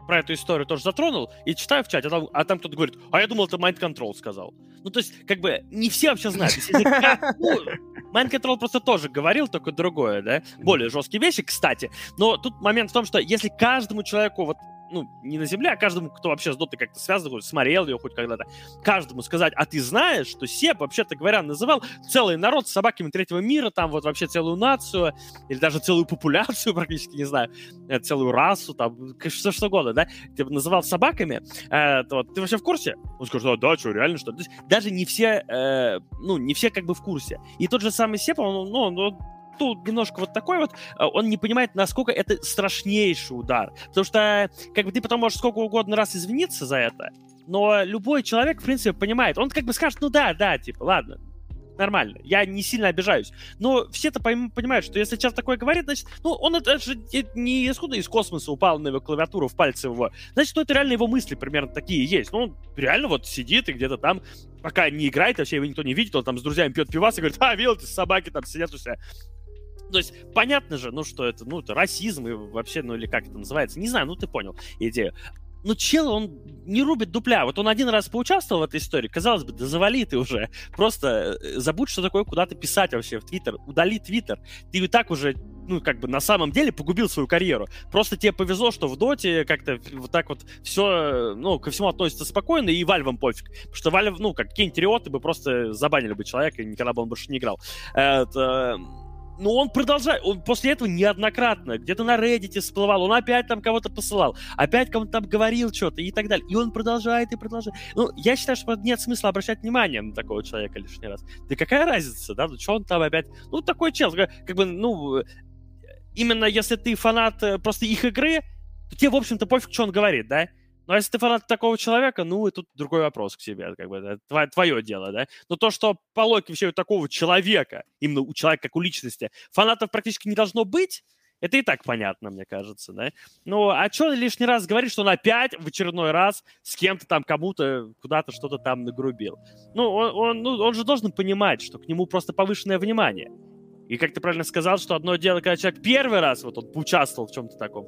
Speaker 2: про эту историю тоже затронул, и читаю в чате, а там, а там кто-то говорит, а я думал, это Mind Control сказал. Ну, то есть, как бы, не все вообще знают. Если, ну, Mind Control просто тоже говорил, только другое, да, более жесткие вещи, кстати. Но тут момент в том, что если каждому человеку вот ну, не на земле, а каждому, кто вообще с Дотой как-то связан, хоть смотрел ее хоть когда-то, каждому сказать, а ты знаешь, что Сеп, вообще-то говоря, называл целый народ с собаками третьего мира, там вот вообще целую нацию, или даже целую популяцию практически, не знаю, э, целую расу, там, что, что угодно, да, ты называл собаками, э, то, ты вообще в курсе? Он скажет, а, да, что, реально, что? То есть даже не все, э, ну, не все как бы в курсе. И тот же самый Сеп, он, ну, он тут немножко вот такой вот, э, он не понимает, насколько это страшнейший удар. Потому что, как бы, ты потом можешь сколько угодно раз извиниться за это, но любой человек, в принципе, понимает. Он как бы скажет, ну да, да, типа, ладно, нормально, я не сильно обижаюсь. Но все-то понимают, что если сейчас такое говорит, значит, ну, он это, же не исходно из космоса упал на его клавиатуру в пальце его. Значит, ну, это реально его мысли примерно такие есть. Ну, он реально вот сидит и где-то там, пока не играет, вообще его никто не видит, он там с друзьями пьет пивас и говорит, а, видел, ты собаки там сидят у себя то есть, понятно же, ну, что это, ну, это расизм и вообще, ну, или как это называется, не знаю, ну, ты понял идею. ну, чел, он не рубит дупля. Вот он один раз поучаствовал в этой истории, казалось бы, да завали ты уже. Просто э, забудь, что такое куда-то писать вообще в Твиттер. Удали Твиттер. Ты и так уже ну, как бы на самом деле погубил свою карьеру. Просто тебе повезло, что в Доте как-то вот так вот все, ну, ко всему относится спокойно, и Вальвам пофиг. Потому что Вальв, ну, как какие-нибудь бы просто забанили бы человека, и никогда бы он больше не играл. Это но он продолжает, он после этого неоднократно где-то на Reddit всплывал, он опять там кого-то посылал, опять кому-то там говорил что-то и так далее. И он продолжает и продолжает. Ну, я считаю, что нет смысла обращать внимание на такого человека лишний раз. Да какая разница, да? Ну, что он там опять... Ну, такой чел, как бы, ну, именно если ты фанат э, просто их игры, то тебе, в общем-то, пофиг, что он говорит, да? Ну, а если ты фанат такого человека, ну, и тут другой вопрос к себе, как бы, это твое, твое дело, да. Но то, что по логике вообще у такого человека, именно у человека как у личности, фанатов практически не должно быть, это и так понятно, мне кажется, да. Ну, а что лишний раз говорит, что он опять в очередной раз с кем-то там, кому-то, куда-то что-то там нагрубил? Ну он, он, ну, он же должен понимать, что к нему просто повышенное внимание. И как ты правильно сказал, что одно дело, когда человек первый раз вот он поучаствовал в чем-то таком,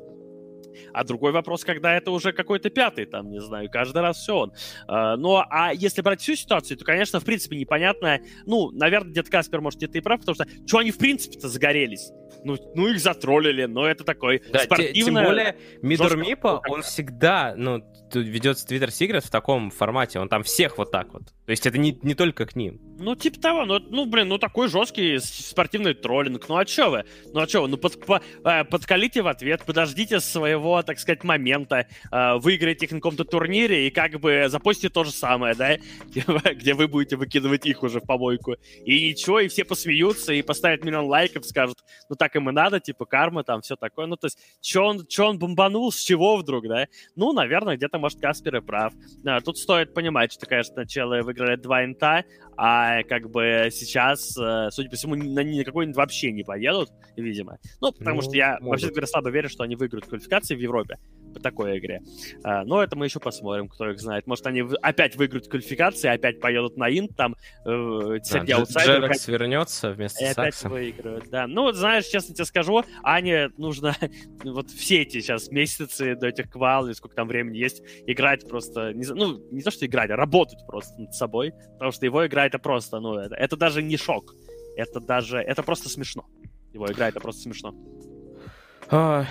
Speaker 2: а другой вопрос, когда это уже какой-то пятый, там, не знаю, каждый раз все он. А, но, а если брать всю ситуацию, то, конечно, в принципе, непонятно. Ну, наверное, дед Каспер, может, где-то и прав, потому что что они, в принципе-то, загорелись? Ну, ну, их затроллили, но это такой
Speaker 1: да, спортивный... Тем более, Мидор Мипа, он всегда, ну, ведет Twitter Secret в таком формате, он там всех вот так вот. То есть это не, не только к ним.
Speaker 2: Ну, типа того, ну, ну, блин, ну такой жесткий спортивный троллинг. Ну а чё вы? Ну а чё вы? Ну под, по, э, подкалите в ответ, подождите своего, так сказать, момента, э, выиграете их на каком-то турнире и как бы запостите то же самое, да? Где вы будете выкидывать их уже в помойку. И ничего, и все посмеются, и поставят миллион лайков, скажут, ну так им и надо, типа карма, там все такое. Ну то есть, чё он, он бомбанул, с чего вдруг, да? Ну, наверное, где-то, может, Каспер и прав. А, тут стоит понимать, что, конечно, сначала выиграли два инта, а как бы сейчас, э, судя по всему, на никакой вообще не поедут, видимо. Ну, потому ну, что я, могут. вообще говоря, слабо верю, что они выиграют квалификации в Европе по такой игре. А, но это мы еще посмотрим, кто их знает. Может, они опять выиграют квалификации, опять поедут на инт, там, э, среди
Speaker 1: да, аутсайдеров. Джерекс вернется вместе
Speaker 2: и с опять Саксом. выиграют, да. Ну, вот знаешь, честно тебе скажу, Ане нужно вот все эти сейчас месяцы до этих квал, или сколько там времени есть, играть просто, не, ну, не то, что играть, а работать просто над собой, потому что его игра это просто, ну, это, это даже не шок, это даже, это просто смешно. Его игра это просто смешно.
Speaker 1: А,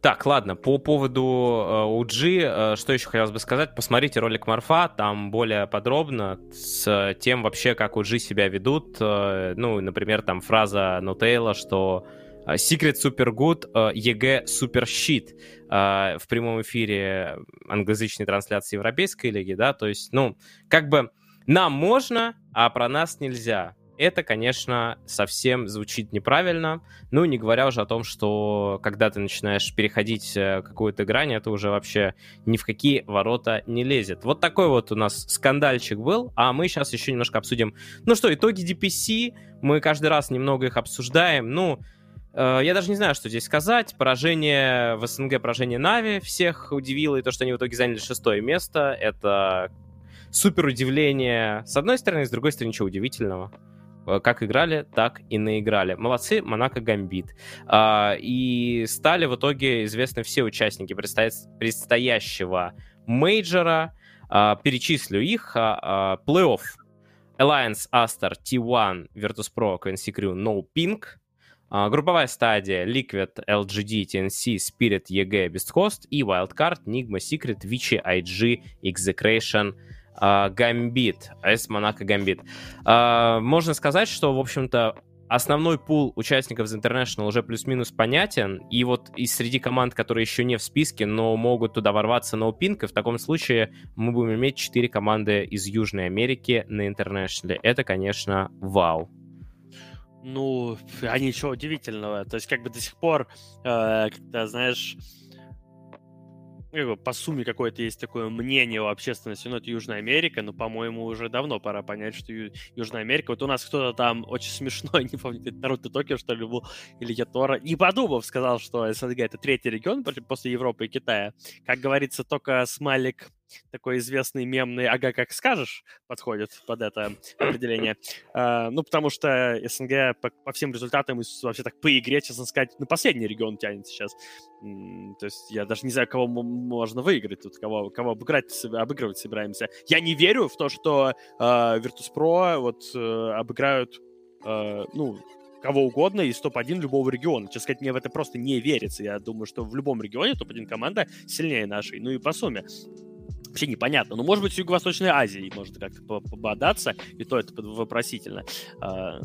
Speaker 1: так, ладно, по поводу OG, э, э, что еще хотелось бы сказать? Посмотрите ролик Марфа, там более подробно с тем вообще, как OG себя ведут. Э, ну, например, там фраза Нутейла, что Secret Super Good, EG Super Shit в прямом эфире англоязычной трансляции Европейской лиги, да, то есть, ну, как бы нам можно, а про нас нельзя это, конечно, совсем звучит неправильно. Ну, не говоря уже о том, что когда ты начинаешь переходить э, какую-то грань, это уже вообще ни в какие ворота не лезет. Вот такой вот у нас скандальчик был, а мы сейчас еще немножко обсудим, ну что, итоги DPC, мы каждый раз немного их обсуждаем, ну, э, я даже не знаю, что здесь сказать. Поражение в СНГ, поражение Нави всех удивило, и то, что они в итоге заняли шестое место, это супер удивление с одной стороны, с другой стороны, ничего удивительного. Э, как играли, так и наиграли. Молодцы, Monaco Gambit. А, и стали в итоге известны все участники предстоящего мейджора. А, перечислю их. А, плей-офф. Alliance, Aster, T1, Virtus.pro, Quincy Crew, NoPing. Групповая стадия Liquid, LGD, TNC, Spirit, EG, beastcoast и Wildcard, Nigma, Secret, Vici, IG, Execration, Гамбит, АС Монако Гамбит. Можно сказать, что, в общем-то, основной пул участников из International уже плюс-минус понятен, и вот из среди команд, которые еще не в списке, но могут туда ворваться на упинк, и в таком случае мы будем иметь 4 команды из Южной Америки на International. Это, конечно, вау.
Speaker 2: Ну, а ничего удивительного. То есть, как бы до сих пор, э, когда, знаешь, по сумме какое-то есть такое мнение у общественности, ну, это Южная Америка, но, по-моему, уже давно пора понять, что Ю- Южная Америка, вот у нас кто-то там очень смешной, не помню, это Наруто Токио, что ли, был, или Ятора, не подумав, сказал, что СНГ это третий регион после Европы и Китая. Как говорится, только смайлик такой известный мемный «ага, как скажешь» подходит под это определение. Uh, ну, потому что СНГ по, всем результатам вообще так по игре, честно сказать, на последний регион тянет сейчас. То есть я даже не знаю, кого можно выиграть тут, кого, кого обыграть, обыгрывать собираемся. Я не верю в то, что uh, Virtus.pro вот uh, обыграют uh, ну, кого угодно из топ-1 любого региона. Честно сказать, мне в это просто не верится. Я думаю, что в любом регионе топ-1 команда сильнее нашей. Ну и по сумме вообще непонятно. Ну, может быть, Юго-Восточной Азии может как-то пободаться, и то это вопросительно. А,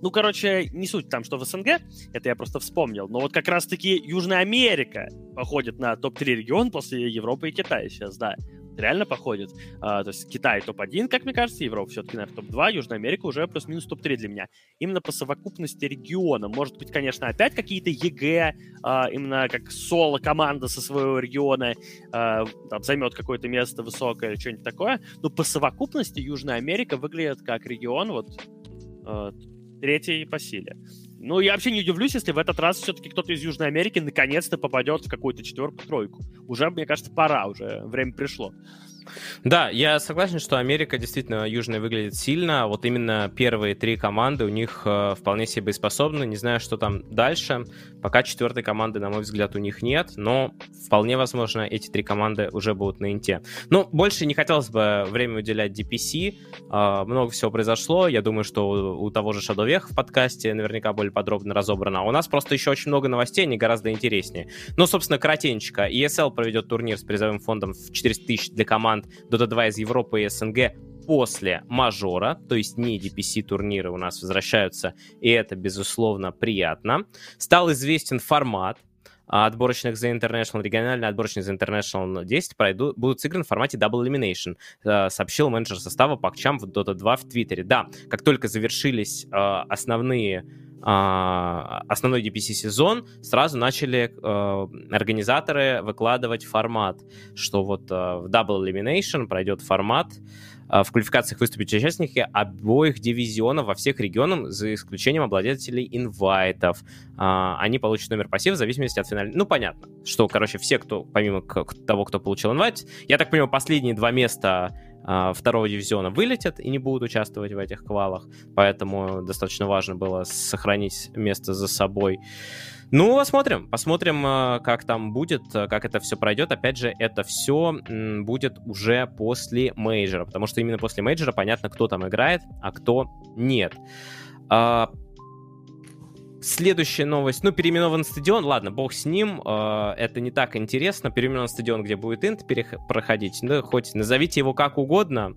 Speaker 2: ну, короче, не суть там, что в СНГ, это я просто вспомнил, но вот как раз-таки Южная Америка походит на топ-3 регион после Европы и Китая сейчас, да реально походит. А, то есть Китай топ-1, как мне кажется, Европа все-таки, наверное, топ-2, Южная Америка уже плюс-минус топ-3 для меня. Именно по совокупности региона. Может быть, конечно, опять какие-то EG, а, именно как соло-команда со своего региона а, там, займет какое-то место высокое или что-нибудь такое. Но по совокупности Южная Америка выглядит как регион вот а, третий по силе. Ну, я вообще не удивлюсь, если в этот раз все-таки кто-то из Южной Америки наконец-то попадет в какую-то четверку-тройку. Уже, мне кажется, пора, уже время пришло.
Speaker 1: Да, я согласен, что Америка действительно южная выглядит сильно. Вот именно первые три команды у них э, вполне себе боеспособны. Не знаю, что там дальше. Пока четвертой команды, на мой взгляд, у них нет, но вполне возможно, эти три команды уже будут на инте. Ну, больше не хотелось бы время уделять DPC. Э, много всего произошло. Я думаю, что у, у того же Шадовех в подкасте наверняка более подробно разобрано. А у нас просто еще очень много новостей, они гораздо интереснее. Ну, собственно, коротенько. ESL проведет турнир с призовым фондом в 400 тысяч для команд команд Dota 2 из Европы и СНГ после мажора, то есть не DPC-турниры у нас возвращаются, и это, безусловно, приятно. Стал известен формат, отборочных за International, региональный отборочный за International 10 пройдут, будут сыграны в формате Double Elimination, э, сообщил менеджер состава Пакчам в Dota 2 в Твиттере. Да, как только завершились э, основные а, основной DPC-сезон, сразу начали э, организаторы выкладывать формат, что вот э, в Double Elimination пройдет формат, э, в квалификациях выступят участники обоих дивизионов во всех регионах, за исключением обладателей инвайтов. Э, они получат номер пассива в зависимости от финального... Ну, понятно, что, короче, все, кто, помимо того, кто получил invite, я так понимаю, последние два места второго дивизиона вылетят и не будут участвовать в этих квалах, поэтому достаточно важно было сохранить место за собой. Ну, посмотрим, посмотрим, а, как там будет, как это все пройдет. Опять же, это все будет уже после мейджора, потому что именно после мейджора понятно, кто там играет, а кто нет. Следующая новость. Ну, переименован стадион. Ладно, бог с ним. Э, это не так интересно. Переименован стадион, где будет инт проходить. Ну, хоть назовите его как угодно.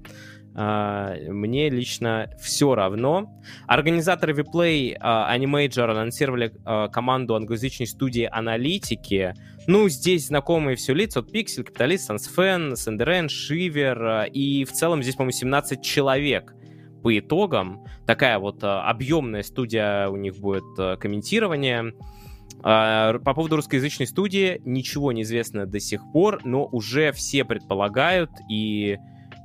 Speaker 1: Uh, мне лично все равно. Организаторы Vplay uh, Animator анонсировали uh, команду англоязычной студии аналитики. Ну, здесь знакомые все лица. Вот Pixel, Капиталист, Сансфен, Сендерен, Шивер. И в целом здесь, по-моему, 17 человек по итогам. Такая вот э, объемная студия у них будет э, комментирование. А, по поводу русскоязычной студии ничего не известно до сих пор, но уже все предполагают и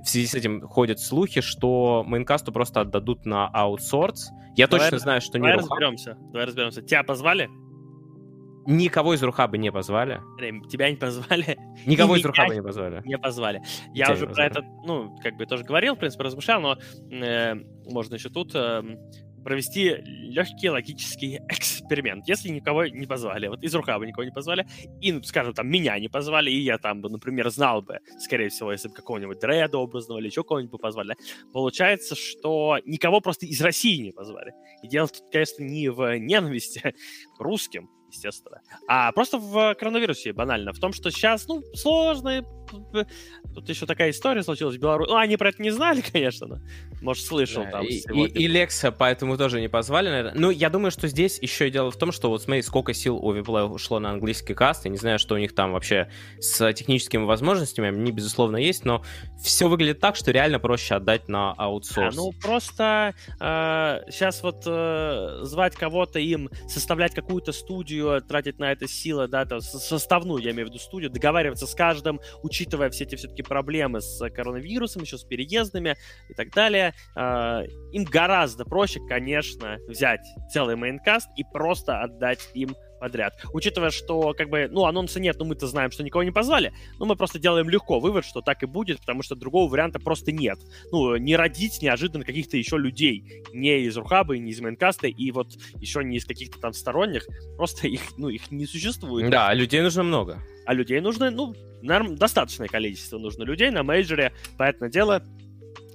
Speaker 1: в связи с этим ходят слухи, что мейнкасту просто отдадут на аутсорс. Я давай точно знаю, что
Speaker 2: не Давай разберемся. Давай разберемся. Тебя позвали?
Speaker 1: Никого из Рухаба не позвали.
Speaker 2: Тебя не позвали.
Speaker 1: Никого из Рухаба не позвали.
Speaker 2: Не позвали. Я Тебя уже про это, ну, как бы тоже говорил, в принципе, размышлял, но э, можно еще тут э, провести легкий логический эксперимент. Если никого не позвали, вот из Рухаба никого не позвали, и, ну, скажем, там, меня не позвали, и я там бы, например, знал бы, скорее всего, если бы какого-нибудь Дреда образного или еще кого-нибудь бы позвали, получается, что никого просто из России не позвали. И дело тут, конечно, не в ненависти к русским, естественно. А просто в коронавирусе банально. В том, что сейчас, ну, сложно. Тут еще такая история случилась в Беларуси. Ну, они про это не знали, конечно, но, может, слышал да, там.
Speaker 1: И, и, и Лекса поэтому тоже не позвали, наверное. Ну, я думаю, что здесь еще дело в том, что вот смотри, сколько сил у Виплея ушло на английский каст. Я не знаю, что у них там вообще с техническими возможностями. Они, безусловно, есть, но все выглядит так, что реально проще отдать на аутсорс.
Speaker 2: А, ну, просто э, сейчас вот э, звать кого-то им, составлять какую-то студию, тратить на это силы, да, то, составную, я имею в виду студию, договариваться с каждым, учитывая все эти все-таки проблемы с коронавирусом, еще с переездами и так далее. Э, им гораздо проще, конечно, взять целый Maincast и просто отдать им подряд. Учитывая, что, как бы, ну, анонса нет, но мы-то знаем, что никого не позвали, ну, мы просто делаем легко вывод, что так и будет, потому что другого варианта просто нет. Ну, не родить неожиданно каких-то еще людей, не из RuHub а, не из Maincast а, и вот еще не из каких-то там сторонних, просто их, ну, их не существует.
Speaker 1: Да, а людей нужно много.
Speaker 2: А людей нужно, ну, наверное, достаточное количество нужно людей на мейджоре, поэтому дело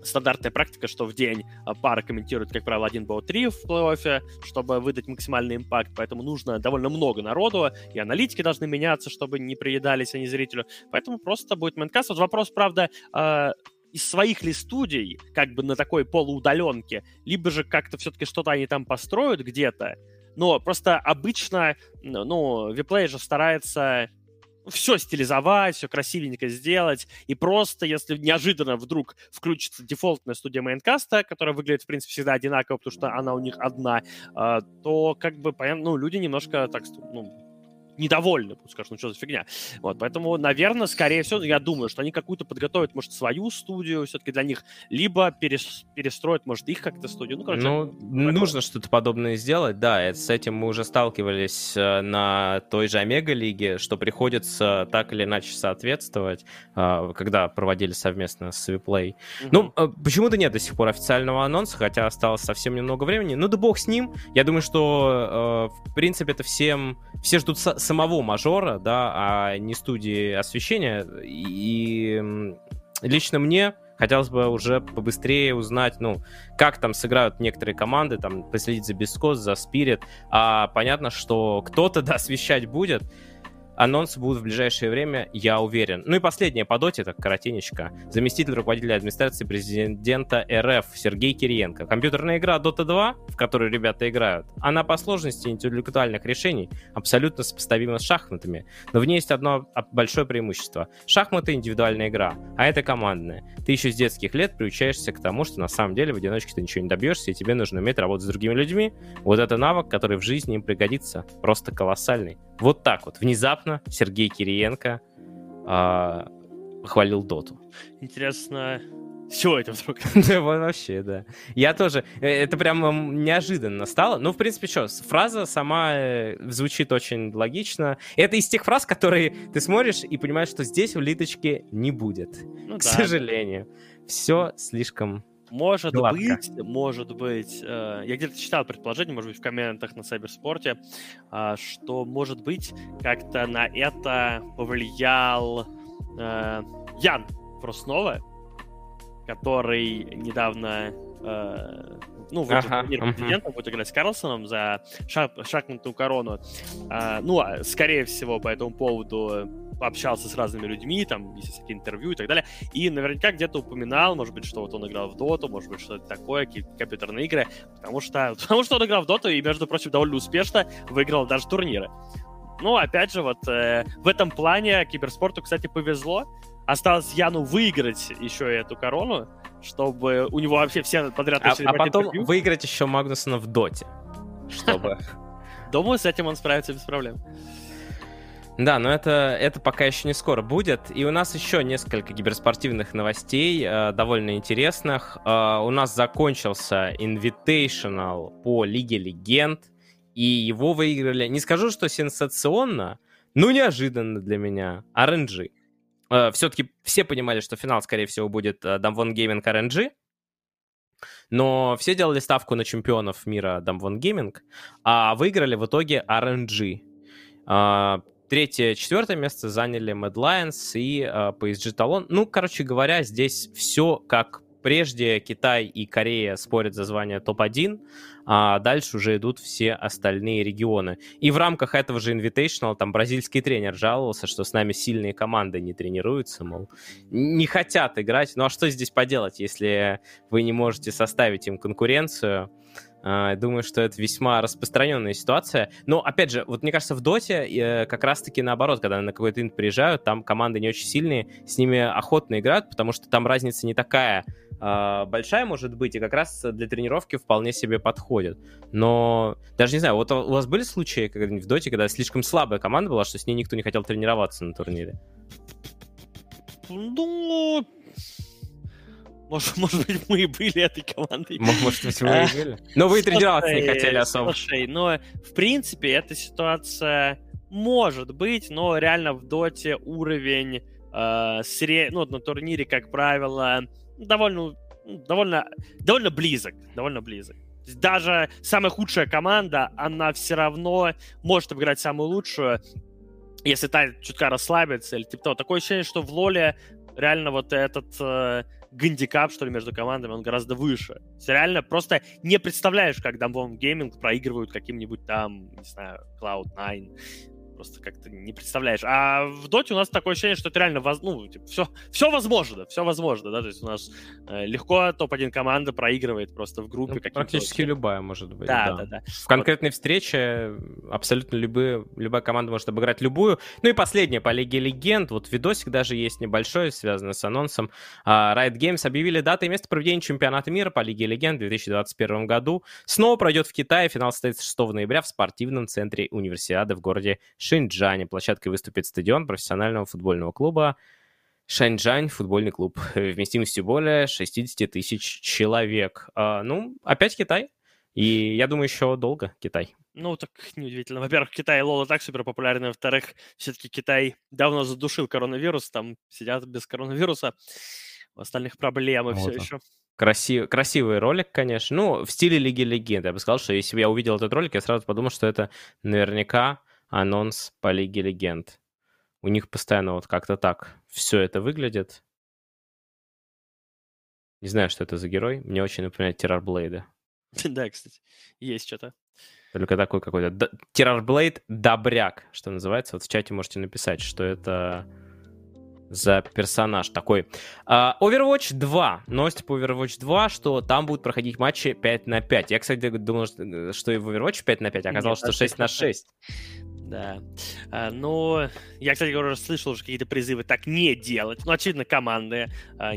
Speaker 2: стандартная практика, что в день а, пара комментирует, как правило, один БО-3 в плей-оффе, чтобы выдать максимальный импакт, поэтому нужно довольно много народу, и аналитики должны меняться, чтобы не приедались они зрителю, поэтому просто будет мэнкаст. Вот вопрос, правда, э, из своих ли студий, как бы на такой полуудаленке, либо же как-то все-таки что-то они там построят где-то, но просто обычно, ну, WePlay же старается все стилизовать, все красивенько сделать, и просто, если неожиданно вдруг включится дефолтная студия Maincast а, которая выглядит, в принципе, всегда одинаково, потому что она у них одна, а, то, как бы, понятно, ну, люди немножко так, ну, недовольны, будут скажут, ну что за фигня. Вот, поэтому, наверное, скорее всего, я думаю, что они какую-то подготовят, может, свою студию все-таки для них, либо перес, перестроят, может, их как-то студию.
Speaker 1: Ну, короче, ну нужно что-то подобное сделать, да, это, с этим мы уже сталкивались э, на той же Омега-лиге, что приходится так или иначе соответствовать, э, когда проводили совместно с Виплей. Угу. Ну, э, почему-то нет до сих пор официального анонса, хотя осталось совсем немного времени. Ну да бог с ним. Я думаю, что, в принципе, это всем... Все ждут самого мажора, да, а не студии освещения. И лично мне хотелось бы уже побыстрее узнать, ну, как там сыграют некоторые команды, там, последить за Бескос, за Спирит. А понятно, что кто-то, да, освещать будет. Анонсы будут в ближайшее время, я уверен. Ну и последнее по доте, так коротенечко. Заместитель руководителя администрации президента РФ Сергей Кириенко. Компьютерная игра Dota 2, в которой ребята играют, она по сложности интеллектуальных решений абсолютно сопоставима с шахматами. Но в ней есть одно большое преимущество. Шахматы — индивидуальная игра, а это командная. Ты еще с детских лет приучаешься к тому, что на самом деле в одиночке ты ничего не добьешься, и тебе нужно уметь работать с другими людьми. Вот это навык, который в жизни им пригодится. Просто колоссальный. Вот так вот, внезапно Сергей Кириенко а, похвалил Доту.
Speaker 2: Интересно, все это вдруг?
Speaker 1: да, вообще, да. Я тоже. Э, это прям неожиданно стало. Ну, в принципе, что, фраза сама э, звучит очень логично. Это из тех фраз, которые ты смотришь и понимаешь, что здесь улиточки не будет. Ну, К да, сожалению. Да. Все слишком
Speaker 2: может Гладко. быть, может быть, э, я где-то читал предположение, может быть, в комментах на Сайберспорте, э, что, может быть, как-то на это повлиял э, Ян Фроснова, который недавно э, ну, в ага, турнир президента будет играть с Карлсоном за шах- шахматную корону. А, ну, а, скорее всего, по этому поводу общался с разными людьми, там, если всякие интервью и так далее, и наверняка где-то упоминал, может быть, что вот он играл в доту, может быть, что-то такое, какие-то компьютерные игры, потому что, потому что он играл в доту и, между прочим, довольно успешно выиграл даже турниры. Ну, опять же, вот э, в этом плане киберспорту, кстати, повезло. Осталось Яну выиграть еще эту корону, чтобы у него вообще все подряд
Speaker 1: А, а потом интервью. выиграть еще Магнусона в доте, чтобы...
Speaker 2: Думаю, с этим он справится без проблем.
Speaker 1: Да, но это, это пока еще не скоро будет. И у нас еще несколько киберспортивных новостей, э, довольно интересных. Э, у нас закончился Invitational по Лиге Легенд, и его выиграли, не скажу, что сенсационно, но неожиданно для меня, RNG. Э, все-таки все понимали, что финал, скорее всего, будет э, Damwon Gaming RNG, но все делали ставку на чемпионов мира Damwon Gaming, а выиграли в итоге RNG. Третье, четвертое место заняли Mad Lions и э, PSG Talon. Ну, короче говоря, здесь все как прежде. Китай и Корея спорят за звание топ-1, а дальше уже идут все остальные регионы. И в рамках этого же Invitational там бразильский тренер жаловался, что с нами сильные команды не тренируются, мол, не хотят играть. Ну а что здесь поделать, если вы не можете составить им конкуренцию? А, думаю, что это весьма распространенная ситуация. Но, опять же, вот мне кажется, в Доте э, как раз-таки наоборот, когда на какой-то инт приезжают, там команды не очень сильные, с ними охотно играют, потому что там разница не такая э, большая может быть, и как раз для тренировки вполне себе подходит. Но даже не знаю, вот у вас были случаи когда в Доте, когда слишком слабая команда была, что с ней никто не хотел тренироваться на турнире?
Speaker 2: Ну, Может, может быть, мы и были этой командой.
Speaker 1: Может быть, мы и были. Но вы тренироваться не хотели особо.
Speaker 2: Слушай, но в принципе эта ситуация может быть, но реально в доте уровень э, сред... ну, на турнире, как правило, довольно, довольно, довольно близок, довольно близок. Даже самая худшая команда, она все равно может обыграть самую лучшую, если та чутка расслабится или типа того. Такое ощущение, что в LoL е реально вот этот э, гандикап, что ли, между командами, он гораздо выше. Есть реально просто не представляешь, как DAMWON Gaming проигрывают каким-нибудь там, не знаю, Cloud9, просто как-то не представляешь. А в доте у нас такое ощущение, что это реально воз... ну, типа, все, все возможно, все возможно, да, то есть у нас э, легко топ-1 команда проигрывает просто в группе. Ну,
Speaker 1: практически любая может быть. Да, да, да. да. В конкретной вот. встрече абсолютно любые, любая команда может обыграть любую. Ну и последнее по Лиге Легенд, вот видосик даже есть небольшой, связанный с анонсом. Uh, Riot Games объявили даты и место проведения чемпионата мира по Лиге Легенд в 2021 году. Снова пройдет в Китае, финал состоится 6 ноября в спортивном центре Универсиады в городе Шинджане. Площадкой выступит стадион профессионального футбольного клуба Шаньчжань, футбольный клуб, вместимостью более 60 тысяч человек. А, ну, опять Китай. И я думаю, еще долго Китай.
Speaker 2: Ну, так неудивительно. Во-первых, Китай и Лола так супер популярны. Во-вторых, все-таки Китай давно задушил коронавирус. Там сидят без коронавируса. У остальных проблемы вот. все еще.
Speaker 1: Красив, красивый ролик, конечно. Ну, в стиле Лиги Легенд. Я бы сказал, что если бы я увидел этот ролик, я сразу подумал, что это наверняка анонс по Лиге Легенд. У них постоянно вот как-то так все это выглядит. Не знаю, что это за герой. Мне очень напоминает Террорблейда.
Speaker 2: Да, кстати, есть что-то.
Speaker 1: Только такой какой-то... Террорблейд добряк, что называется. Вот в чате можете написать, что это за персонаж такой. Uh, Overwatch 2. Новость по Overwatch 2, что там будут проходить матчи 5 на 5. Я, кстати, думал, что и в Overwatch 5 на 5, а оказалось, Нет, что 6 на 6.
Speaker 2: Да. А, ну, я, кстати, уже слышал уже какие-то призывы так не делать. Ну, очевидно, команды а,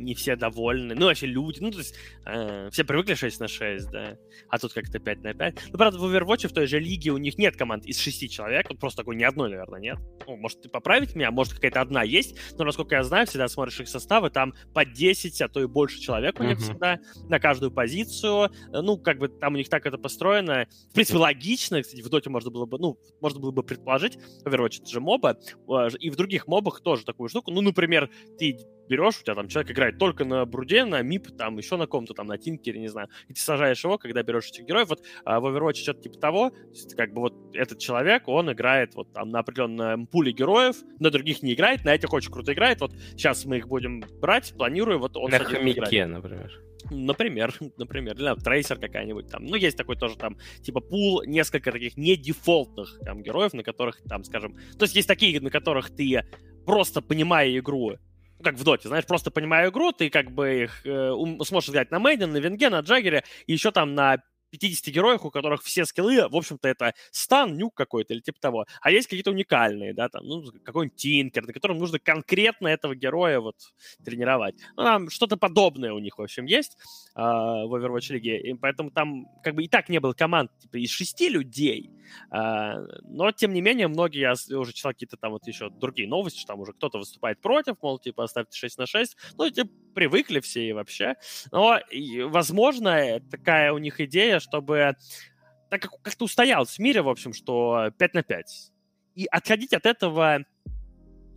Speaker 2: не все довольны. Ну, вообще люди. Ну, то есть а, все привыкли 6 на 6, да. А тут как-то 5 на 5. Ну, правда, в Overwatch в той же лиге у них нет команд из 6 человек. Вот просто такой ни одной, наверное, нет. Ну, может, ты поправить меня? Может, какая-то одна есть. Но, насколько я знаю, всегда смотришь их составы, там по 10, а то и больше человек у них uh-huh. всегда на каждую позицию. Ну, как бы там у них так это построено. В принципе, логично. Кстати, в доте можно было бы, ну, можно было бы предположить, Overwatch это же моба, и в других мобах тоже такую штуку. Ну, например, ты берешь, у тебя там человек играет только на Бруде, на МИП, там еще на ком-то, там на Тинкере, не знаю, и ты сажаешь его, когда берешь этих героев. Вот а в Overwatch что-то типа того, то как бы вот этот человек, он играет вот там на определенном пуле героев, на других не играет, на этих очень круто играет. Вот сейчас мы их будем брать, планирую, вот он
Speaker 1: на хомяке, например.
Speaker 2: Например, например, или трейсер какая-нибудь там. Ну, есть такой тоже там, типа, пул, несколько таких не дефолтных там героев, на которых там, скажем... То есть есть такие, на которых ты просто понимая игру, ну, как в доте, знаешь, просто понимая игру, ты как бы их э, сможешь играть на Мейден, на Венге, на Джаггере, и еще там на 50 героев, у которых все скиллы, в общем-то, это стан, нюк какой-то или типа того. А есть какие-то уникальные, да, там, ну, какой-нибудь тинкер, на котором нужно конкретно этого героя вот тренировать. Ну, там что-то подобное у них, в общем, есть э, в Overwatch лиге, и поэтому там как бы и так не было команд, типа, из шести людей, э, но, тем не менее, многие, я уже читал какие-то там вот еще другие новости, что там уже кто-то выступает против, мол, типа, оставьте 6 на 6, ну, типа, привыкли все и вообще. Но, и, возможно, такая у них идея, чтобы так как как-то устоялось в мире, в общем, что 5 на 5. И отходить от этого,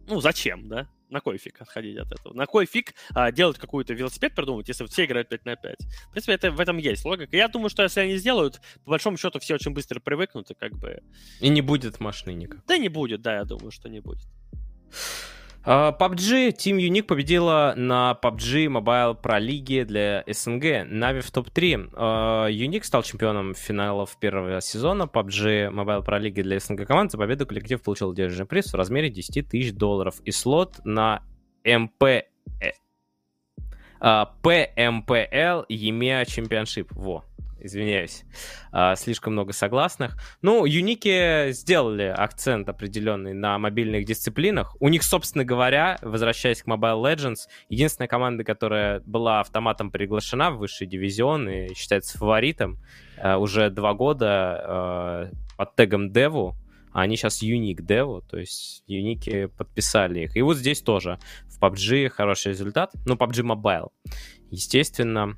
Speaker 2: ну, зачем, да? На кой фиг отходить от этого? На кой фиг а, делать какой-то велосипед, придумать, если все играют 5 на 5? В принципе, это, в этом есть логика. Я думаю, что если они сделают, по большому счету все очень быстро привыкнут и как бы...
Speaker 1: И не будет машины никак.
Speaker 2: Да не будет, да, я думаю, что не будет.
Speaker 1: PUBG, Team Unique победила на PUBG Mobile Pro Лиги для СНГ, Нави в топ-3. Uh, Unique стал чемпионом финалов первого сезона PUBG Mobile Pro Лиги для СНГ команд. За победу коллектив получил денежный приз в размере 10 тысяч долларов и слот на МП... PMPL EMEA Championship. Во, извиняюсь, а, слишком много согласных. Ну, Юники сделали акцент определенный на мобильных дисциплинах. У них, собственно говоря, возвращаясь к Mobile Legends, единственная команда, которая была автоматом приглашена в высший дивизион и считается фаворитом а, уже два года а, под тегом Деву, а они сейчас Unique Dev, то есть Юники подписали их. И вот здесь тоже в PUBG хороший результат. Ну, PUBG Mobile, естественно.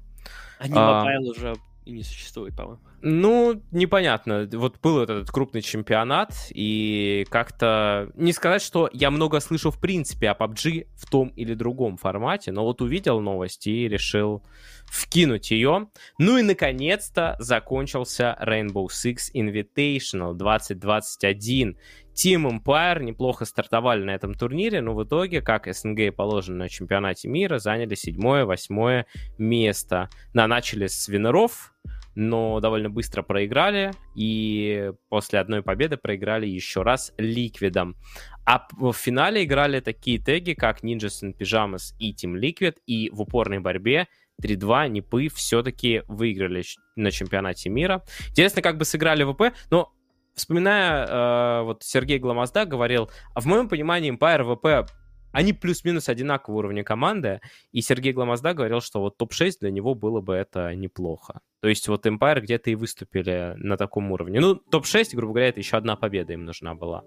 Speaker 2: А не Mobile а... уже и не существует, по-моему.
Speaker 1: Ну, непонятно. Вот был этот крупный чемпионат, и как-то... Не сказать, что я много слышу в принципе о PUBG в том или другом формате, но вот увидел новость и решил вкинуть ее. Ну и, наконец-то, закончился Rainbow Six Invitational 2021. Team Empire неплохо стартовали на этом турнире, но в итоге, как СНГ положено на чемпионате мира, заняли седьмое-восьмое место. На, начали с винеров, но довольно быстро проиграли, и после одной победы проиграли еще раз Ликвидом. А в финале играли такие теги, как Ninjas and Pyjamas и Team Liquid, и в упорной борьбе 3-2 Нипы все-таки выиграли на чемпионате мира. Интересно, как бы сыграли ВП, но вспоминая, э, вот Сергей Гламозда говорил, а в моем понимании Empire ВП они плюс-минус одинакового уровня команды, и Сергей Гламозда говорил, что вот топ-6 для него было бы это неплохо. То есть вот Empire где-то и выступили на таком уровне. Ну, топ-6, грубо говоря, это еще одна победа им нужна была.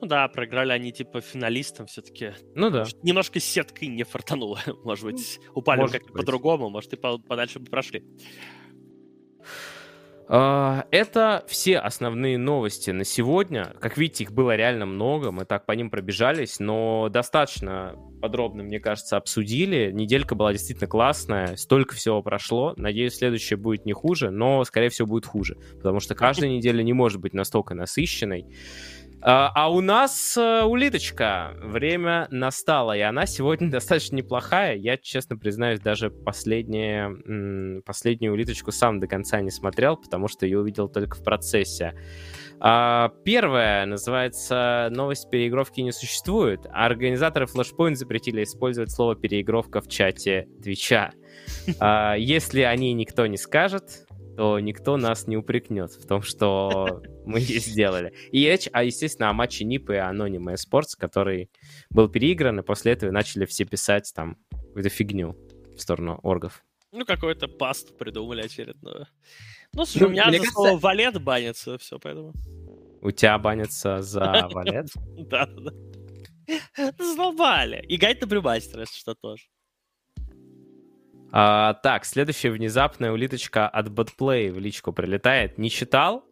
Speaker 2: Ну да, проиграли они типа финалистам все-таки.
Speaker 1: Ну да.
Speaker 2: Может, немножко сеткой не фартануло. Может быть, упали как-то по-другому, может, и подальше бы прошли.
Speaker 1: А, это все основные новости на сегодня. Как видите, их было реально много, мы так по ним пробежались, но достаточно подробно, мне кажется, обсудили. Неделька была действительно классная, столько всего прошло. Надеюсь, следующая будет не хуже, но, скорее всего, будет хуже, потому что каждая неделя не может быть настолько насыщенной. А, а у нас э, улиточка. Время настало, и она сегодня достаточно неплохая. Я, честно признаюсь, даже последнее, последнюю улиточку сам до конца не смотрел, потому что ее увидел только в процессе. А, первая называется «Новость переигровки не существует». Организаторы Flashpoint запретили использовать слово «переигровка» в чате Твича. А, если о ней никто не скажет, то никто нас не упрекнет в том, что мы сделали. И речь, а, естественно, о матче НИП и Anonyma Sports, который был переигран, и после этого начали все писать там какую-то фигню в сторону оргов.
Speaker 2: Ну, какой-то пасту придумали очередную. Ну, слушай, ну, у меня за кажется... слово валет банится, все, поэтому...
Speaker 1: У тебя банится за валет?
Speaker 2: Да-да-да. Задолбали. И гайд на брюмастера, если что, тоже.
Speaker 1: А, так, следующая внезапная улиточка от Botplay в личку прилетает. Не читал?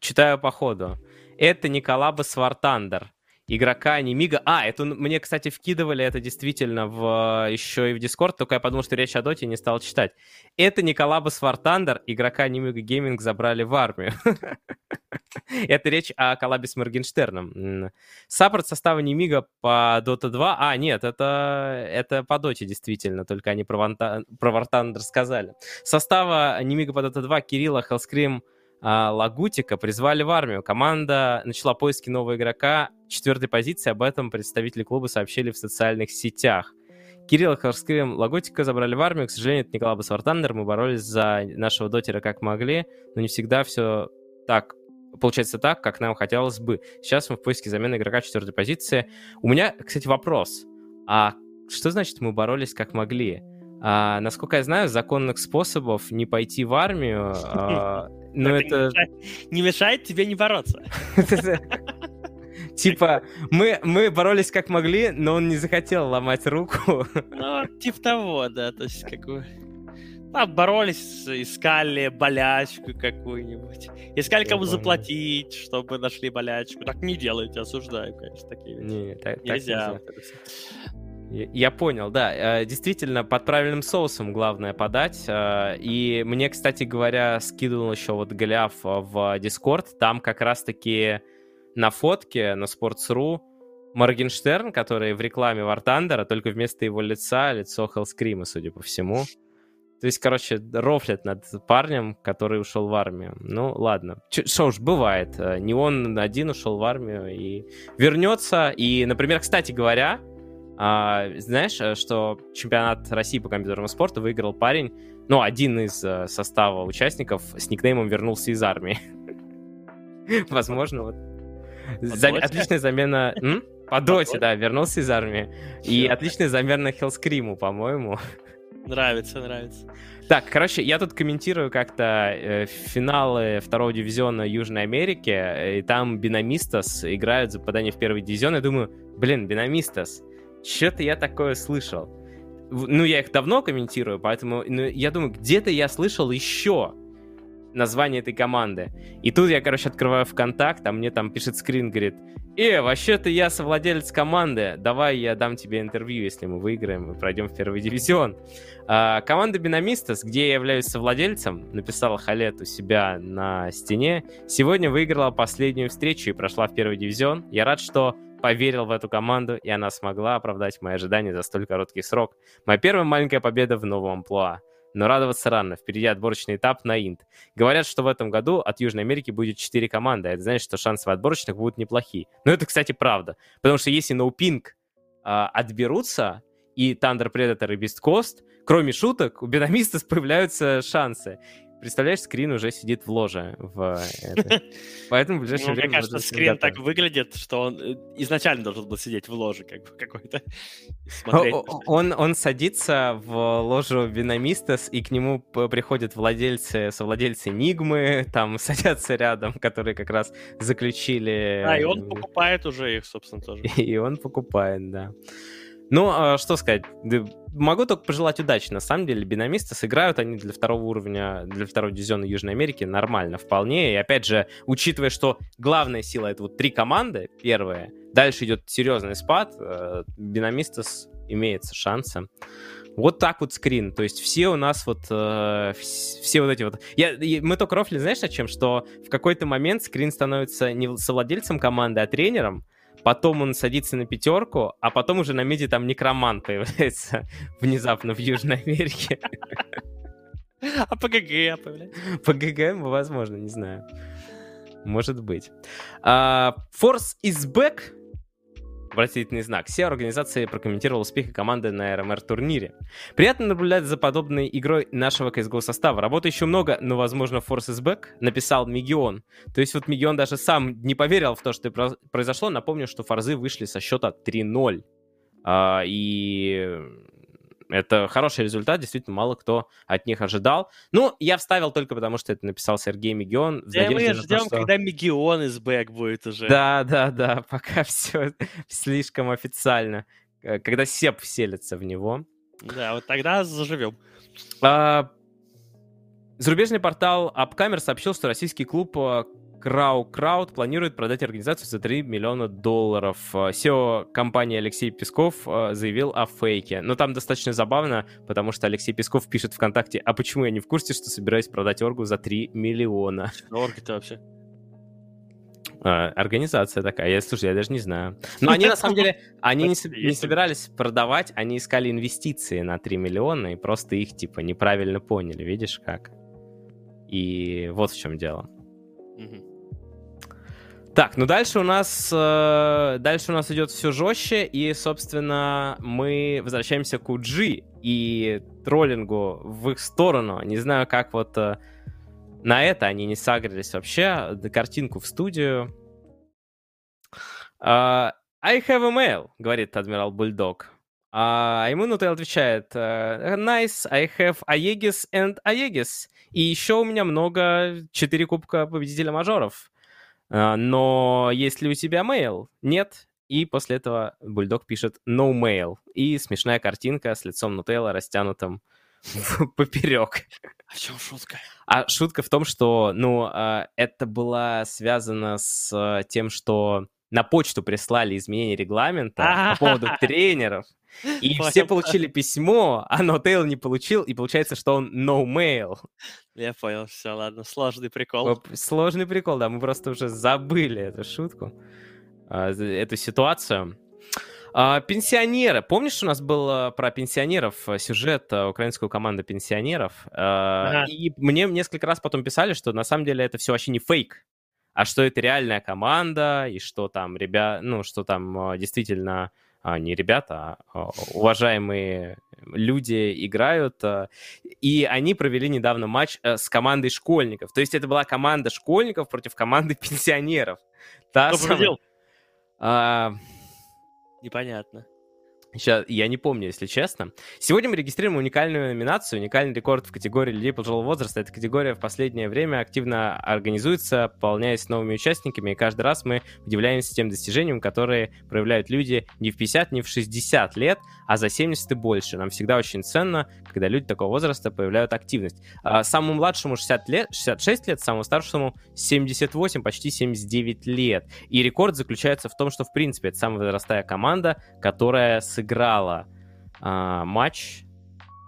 Speaker 1: Читаю по ходу. Это Николабас Вартандер игрока Немига. А, это мне, кстати, вкидывали это действительно в, еще и в Дискорд, только я подумал, что речь о Доте не стал читать. Это не коллаба с War Thunder, игрока Nemiga Gaming забрали в армию. Это речь о коллабе с Моргенштерном. Саппорт состава Nemiga по Dota 2. А, нет, это, это по Доте действительно, только они про, Ванта... про War Thunder сказали. Состава Nemiga по Dota 2 Кирилла, Hellscream, а, Лагутика призвали в армию. Команда начала поиски нового игрока четвертой позиции. Об этом представители клуба сообщили в социальных сетях. Кирилл Харскрим Лагутика забрали в армию. К сожалению, это не Коллабус Вартандер. Мы боролись за нашего дотера как могли, но не всегда все так получается так, как нам хотелось бы. Сейчас мы в поиске замены игрока четвертой позиции. У меня, кстати, вопрос. А что значит мы боролись как могли? А, насколько я знаю, законных способов не пойти в армию а,
Speaker 2: но это... это... Не, мешает, не мешает тебе не бороться.
Speaker 1: Типа, мы, мы боролись как могли, но он не захотел ломать руку.
Speaker 2: Ну, типа того, да, то есть как бы... А, боролись, искали болячку какую-нибудь. Искали кому заплатить, чтобы нашли болячку. Так не делайте, осуждаю, конечно, такие вещи. Не, так, нельзя. Так нельзя.
Speaker 1: Я понял, да. Э, действительно, под правильным соусом главное подать. Э, и мне, кстати говоря, скидывал еще вот Голиаф в Discord. Там как раз-таки на фотке на Sports.ru Моргенштерн, который в рекламе War Thunder, только вместо его лица лицо Хелскрима, судя по всему. То есть, короче, рофлят над парнем, который ушел в армию. Ну, ладно. Что уж, бывает. Э, не он один ушел в армию и вернется. И, например, кстати говоря, а, знаешь, э, что чемпионат России по компьютерному спорту выиграл парень, ну, один из э, состава участников с никнеймом вернулся из армии. Возможно, вот. Отличная замена... По доте, да, вернулся из армии. И отличная замена Хелскриму, по-моему.
Speaker 2: Нравится, нравится.
Speaker 1: Так, короче, я тут комментирую как-то э, финалы второго дивизиона Южной Америки, и там Бинамистас играют за попадание в первый дивизион. Я думаю, блин, Бинамистас, что-то я такое слышал. Ну, я их давно комментирую, поэтому ну, я думаю, где-то я слышал еще название этой команды. И тут я, короче, открываю ВКонтакт, а мне там пишет скрин, говорит, «Э, вообще-то я совладелец команды, давай я дам тебе интервью, если мы выиграем и пройдем в первый дивизион». А, команда Бинамистас, где я являюсь совладельцем, написала Халет у себя на стене, сегодня выиграла последнюю встречу и прошла в первый дивизион. Я рад, что поверил в эту команду, и она смогла оправдать мои ожидания за столь короткий срок. Моя первая маленькая победа в новом амплуа но радоваться рано. Впереди отборочный этап на Инт. Говорят, что в этом году от Южной Америки будет 4 команды. Это значит, что шансы в отборочных будут неплохие. Но это, кстати, правда. Потому что если NoPing э, отберутся, и Thunder Predator и Beast Coast, кроме шуток, у Бенамистас появляются шансы. Представляешь, скрин уже сидит в ложе. В это. Поэтому в ближайшее
Speaker 2: ну,
Speaker 1: время...
Speaker 2: Мне кажется, скрин так выглядит, что он э, изначально должен был сидеть в ложе как бы какой-то.
Speaker 1: Он, он садится в ложу Виномистас, и к нему приходят владельцы, совладельцы Нигмы, там садятся рядом, которые как раз заключили...
Speaker 2: А, и он покупает уже их, собственно, тоже.
Speaker 1: И он покупает, да. Ну, а что сказать, могу только пожелать удачи. На самом деле, бинамисты сыграют они для второго уровня, для второго дивизиона Южной Америки нормально, вполне. И опять же, учитывая, что главная сила это вот три команды, первые, дальше идет серьезный спад, э, бинамистас имеется шансы. Вот так вот скрин. То есть все у нас вот... Э, все вот эти вот... Я, мы только рофли, знаешь, о чем? Что в какой-то момент скрин становится не совладельцем команды, а тренером потом он садится на пятерку, а потом уже на меди там некроман появляется внезапно в Южной Америке.
Speaker 2: А по ГГ появляется?
Speaker 1: По ГГ, возможно, не знаю. Может быть. Uh, Force is back вопросительный знак. SEO организации прокомментировал успехи команды на РМР-турнире. Приятно наблюдать за подобной игрой нашего CSGO состава. Работы еще много, но, возможно, Force is back, написал Мегион. То есть вот Мегион даже сам не поверил в то, что произошло. Напомню, что Форзы вышли со счета 3-0. А, и это хороший результат, действительно, мало кто от них ожидал. Ну, я вставил только потому, что это написал Сергей Мегион.
Speaker 2: Да, мы ждем, что... когда Мегион из бэк будет уже.
Speaker 1: Да, да, да, пока все слишком официально. Э, когда Сеп вселится в него.
Speaker 2: Да, вот тогда заживем.
Speaker 1: А, зарубежный портал Upcamer сообщил, что российский клуб э, Крау Крауд планирует продать организацию за 3 миллиона долларов. SEO компании Алексей Песков э, заявил о фейке. Но там достаточно забавно, потому что Алексей Песков пишет ВКонтакте, а почему я не в курсе, что собираюсь продать оргу за 3 миллиона?
Speaker 2: Орги-то вообще?
Speaker 1: А, организация такая. Я, слушай, я даже не знаю. Но они, на самом деле, они не, не собирались продавать, они искали инвестиции на 3 миллиона и просто их, типа, неправильно поняли. Видишь, как? И вот в чем дело. Так, ну дальше у нас э, дальше у нас идет все жестче, и, собственно, мы возвращаемся к UG и троллингу в их сторону. Не знаю, как вот э, на это они не сагрились вообще. Картинку в студию. Uh, I have a mail, говорит адмирал Бульдог. А ему Нутел отвечает, nice, I have Aegis and Aegis. И еще у меня много 4 кубка победителя мажоров. А, но есть ли у тебя mail? Нет. И после этого Бульдог пишет no mail. И смешная картинка с лицом Нутелла, растянутым поперек.
Speaker 2: А в чем шутка?
Speaker 1: А шутка в том, что, ну, а, это было связано с тем, что на почту прислали изменения регламента по поводу тренеров. И все получили письмо, а Нотейл не получил, и получается, что он no mail.
Speaker 2: Я понял, все, ладно, сложный прикол.
Speaker 1: Сложный прикол, да, мы просто уже забыли эту шутку, а, эту ситуацию. А, пенсионеры. Помнишь, у нас был а, про пенсионеров сюжет украинскую команду пенсионеров? Ага. И мне несколько раз потом писали, что на самом деле это все вообще не фейк, а что это реальная команда, и что там ребят, ну, что там действительно а, не ребята, а уважаемые люди играют. А, и они провели недавно матч э, с командой школьников. То есть это была команда школьников против команды пенсионеров.
Speaker 2: Та Кто победил? А... Непонятно.
Speaker 1: Сейчас, я не помню, если честно. Сегодня мы регистрируем уникальную номинацию, уникальный рекорд в категории людей пожилого возраста. Эта категория в последнее время активно организуется, пополняясь новыми участниками, и каждый раз мы удивляемся тем достижениям, которые проявляют люди не в 50, не в 60 лет, а за 70 и больше. Нам всегда очень ценно, когда люди такого возраста проявляют активность. А самому младшему 60 лет, 66 лет, самому старшему 78, почти 79 лет. И рекорд заключается в том, что, в принципе, это самая возрастая команда, которая сыграла а, матч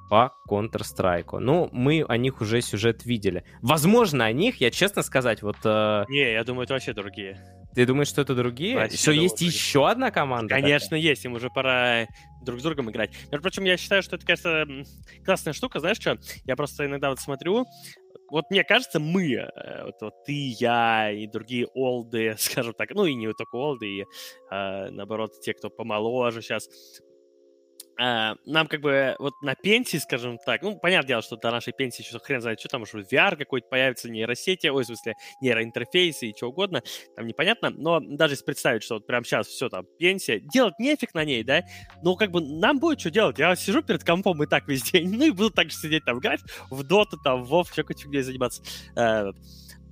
Speaker 1: по Counter-Strike. Ну, мы о них уже сюжет видели. Возможно, о них, я честно сказать, вот... Э...
Speaker 2: Не, я думаю, это вообще другие.
Speaker 1: Ты думаешь, что это другие? Вообще Все, есть другие. еще одна команда?
Speaker 2: Конечно, такая? есть. Им уже пора друг с другом играть. Между прочим, я считаю, что это, кажется, классная штука. Знаешь что? Я просто иногда вот смотрю, вот мне кажется, мы, э, вот, вот ты, я и другие олды, скажем так, ну и не только олды, и э, наоборот, те, кто помоложе сейчас, нам как бы вот на пенсии, скажем так, ну, понятное дело, что до нашей пенсии еще хрен знает, что там, что VR какой-то появится, нейросети, ой, в смысле, нейроинтерфейсы и что угодно, там непонятно, но даже если представить, что вот прямо сейчас все там, пенсия, делать нефиг на ней, да, ну, как бы нам будет что делать, я сижу перед компом и так весь день, ну, и буду так же сидеть там, играть в доту, там, в WoW, что фигней заниматься, uh,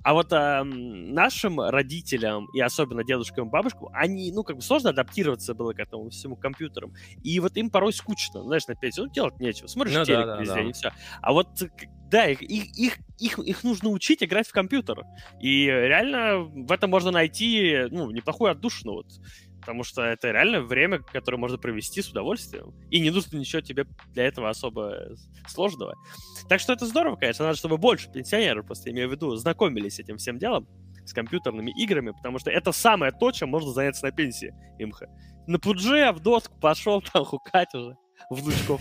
Speaker 2: а вот э, нашим родителям, и особенно дедушкам и бабушкам, они, ну, как бы сложно адаптироваться было к этому всему компьютерам. И вот им порой скучно, знаешь, на пенсии, ну, делать нечего. Смотришь ну, телек да, везде, да, да. и все. А вот, да, их, их, их, их нужно учить играть в компьютер. И реально в этом можно найти, ну, неплохую отдушину. Вот потому что это реально время, которое можно провести с удовольствием, и не нужно ничего тебе для этого особо сложного. Так что это здорово, конечно, надо, чтобы больше пенсионеров, просто имею в виду, знакомились с этим всем делом, с компьютерными играми, потому что это самое то, чем можно заняться на пенсии, имха. На пудже, в доску пошел там хукать уже, внучков,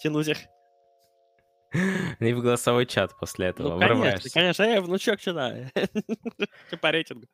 Speaker 2: тянуть их.
Speaker 1: И в голосовой чат после этого
Speaker 2: ну, конечно, конечно, я внучок сюда. По рейтингу.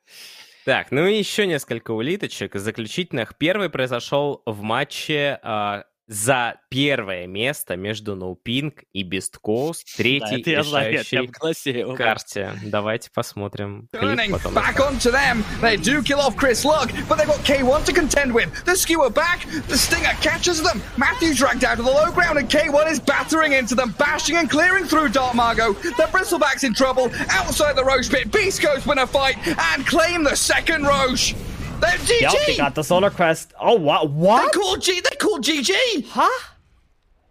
Speaker 1: Так, ну и еще несколько улиточек заключительных. Первый произошел в матче э, за первое место между No Pink и Best Coast. Третий да, решающий в карте. Давайте посмотрим клип потом. Back onto them. They do kill off Chris Luck, but they've got K1 to contend with. The skewer back. The stinger catches them. Matthews dragged out of the low ground, and K1 is battering into them, bashing and clearing through Dark Margo. The Bristlebacks in trouble. Outside the Roche pit, Beast Coast win a fight and claim the second Roche. They're GG. Yep,
Speaker 3: they got the Solar Crest. Oh, what? What?
Speaker 1: They called G. They called GG.
Speaker 3: Huh?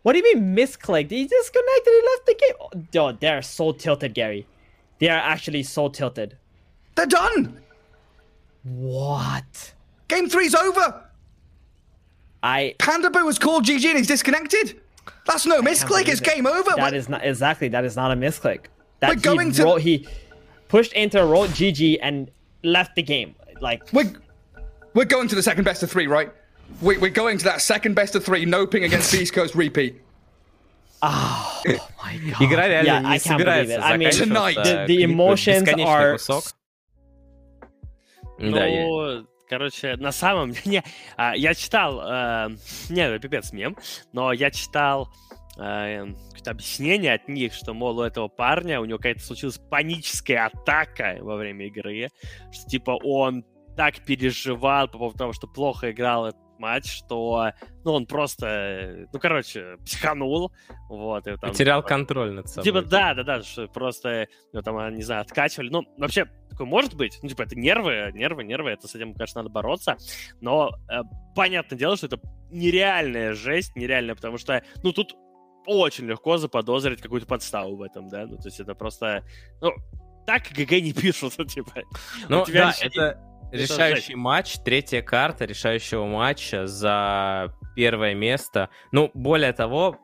Speaker 3: What do you mean misclicked? He disconnected. He left the game. Oh, they're so tilted, Gary. They are actually so tilted.
Speaker 1: They're done.
Speaker 3: What?
Speaker 1: Game three's over.
Speaker 3: I
Speaker 1: Panda Boo was called GG and he's disconnected. That's no misclick. It's game over.
Speaker 3: That is not exactly. That is not a misclick. That We're going he to. Wrote, he pushed into wrote GG and left the game. Like
Speaker 1: we're we're going to the second best of three, right? We, are going to that second best of three, no ping against Beast Coast repeat.
Speaker 3: Oh, my god.
Speaker 1: Игра реально yeah, не собирается
Speaker 3: I mean, Tonight. The, the emotions are...
Speaker 2: Ну, короче, на самом деле, не, я читал, э, не, пипец мем, но я читал э, какое-то объяснение от них, что, мол, у этого парня, у него какая-то случилась паническая атака во время игры, что, типа, он так переживал по поводу того, что плохо играл этот матч, что, ну, он просто, ну, короче, психанул, вот. И
Speaker 1: там, Потерял типа, контроль над собой.
Speaker 2: Типа, да, да, да, что просто, ну, там, не знаю, откачивали. Ну, вообще, такое может быть. Ну, типа, это нервы, нервы, нервы, это с этим, конечно, надо бороться. Но, э, понятное дело, что это нереальная жесть, нереальная, потому что, ну, тут очень легко заподозрить какую-то подставу в этом, да, ну, то есть это просто, ну, так ГГ не пишут, типа.
Speaker 1: Ну, да, это Решающий матч, третья карта решающего матча за первое место. Ну, более того,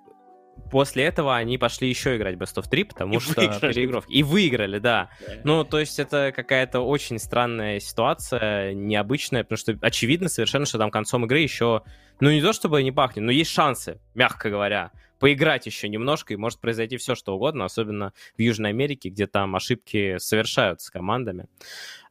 Speaker 1: после этого они пошли еще играть Best of 3, потому и что выиграли. переигровки. И выиграли, да. да. Ну, то есть это какая-то очень странная ситуация, необычная, потому что очевидно совершенно, что там концом игры еще, ну, не то чтобы не пахнет, но есть шансы, мягко говоря, поиграть еще немножко, и может произойти все, что угодно, особенно в Южной Америке, где там ошибки совершаются командами.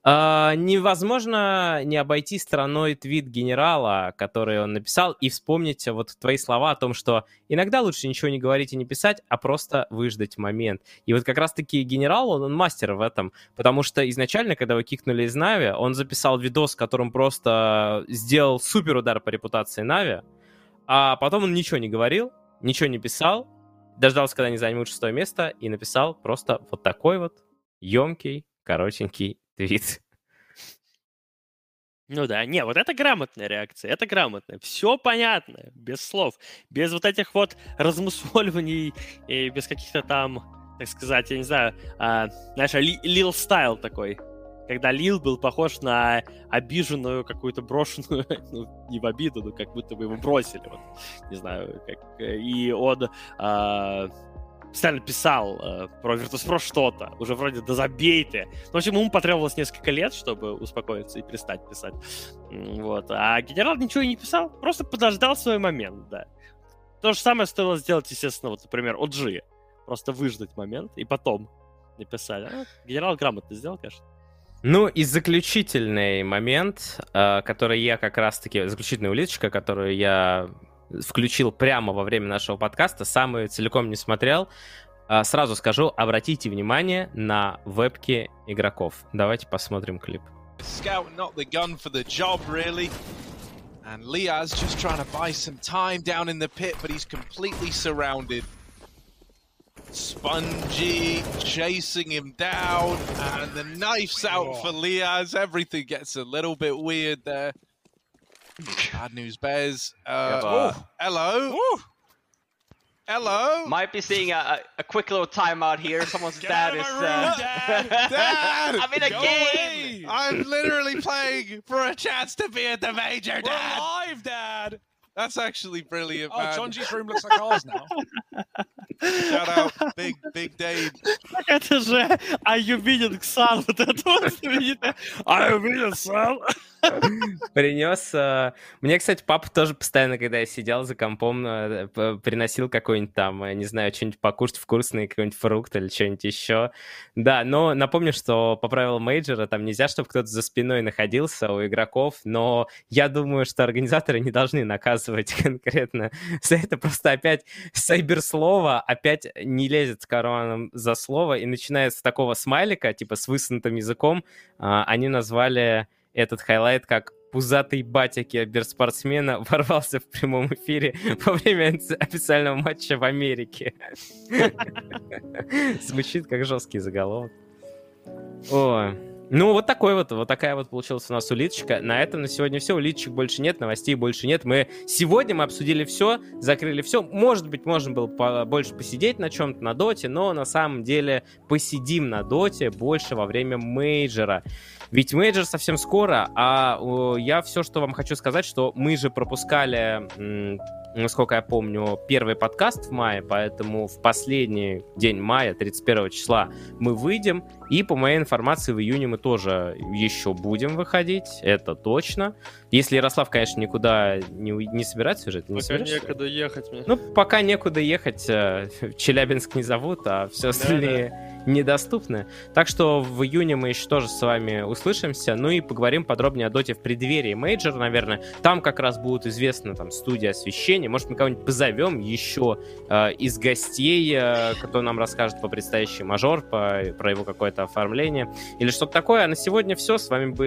Speaker 1: Uh, невозможно не обойти стороной твит генерала, который он написал, и вспомнить вот твои слова о том, что иногда лучше ничего не говорить и не писать, а просто выждать момент. И вот как раз-таки генерал, он, он мастер в этом, потому что изначально, когда вы кикнули из Нави, он записал видос, которым просто сделал супер удар по репутации Нави, а потом он ничего не говорил, ничего не писал, дождался, когда они займут шестое место, и написал просто вот такой вот емкий, коротенький твит.
Speaker 2: Ну да, не, вот это грамотная реакция, это грамотная. Все понятно, без слов, без вот этих вот размусоливаний и без каких-то там, так сказать, я не знаю, а, знаешь, ли, лил стайл такой. Когда Лил был похож на обиженную какую-то брошенную, ну, не в обиду, но как будто бы его бросили, вот, не знаю, как, и он а, постоянно писал э, про Virtus.pro что-то, уже вроде да забей ты. В общем, ему потребовалось несколько лет, чтобы успокоиться и перестать писать. Вот. А генерал ничего и не писал, просто подождал свой момент, да. То же самое стоило сделать, естественно, вот, например, OG. Просто выждать момент и потом написали. А, генерал грамотно сделал, конечно.
Speaker 1: Ну и заключительный момент, э, который я как раз-таки, заключительная улиточка, которую я включил прямо во время нашего подкаста, сам ее целиком не смотрел. А, сразу скажу, обратите внимание на вебки игроков. Давайте посмотрим клип. And Liaz just trying to buy some time down in the pit, but he's completely surrounded. Spongy chasing him down, and the knife's out for Liaz. Everything gets a little bit weird there. Bad news, Bez. Uh, oh, hello. Ooh. Hello.
Speaker 4: Might be seeing a, a, quick little timeout here. Someone's Get dad is. Room, uh...
Speaker 1: Dad. dad.
Speaker 4: I'm in a Go game.
Speaker 1: Away. I'm literally playing for a chance to be at the major, Dad.
Speaker 5: We're live, Dad.
Speaker 1: That's actually brilliant,
Speaker 5: oh,
Speaker 1: man.
Speaker 5: Chonji's room looks like ours now.
Speaker 1: Shout out, Big, Big Dave.
Speaker 2: Это же Are you виден Ксан? Вот это вот знаменитое Are you виден Ксан? Принес... Э, мне, кстати, папа тоже постоянно, когда я сидел за компом, э, приносил какой-нибудь там, не знаю, что-нибудь покушать вкусный, какой-нибудь фрукт или что-нибудь еще. Да, но напомню, что по правилам мейджора там нельзя, чтобы кто-то за спиной находился у игроков, но я думаю, что организаторы не должны наказывать конкретно за это. Просто опять сайберслово опять не лезет с карманом за слово и начинает с такого смайлика, типа с высунутым языком, а, они назвали этот highlight как пузатый батя киберспортсмена ворвался в прямом эфире во время официального матча в Америке. Звучит как жесткий заголовок. О, ну, вот такой вот, вот такая вот получилась у нас улиточка. На этом на сегодня все. Улиточек больше нет, новостей больше нет. Мы сегодня мы обсудили все, закрыли все. Может быть, можно было больше посидеть на чем-то на доте, но на самом деле посидим на доте больше во время мейджора. Ведь мейджор совсем скоро, а я все, что вам хочу сказать, что мы же пропускали насколько я помню, первый подкаст в мае, поэтому в последний день мая, 31 числа, мы выйдем. И по моей информации, в июне мы тоже еще будем выходить, это точно. Если Ярослав, конечно, никуда не, не собирается уже, ты не Пока некуда ехать мне.
Speaker 1: Ну, пока некуда ехать, э, Челябинск не зовут, а все остальные... Да, да недоступны. Так что в июне мы еще тоже с вами услышимся, ну и поговорим подробнее о доте в преддверии мейджор, наверное. Там как раз будет известна там студия освещения. Может, мы кого-нибудь позовем еще э, из гостей, э, кто нам расскажет по предстоящий мажор, по, про его какое-то оформление или что-то такое. А на сегодня все. С вами были